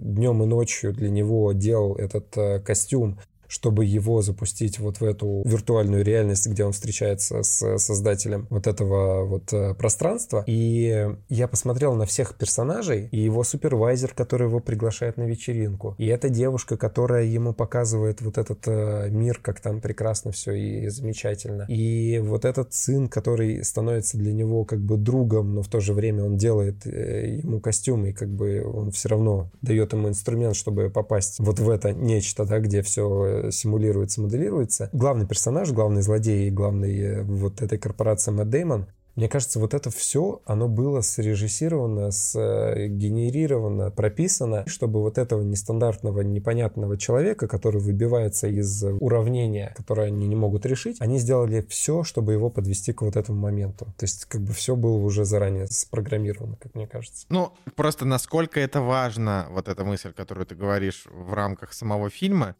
B: днем и ночью для него делал этот э, костюм чтобы его запустить вот в эту виртуальную реальность, где он встречается с создателем вот этого вот э, пространства. И я посмотрел на всех персонажей, и его супервайзер, который его приглашает на вечеринку, и эта девушка, которая ему показывает вот этот э, мир, как там прекрасно все и замечательно. И вот этот сын, который становится для него как бы другом, но в то же время он делает э, ему костюм, и как бы он все равно дает ему инструмент, чтобы попасть вот в это нечто, да, где все симулируется, моделируется. Главный персонаж, главный злодей, главный э, вот этой корпорации Мэтт Деймон, мне кажется, вот это все, оно было срежиссировано, сгенерировано, прописано, чтобы вот этого нестандартного, непонятного человека, который выбивается из уравнения, которое они не могут решить, они сделали все, чтобы его подвести к вот этому моменту. То есть как бы все было уже заранее спрограммировано, как мне кажется.
A: Ну, просто насколько это важно, вот эта мысль, которую ты говоришь в рамках самого фильма,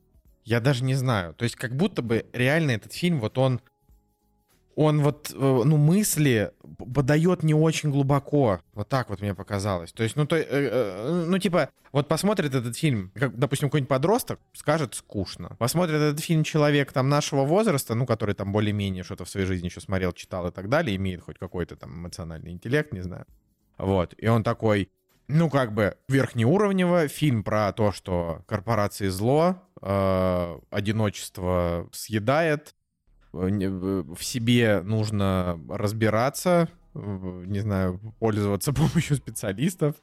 A: я даже не знаю. То есть как будто бы реально этот фильм, вот он, он вот, э, ну, мысли подает не очень глубоко. Вот так вот мне показалось. То есть, ну, то, э, э, ну, типа, вот посмотрит этот фильм, как, допустим, какой-нибудь подросток, скажет скучно. Посмотрит этот фильм человек там нашего возраста, ну, который там более-менее что-то в своей жизни еще смотрел, читал и так далее, имеет хоть какой-то там эмоциональный интеллект, не знаю. Вот. И он такой, ну, как бы верхнеуровнево, фильм про то, что корпорации зло, э, одиночество съедает, э, в себе нужно разбираться, не знаю, пользоваться помощью специалистов,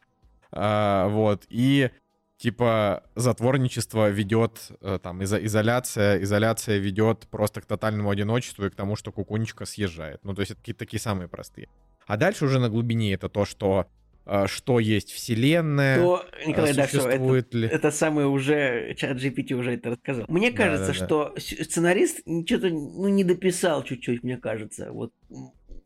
A: э, вот, и типа затворничество ведет, э, там, изо изоляция, изоляция ведет просто к тотальному одиночеству и к тому, что кукунечка съезжает. Ну, то есть это какие-то такие самые простые. А дальше уже на глубине это то, что что есть вселенная, то, Николай, существует
C: да,
A: ли...
C: Это, это самое уже, чат GPT уже это рассказал. Мне кажется, да, да, что сценарист что-то ну, не дописал чуть-чуть, мне кажется. Вот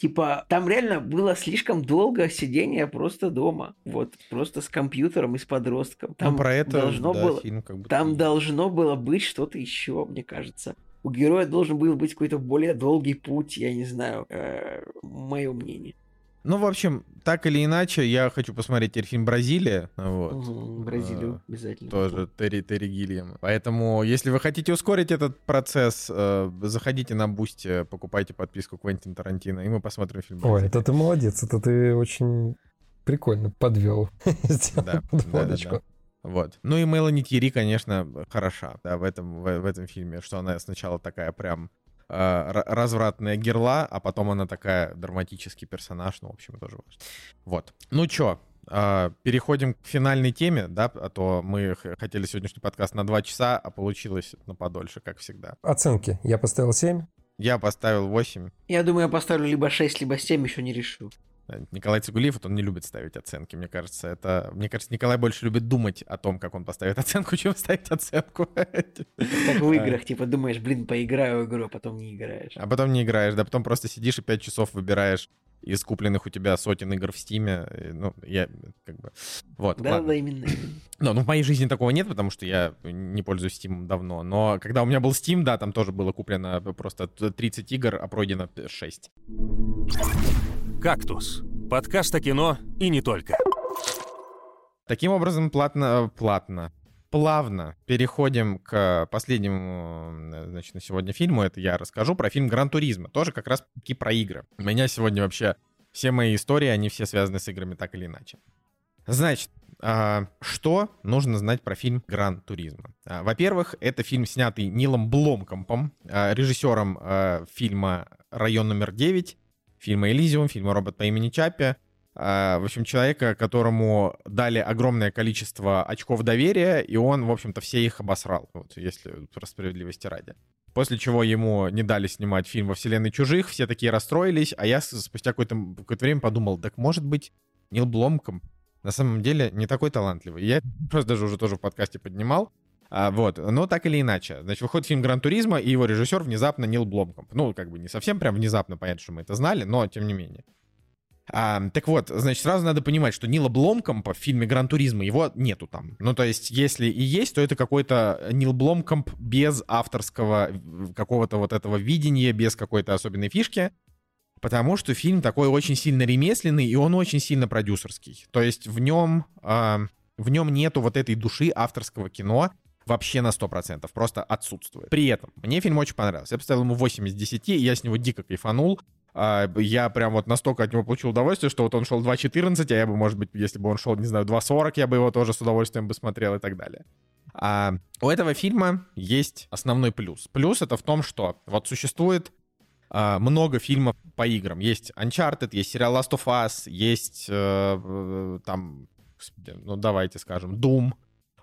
C: Типа, там реально было слишком долго сидение просто дома. Вот, просто с компьютером и с подростком. Там
A: ну, про это
C: должно
A: да,
C: было,
A: фильм как бы
C: Там должно было быть что-то еще, мне кажется. У героя должен был быть какой-то более долгий путь, я не знаю, э, мое мнение.
A: Ну, в общем, так или иначе, я хочу посмотреть теперь фильм «Бразилия». Вот.
C: Угу, Бразилию а, обязательно.
A: Тоже Терри, Терри Гильям. Поэтому, если вы хотите ускорить этот процесс, э, заходите на Boosty, покупайте подписку Квентин Тарантино, и мы посмотрим фильм
B: «Бразилия». Ой, это ты молодец, это ты очень прикольно подвел.
A: Да, да. Вот. Ну и Мелани Тьерри, конечно, хороша да, в, этом, в, в этом фильме, что она сначала такая прям э, развратная герла, а потом она такая драматический персонаж, ну, в общем, тоже важно. Вот. Ну чё, э, переходим к финальной теме, да, а то мы хотели сегодняшний подкаст на 2 часа, а получилось на подольше, как всегда.
B: Оценки. Я поставил 7.
A: Я поставил 8.
C: Я думаю, я поставлю либо 6, либо 7, еще не решил.
A: Николай Цигулиев, вот он не любит ставить оценки. Мне кажется, это... Мне кажется, Николай больше любит думать о том, как он поставит оценку, чем ставить оценку.
C: Как в играх, типа, думаешь, блин, поиграю в игру, а потом не играешь.
A: А потом не играешь, да, потом просто сидишь и 5 часов выбираешь из купленных у тебя сотен игр в Стиме. Ну, я как бы... Вот,
C: Да, ладно. да, именно.
A: Ну, ну, в моей жизни такого нет, потому что я не пользуюсь Steam давно. Но когда у меня был Steam, да, там тоже было куплено просто 30 игр, а пройдено 6.
D: «Кактус» — подкаст о кино и не только.
A: Таким образом, платно, платно, плавно переходим к последнему, значит, на сегодня фильму. Это я расскажу про фильм «Гран Туризма». Тоже как раз таки про игры. У меня сегодня вообще все мои истории, они все связаны с играми так или иначе. Значит, а, что нужно знать про фильм «Гран Туризма»? А, во-первых, это фильм, снятый Нилом Бломкомпом, а, режиссером фильма «Район номер 9», фильма «Элизиум», фильма «Робот по имени Чаппи». А, в общем, человека, которому дали огромное количество очков доверия, и он, в общем-то, все их обосрал, вот, если про справедливости ради. После чего ему не дали снимать фильм во вселенной чужих, все такие расстроились, а я спустя какое-то какое время подумал, так может быть Нил Бломком на самом деле не такой талантливый. Я просто даже уже тоже в подкасте поднимал. А, вот, но так или иначе. Значит, выходит фильм «Гран Туризма», и его режиссер внезапно Нил Бломком. Ну, как бы не совсем прям внезапно, понятно, что мы это знали, но тем не менее. А, так вот, значит, сразу надо понимать, что Нила Бломкомпа в фильме «Гран Туризма» его нету там. Ну, то есть, если и есть, то это какой-то Нил Бломкомп без авторского какого-то вот этого видения, без какой-то особенной фишки. Потому что фильм такой очень сильно ремесленный, и он очень сильно продюсерский. То есть в нем, э, в нем нету вот этой души авторского кино, вообще на 100%, просто отсутствует. При этом мне фильм очень понравился. Я поставил ему 8 из 10, и я с него дико кайфанул. А, я прям вот настолько от него получил удовольствие, что вот он шел 2.14, а я бы, может быть, если бы он шел, не знаю, 2.40, я бы его тоже с удовольствием бы смотрел и так далее. А у этого фильма есть основной плюс. Плюс это в том, что вот существует а, много фильмов по играм. Есть Uncharted, есть сериал Last of Us, есть э, э там, ну давайте скажем, Doom,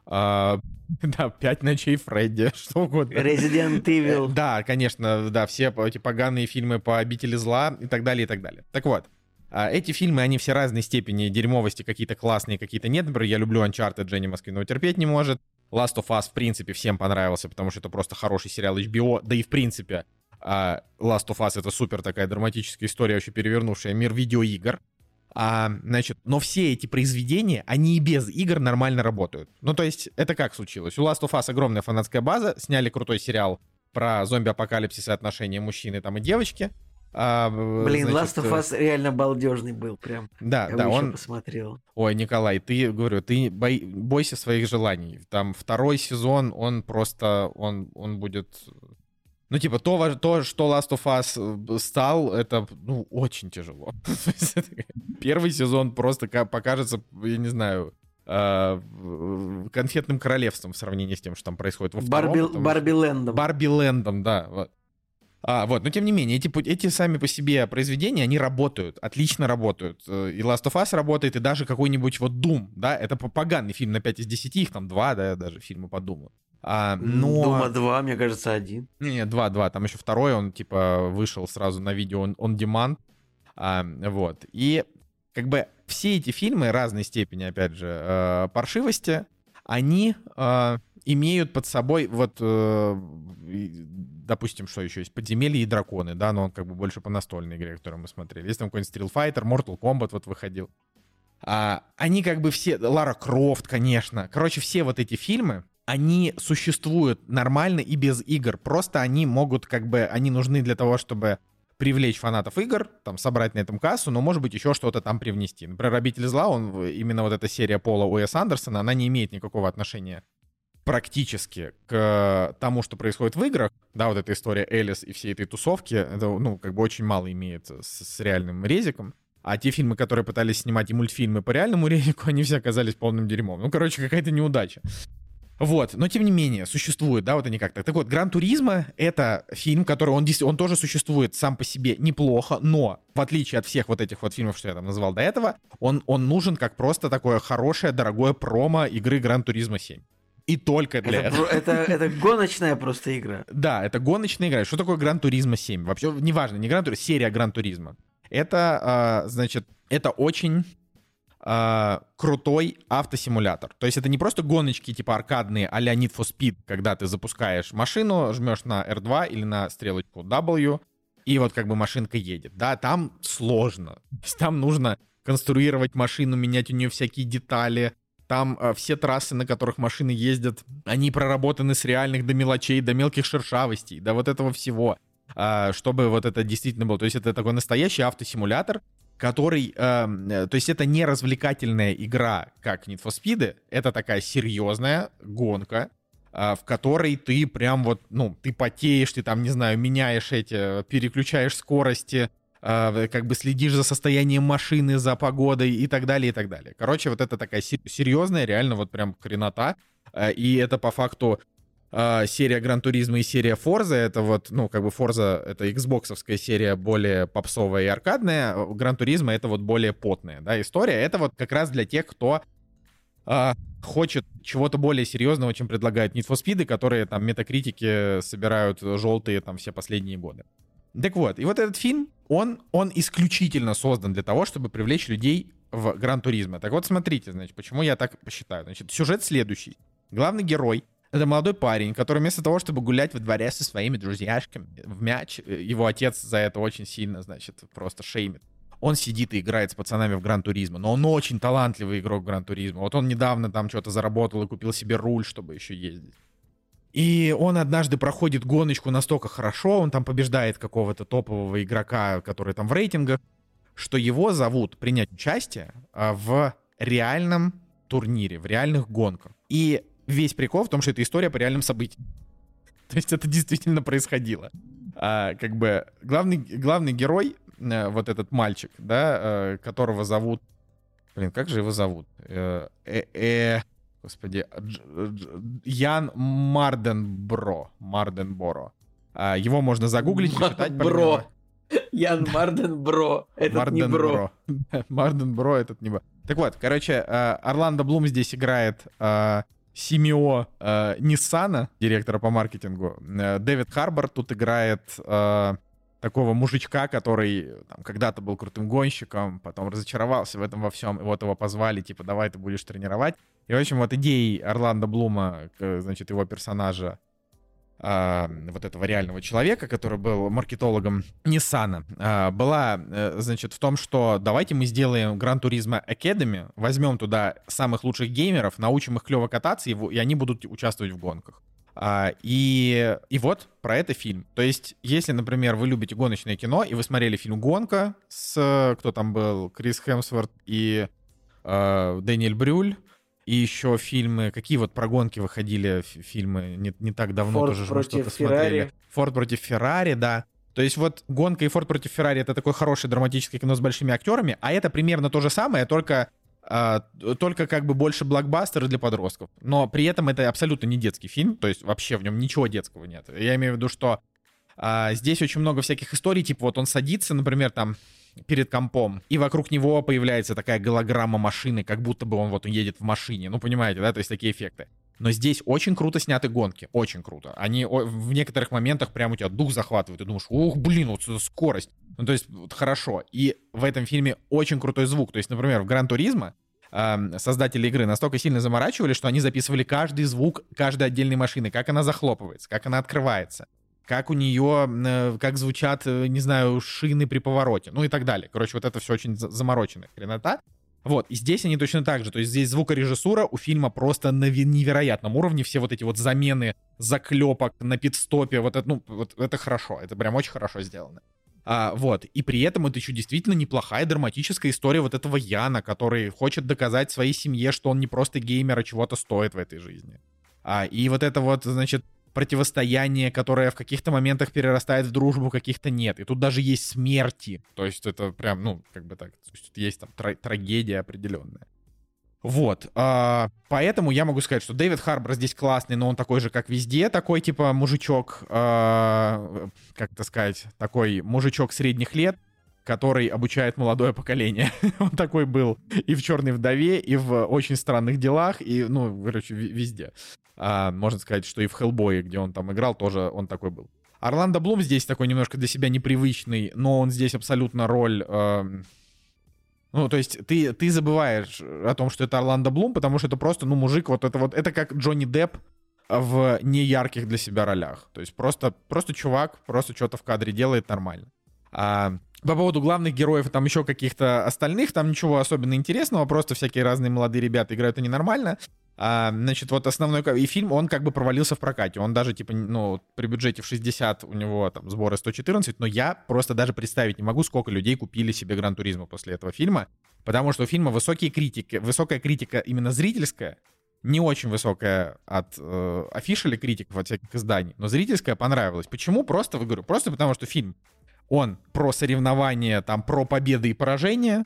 A: а, да, «Пять ночей Фредди», что угодно.
C: Resident Evil.
A: Да, конечно, да, все эти поганые фильмы по «Обители зла» и так далее, и так далее. Так вот, а, эти фильмы, они все разной степени дерьмовости, какие-то классные, какие-то нет. Например, я люблю Uncharted, Дженни Москвинова терпеть не может. Last of Us, в принципе, всем понравился, потому что это просто хороший сериал HBO. Да и, в принципе, а, Last of Us — это супер такая драматическая история, вообще перевернувшая мир видеоигр. А, значит, но все эти произведения, они и без игр нормально работают. Ну, то есть, это как случилось? У Last of Us огромная фанатская база, сняли крутой сериал про зомби-апокалипсис и отношения мужчины там и девочки.
C: А, Блин, значит, Last of Us реально балдежный был прям.
A: Да, Я да, он
C: посмотрел.
A: Ой, Николай, ты говорю, ты бой... бойся своих желаний. Там второй сезон, он просто, он, он будет ну, типа, то, то, что Last of Us э, стал, это, ну, очень тяжело. Первый сезон просто покажется, я не знаю, а, конфетным королевством в сравнении с тем, что там происходит во втором.
C: Барби, Барби Лэндом.
A: Барби Лэндом, да. Вот. А, вот, но тем не менее, эти, эти сами по себе произведения, они работают, отлично работают. Э, и Last of Us работает, и даже какой-нибудь вот Doom, да, это поганый фильм на 5 из 10, их там 2, да, даже фильмы по Думу.
C: А, но... Дума 2, мне кажется, один.
A: Не-не, 2, 2. Там еще второй, он типа вышел сразу на видео on, on demand. А, вот. И как бы все эти фильмы разной степени, опять же, э, паршивости, они э, имеют под собой вот, э, допустим, что еще есть, «Подземелье и драконы», да, но он как бы больше по настольной игре, которую мы смотрели. Есть там какой-нибудь Street Fighter, Mortal Kombat вот выходил. А, они как бы все, Лара Крофт, конечно. Короче, все вот эти фильмы, они существуют нормально и без игр. Просто они могут, как бы, они нужны для того, чтобы привлечь фанатов игр, там, собрать на этом кассу, но, может быть, еще что-то там привнести. Например, «Обитель зла», он, именно вот эта серия Пола Уэс Андерсона, она не имеет никакого отношения практически к тому, что происходит в играх, да, вот эта история Элис и всей этой тусовки, это, ну, как бы очень мало имеет с, с реальным резиком. А те фильмы, которые пытались снимать и мультфильмы по реальному резику, они все оказались полным дерьмом. Ну, короче, какая-то неудача. Вот, но тем не менее, существует, да, вот они как-то. Так вот, Гран Туризма — это фильм, который, он, он тоже существует сам по себе неплохо, но, в отличие от всех вот этих вот фильмов, что я там назвал до этого, он, он нужен как просто такое хорошее, дорогое промо игры Гран Туризма 7. И только для
C: это, этого. Это, это гоночная просто игра.
A: Да, это гоночная игра. Что такое Gran Turismo 7? Вообще, неважно, не Gran Turismo, серия Gran Turismo. Это, э, значит, это очень э, крутой автосимулятор. То есть это не просто гоночки типа аркадные а-ля Need for Speed, когда ты запускаешь машину, жмешь на R2 или на стрелочку W, и вот как бы машинка едет. Да, там сложно. То есть там нужно конструировать машину, менять у нее всякие детали. Там э, все трассы, на которых машины ездят, они проработаны с реальных до мелочей, до мелких шершавостей, до вот этого всего, э, чтобы вот это действительно было. То есть это такой настоящий автосимулятор, который, эм, э, то есть это не развлекательная игра, как Need for Speed, это такая серьезная гонка, э, в которой ты прям вот, ну, ты потеешь, ты там, не знаю, меняешь эти, переключаешь скорости, э, как бы следишь за состоянием машины, за погодой и так далее, и так далее. Короче, вот это такая серьезная, реально вот прям хренота, э, и это по факту э, серия Гран Туризма и серия Форза. Это вот, ну, как бы Форза — это xboxовская серия более попсовая и аркадная. Гран Туризма — это вот более потная, да, история. Это вот как раз для тех, кто э, хочет чего-то более серьезного, чем предлагают Need for Speed, которые там метакритики собирают желтые там все последние годы. Так вот, и вот этот фильм, он, он исключительно создан для того, чтобы привлечь людей в Гран Туризме. Так вот, смотрите, значит, почему я так посчитаю. Значит, сюжет следующий. Главный герой — это молодой парень, который вместо того, чтобы гулять во дворе со своими друзьяшками в мяч, его отец за это очень сильно, значит, просто шеймит. Он сидит и играет с пацанами в Гран Туризма, но он очень талантливый игрок в Гран Туризма. Вот он недавно там что-то заработал и купил себе руль, чтобы еще ездить. И он однажды проходит гоночку настолько хорошо, он там побеждает какого-то топового игрока, который там в рейтингах, что его зовут принять участие а, в реальном турнире, в реальных гонках. И весь прикол в том, что это история по реальным событиям. То есть это действительно происходило. А, как бы главный, главный герой, а, вот этот мальчик, да, а, которого зовут... Блин, как же его зовут? Э, э, э, господи, Ян Марденбро. Марденборо. А, его можно загуглить и читать.
C: Бро. Ян Марден Бро. Этот Марден не Бро.
A: Марден Бро, этот не Бро. Так вот, короче, э, Орландо Блум здесь играет э, Симео э, директора по маркетингу. Дэвид Харбор тут играет такого мужичка, который там, когда-то был крутым гонщиком, потом разочаровался в этом во всем, и вот его позвали, типа, давай ты будешь тренировать. И, в общем, вот идеей Орландо Блума, значит, его персонажа, а, вот этого реального человека, который был маркетологом Nissan, а, была, э, значит, в том, что давайте мы сделаем Gran Turismo Academy, возьмем туда самых лучших геймеров, научим их клево кататься, и, они будут участвовать в гонках. А, и, и вот про это фильм. То есть, если, например, вы любите гоночное кино, и вы смотрели фильм «Гонка» с, кто там был, Крис Хемсворт и э, Дэниэль Брюль, и еще фильмы, какие вот про гонки выходили фильмы не, не так давно
C: Форд
A: тоже
C: против Феррари.
A: Форд против Феррари, да. То есть вот «Гонка» и «Форд против Феррари» — это такое хорошее драматическое кино с большими актерами, а это примерно то же самое, только Uh, только как бы больше блокбастеры для подростков. Но при этом это абсолютно не детский фильм, то есть вообще в нем ничего детского нет. Я имею в виду, что uh, здесь очень много всяких историй, типа вот он садится, например, там перед компом, и вокруг него появляется такая голограмма машины, как будто бы он вот едет в машине. Ну, понимаете, да, то есть такие эффекты. Но здесь очень круто сняты гонки, очень круто. Они в некоторых моментах прям у тебя дух захватывают, и думаешь, ух, блин, вот скорость. Ну, то есть вот, хорошо. И в этом фильме очень крутой звук. То есть, например, в Гран Туризмо э, создатели игры настолько сильно заморачивали, что они записывали каждый звук каждой отдельной машины, как она захлопывается, как она открывается, как у нее, э, как звучат, э, не знаю, шины при повороте, ну и так далее. Короче, вот это все очень замороченная хренота. Вот, и здесь они точно так же. То есть здесь звукорежиссура у фильма просто на невероятном уровне. Все вот эти вот замены заклепок на пидстопе, вот это, ну, вот это хорошо. Это прям очень хорошо сделано. А, вот, и при этом это еще действительно неплохая драматическая история вот этого Яна, который хочет доказать своей семье, что он не просто геймер, а чего-то стоит в этой жизни. А, и вот это вот, значит, противостояние, которое в каких-то моментах перерастает в дружбу, каких-то нет. И тут даже есть смерти. То есть это прям, ну, как бы так, есть там тр- трагедия определенная. Вот, а, поэтому я могу сказать, что Дэвид Харбор здесь классный, но он такой же, как везде, такой типа мужичок, а, как это сказать, такой мужичок средних лет, который обучает молодое поколение. он такой был и в «Черной вдове», и в «Очень странных делах», и, ну, короче, везде. А, можно сказать, что и в Хеллбое, где он там играл, тоже он такой был. Орландо Блум здесь такой немножко для себя непривычный, но он здесь абсолютно роль... Э, ну, то есть ты, ты забываешь о том, что это Орландо Блум, потому что это просто, ну, мужик, вот это вот, это как Джонни Депп в неярких для себя ролях. То есть просто, просто чувак, просто что-то в кадре делает нормально. А, по поводу главных героев, там еще каких-то остальных, там ничего особенно интересного, просто всякие разные молодые ребята играют они нормально. А, значит, вот основной... И фильм, он как бы провалился в прокате. Он даже, типа, ну, при бюджете в 60 у него там сборы 114, но я просто даже представить не могу, сколько людей купили себе Гран Туризма после этого фильма, потому что у фильма высокие критики, высокая критика именно зрительская, не очень высокая от э, афишели критиков, от всяких изданий, но зрительская понравилась. Почему? Просто, говорю, просто потому что фильм, он про соревнования, там, про победы и поражения,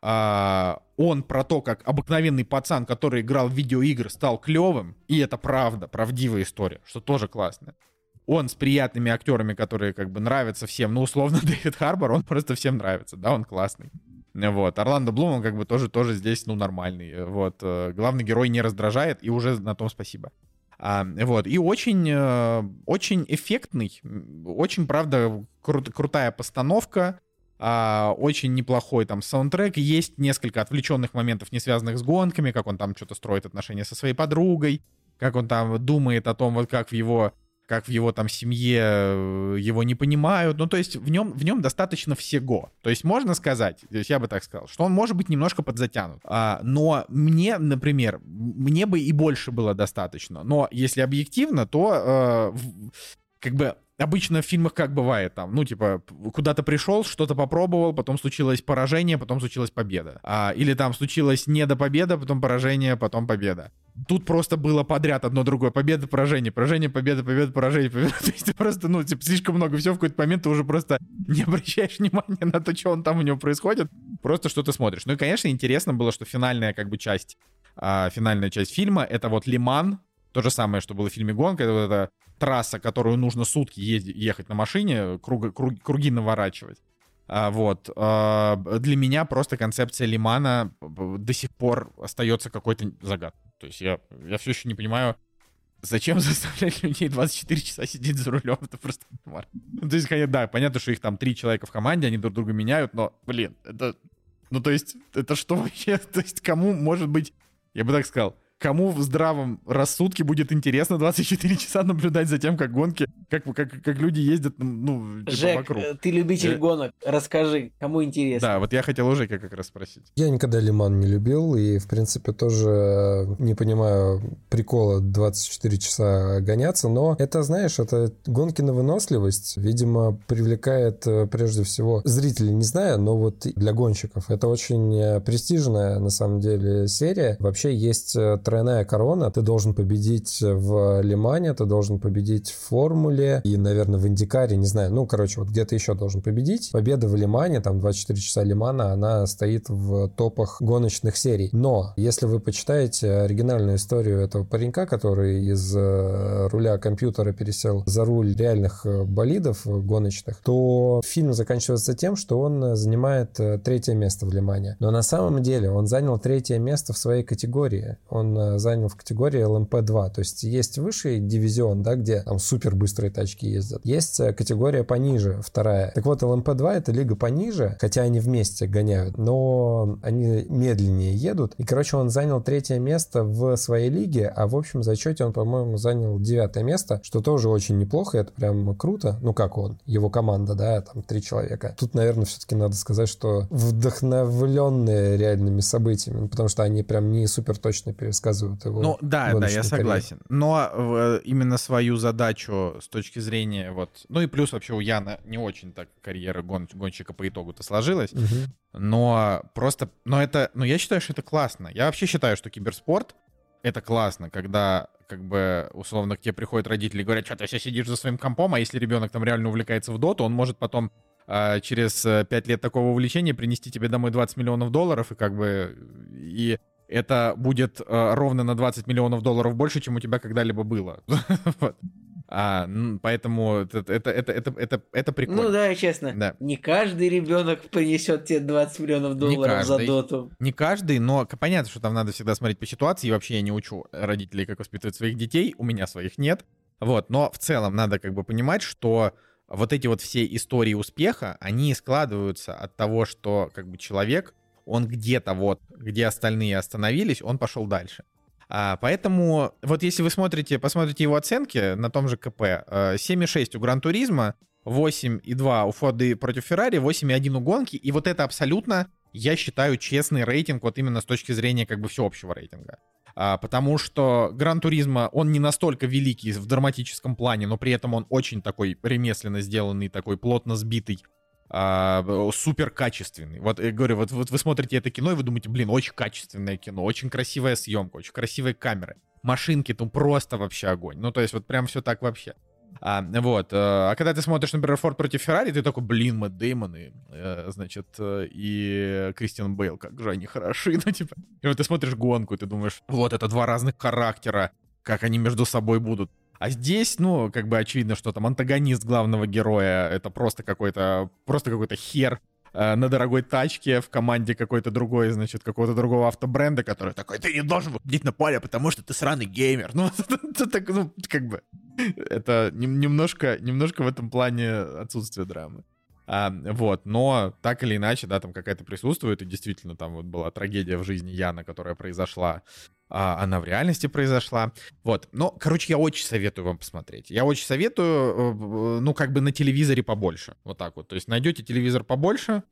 A: а, он про то, как обыкновенный пацан, который играл в видеоигры, стал клевым, и это правда, правдивая история, что тоже классно. Он с приятными актерами, которые как бы нравятся всем, ну, условно, Дэвид Харбор, он просто всем нравится, да, он классный. Вот, Орландо Блум, он как бы тоже, тоже здесь, ну, нормальный. Вот, э, главный герой не раздражает, и уже на том спасибо. А, вот, и очень, э, очень эффектный, очень, правда, кру- крутая постановка, а, очень неплохой там саундтрек, есть несколько отвлеченных моментов, не связанных с гонками, как он там что-то строит отношения со своей подругой, как он там думает о том, вот как в его как в его там семье э, его не понимают. Ну, то есть в нем, в нем достаточно всего. То есть можно сказать, то есть я бы так сказал, что он может быть немножко подзатянут. А, но мне, например, мне бы и больше было достаточно. Но если объективно, то э, как бы обычно в фильмах как бывает там, ну, типа, куда-то пришел, что-то попробовал, потом случилось поражение, потом случилась победа. А, или там случилось не до победа, потом поражение, потом победа. Тут просто было подряд одно другое. Победа, поражение, поражение, победа, победа, поражение, победа. То есть просто, ну, типа, слишком много всего в какой-то момент ты уже просто не обращаешь внимания на то, что он там у него происходит. Просто что ты смотришь. Ну и, конечно, интересно было, что финальная как бы часть, а, финальная часть фильма — это вот Лиман, то же самое, что было в фильме «Гонка», это вот эта трасса, которую нужно сутки ездить, ехать на машине, круг, круг, круги наворачивать. А, вот. А, для меня просто концепция Лимана до сих пор остается какой-то загадкой. То есть я, я все еще не понимаю, зачем заставлять людей 24 часа сидеть за рулем? Это просто кошмар. Ну, то есть, конечно, да, понятно, что их там три человека в команде, они друг друга меняют, но, блин, это... Ну, то есть, это что вообще? То есть, кому может быть... Я бы так сказал, кому в здравом рассудке будет интересно 24 часа наблюдать за тем, как гонки, как, как, как люди ездят, ну, типа,
C: Жек,
A: вокруг.
C: э, ты любитель
A: Э,
C: гонок, расскажи, кому интересно.
A: Да, вот я хотел у Жека как раз спросить.
B: Я никогда Лиман не любил и, в принципе, тоже не понимаю прикола 24 часа гоняться, но это, знаешь, это гонки на выносливость, видимо, привлекает э, прежде всего зрителей, не знаю, но вот для гонщиков. Это очень престижная, на самом деле, серия. Вообще есть тройная корона, ты должен победить в Лимане, ты должен победить в Формуле и, наверное, в Индикаре, не знаю, ну, короче, вот где-то еще должен победить. Победа в Лимане, там 24 часа Лимана, она стоит в топах гоночных серий. Но если вы почитаете оригинальную историю этого паренька, который из э, руля компьютера пересел за руль реальных э, болидов э, гоночных, то фильм заканчивается тем, что он занимает третье место в Лимане. Но на самом деле он занял третье место в своей категории. Он э, занял в категории LMP2. То есть есть высший дивизион, да, где там супер быстрые тачки ездят. Есть э, категория пониже, вторая. Так вот, LMP2 это лига пониже, хотя они вместе гоняют, но они медленнее едут. И, короче, он занял третье место в своей лиге, а в общем зачете он, по-моему, занял девятое место, что тоже очень неплохо, это прям круто. Ну, как он, его команда, да, там три человека. Тут, наверное, все-таки надо сказать, что вдохновленные реальными событиями, ну, потому что они прям не супер точно пересказывают его.
A: Ну да, да, я
B: карьеру.
A: согласен. Но э, именно свою задачу с точки зрения вот, ну и плюс вообще у Яна не очень так карьера гон- гонщика по итогу-то сложилась.
B: Мгм.
A: Но просто, но это, но я считаю, что это классно. Я вообще считаю, что киберспорт это классно, когда как бы условно к тебе приходят родители и говорят, что ты все сидишь за своим компом, а если ребенок там реально увлекается в доту, он может потом а, через э, 5 лет такого увлечения принести тебе домой 20 миллионов долларов, и как бы и это будет э, ровно на 20 миллионов долларов больше, чем у тебя когда-либо было. А, поэтому это, это, это, это, это, это прикольно.
C: Ну да, честно,
A: Да.
C: не каждый ребенок принесет тебе 20 миллионов долларов за доту.
A: Не каждый, но понятно, что там надо всегда смотреть по ситуации. И вообще я не учу родителей, как воспитывать своих детей. У меня своих нет. Вот, но в целом надо как бы понимать, что вот эти вот все истории успеха, они складываются от того, что как бы человек, он где-то вот, где остальные остановились, он пошел дальше. А, поэтому вот если вы смотрите, посмотрите его оценки на том же КП, э, 7,6 у Гран Туризма, 8,2 у Форды против Феррари, 8,1 у гонки, и вот это абсолютно, я считаю, честный рейтинг вот именно с точки зрения как бы всеобщего рейтинга. А, потому что Гран Туризма, он не настолько великий в драматическом плане, но при этом он очень такой ремесленно сделанный, такой плотно сбитый, а, супер качественный. Вот я говорю, вот, вот вы смотрите это кино, и вы думаете, блин, очень качественное кино, очень красивая съемка, очень красивые камеры. Машинки там просто вообще огонь. Ну, то есть вот прям все так вообще. А, вот. э, А когда ты смотришь, например, Форд против Феррари, ты такой, блин, Мэтт Дэймон и, э, значит, э, и Кристиан Бейл, как же они хороши, ну, типа. И вот ты смотришь гонку, и ты думаешь, вот это два разных характера, как они между собой будут. А здесь, ну, как бы очевидно, что там антагонист главного героя это просто какой-то, просто какой-то хер э, на дорогой тачке в команде какой-то другой, значит, какого-то другого автобренда, который такой, ты не должен выходить на поле, потому что ты сраный геймер. Ну, это так, ну, как бы, это нем- немножко, немножко в этом плане отсутствие драмы. А, вот, но так или иначе, да, там какая-то присутствует, и действительно там вот была трагедия в жизни Яна, которая произошла, а, она в реальности произошла. Вот, но, короче, я очень советую вам посмотреть. Я очень советую, э, ну, как бы на телевизоре побольше, вот так вот. То есть найдете телевизор побольше,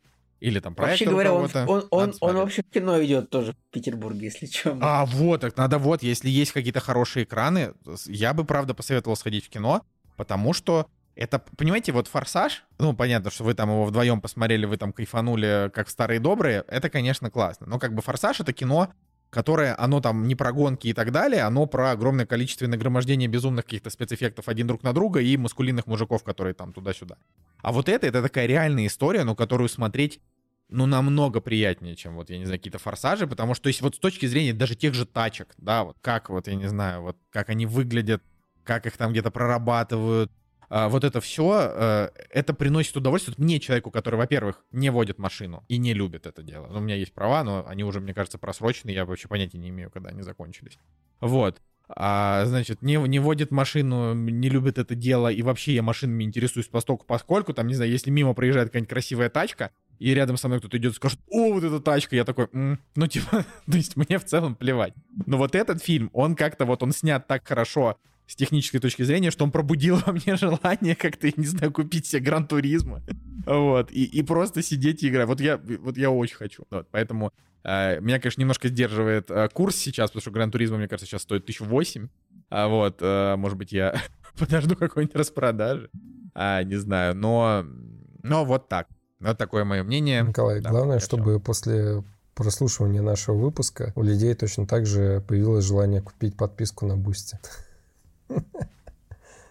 A: или там проектор у
C: говоря, он, он, он, он вообще в кино идет тоже в Петербурге, если что.
A: А, вот, так надо вот, если есть какие-то хорошие экраны, я бы, правда, посоветовал сходить в кино, потому что это, понимаете, вот «Форсаж», ну, понятно, что вы там его вдвоем посмотрели, вы там кайфанули, как старые добрые, это, конечно, классно. Но как бы «Форсаж» — это кино, которое, оно там не про гонки и так далее, оно про огромное количество нагромождения безумных каких-то спецэффектов один друг на друга и маскулинных мужиков, которые там туда-сюда. А вот это, это такая реальная история, ну, которую смотреть ну, намного приятнее, чем вот, я не знаю, какие-то форсажи, потому что, то есть вот с точки зрения даже тех же тачек, да, вот как вот, я не знаю, вот как они выглядят, как их там где-то прорабатывают, а, вот это все, это приносит удовольствие мне, человеку, который, во-первых, не водит машину и не любит это дело. Ну, у меня есть права, но они уже, мне кажется, просрочены, я вообще понятия не имею, когда они закончились. Вот. А, значит, не, не водит машину, не любит это дело, и вообще я машинами интересуюсь постольку, поскольку, там, не знаю, если мимо проезжает какая-нибудь красивая тачка, и рядом со мной кто-то идет и скажет, о, вот эта тачка, я такой, «М». ну, типа, то есть мне в целом плевать. Но вот этот фильм, он как-то вот, он снят так хорошо с технической точки зрения, что он пробудил во мне желание как-то, не знаю, купить себе Гран Туризма. Вот, и, и просто сидеть и играть. Вот я, вот я очень хочу. Вот, поэтому э, меня, конечно, немножко сдерживает э, курс сейчас, потому что Гран Туризма, мне кажется, сейчас стоит 1008. А вот, э, может быть, я подожду какой-нибудь распродажи. А, не знаю, но, но вот так. Вот такое мое мнение.
B: Николай,
A: Да,
B: главное, чтобы после прослушивания нашего выпуска у людей точно так же появилось желание купить подписку на Boosty.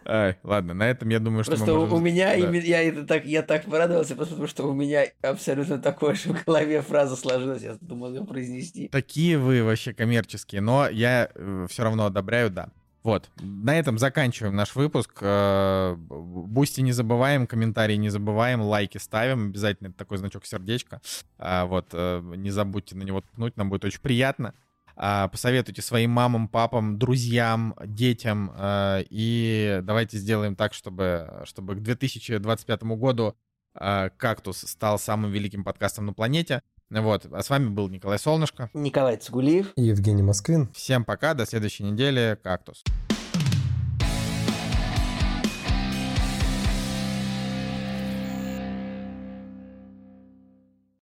A: Ай, ладно, на этом я думаю, что
C: Просто
A: мы
C: у-
A: можем...
C: у меня
A: да.
C: именно я это так я так порадовался, потому что у меня абсолютно такое же в голове фраза сложилась, я думал ее произнести.
A: Такие вы вообще коммерческие, но я все равно одобряю, да. Вот, на этом заканчиваем наш выпуск. Э, Boosty не забываем, комментарии не забываем, лайки ставим, обязательно такой значок сердечка. А, Вот, э, не забудьте на него ткнуть, нам будет очень приятно. А, Посоветуйте своим мамам, папам, друзьям, детям. э, И давайте сделаем так, чтобы, чтобы к 2025 году э, «Кактус» стал самым великим подкастом на планете. Вот, а с вами был Николай Солнышко.
C: Николай Цигулиев.
B: И Евгений Москвин.
A: Всем пока, до следующей недели. Кактус.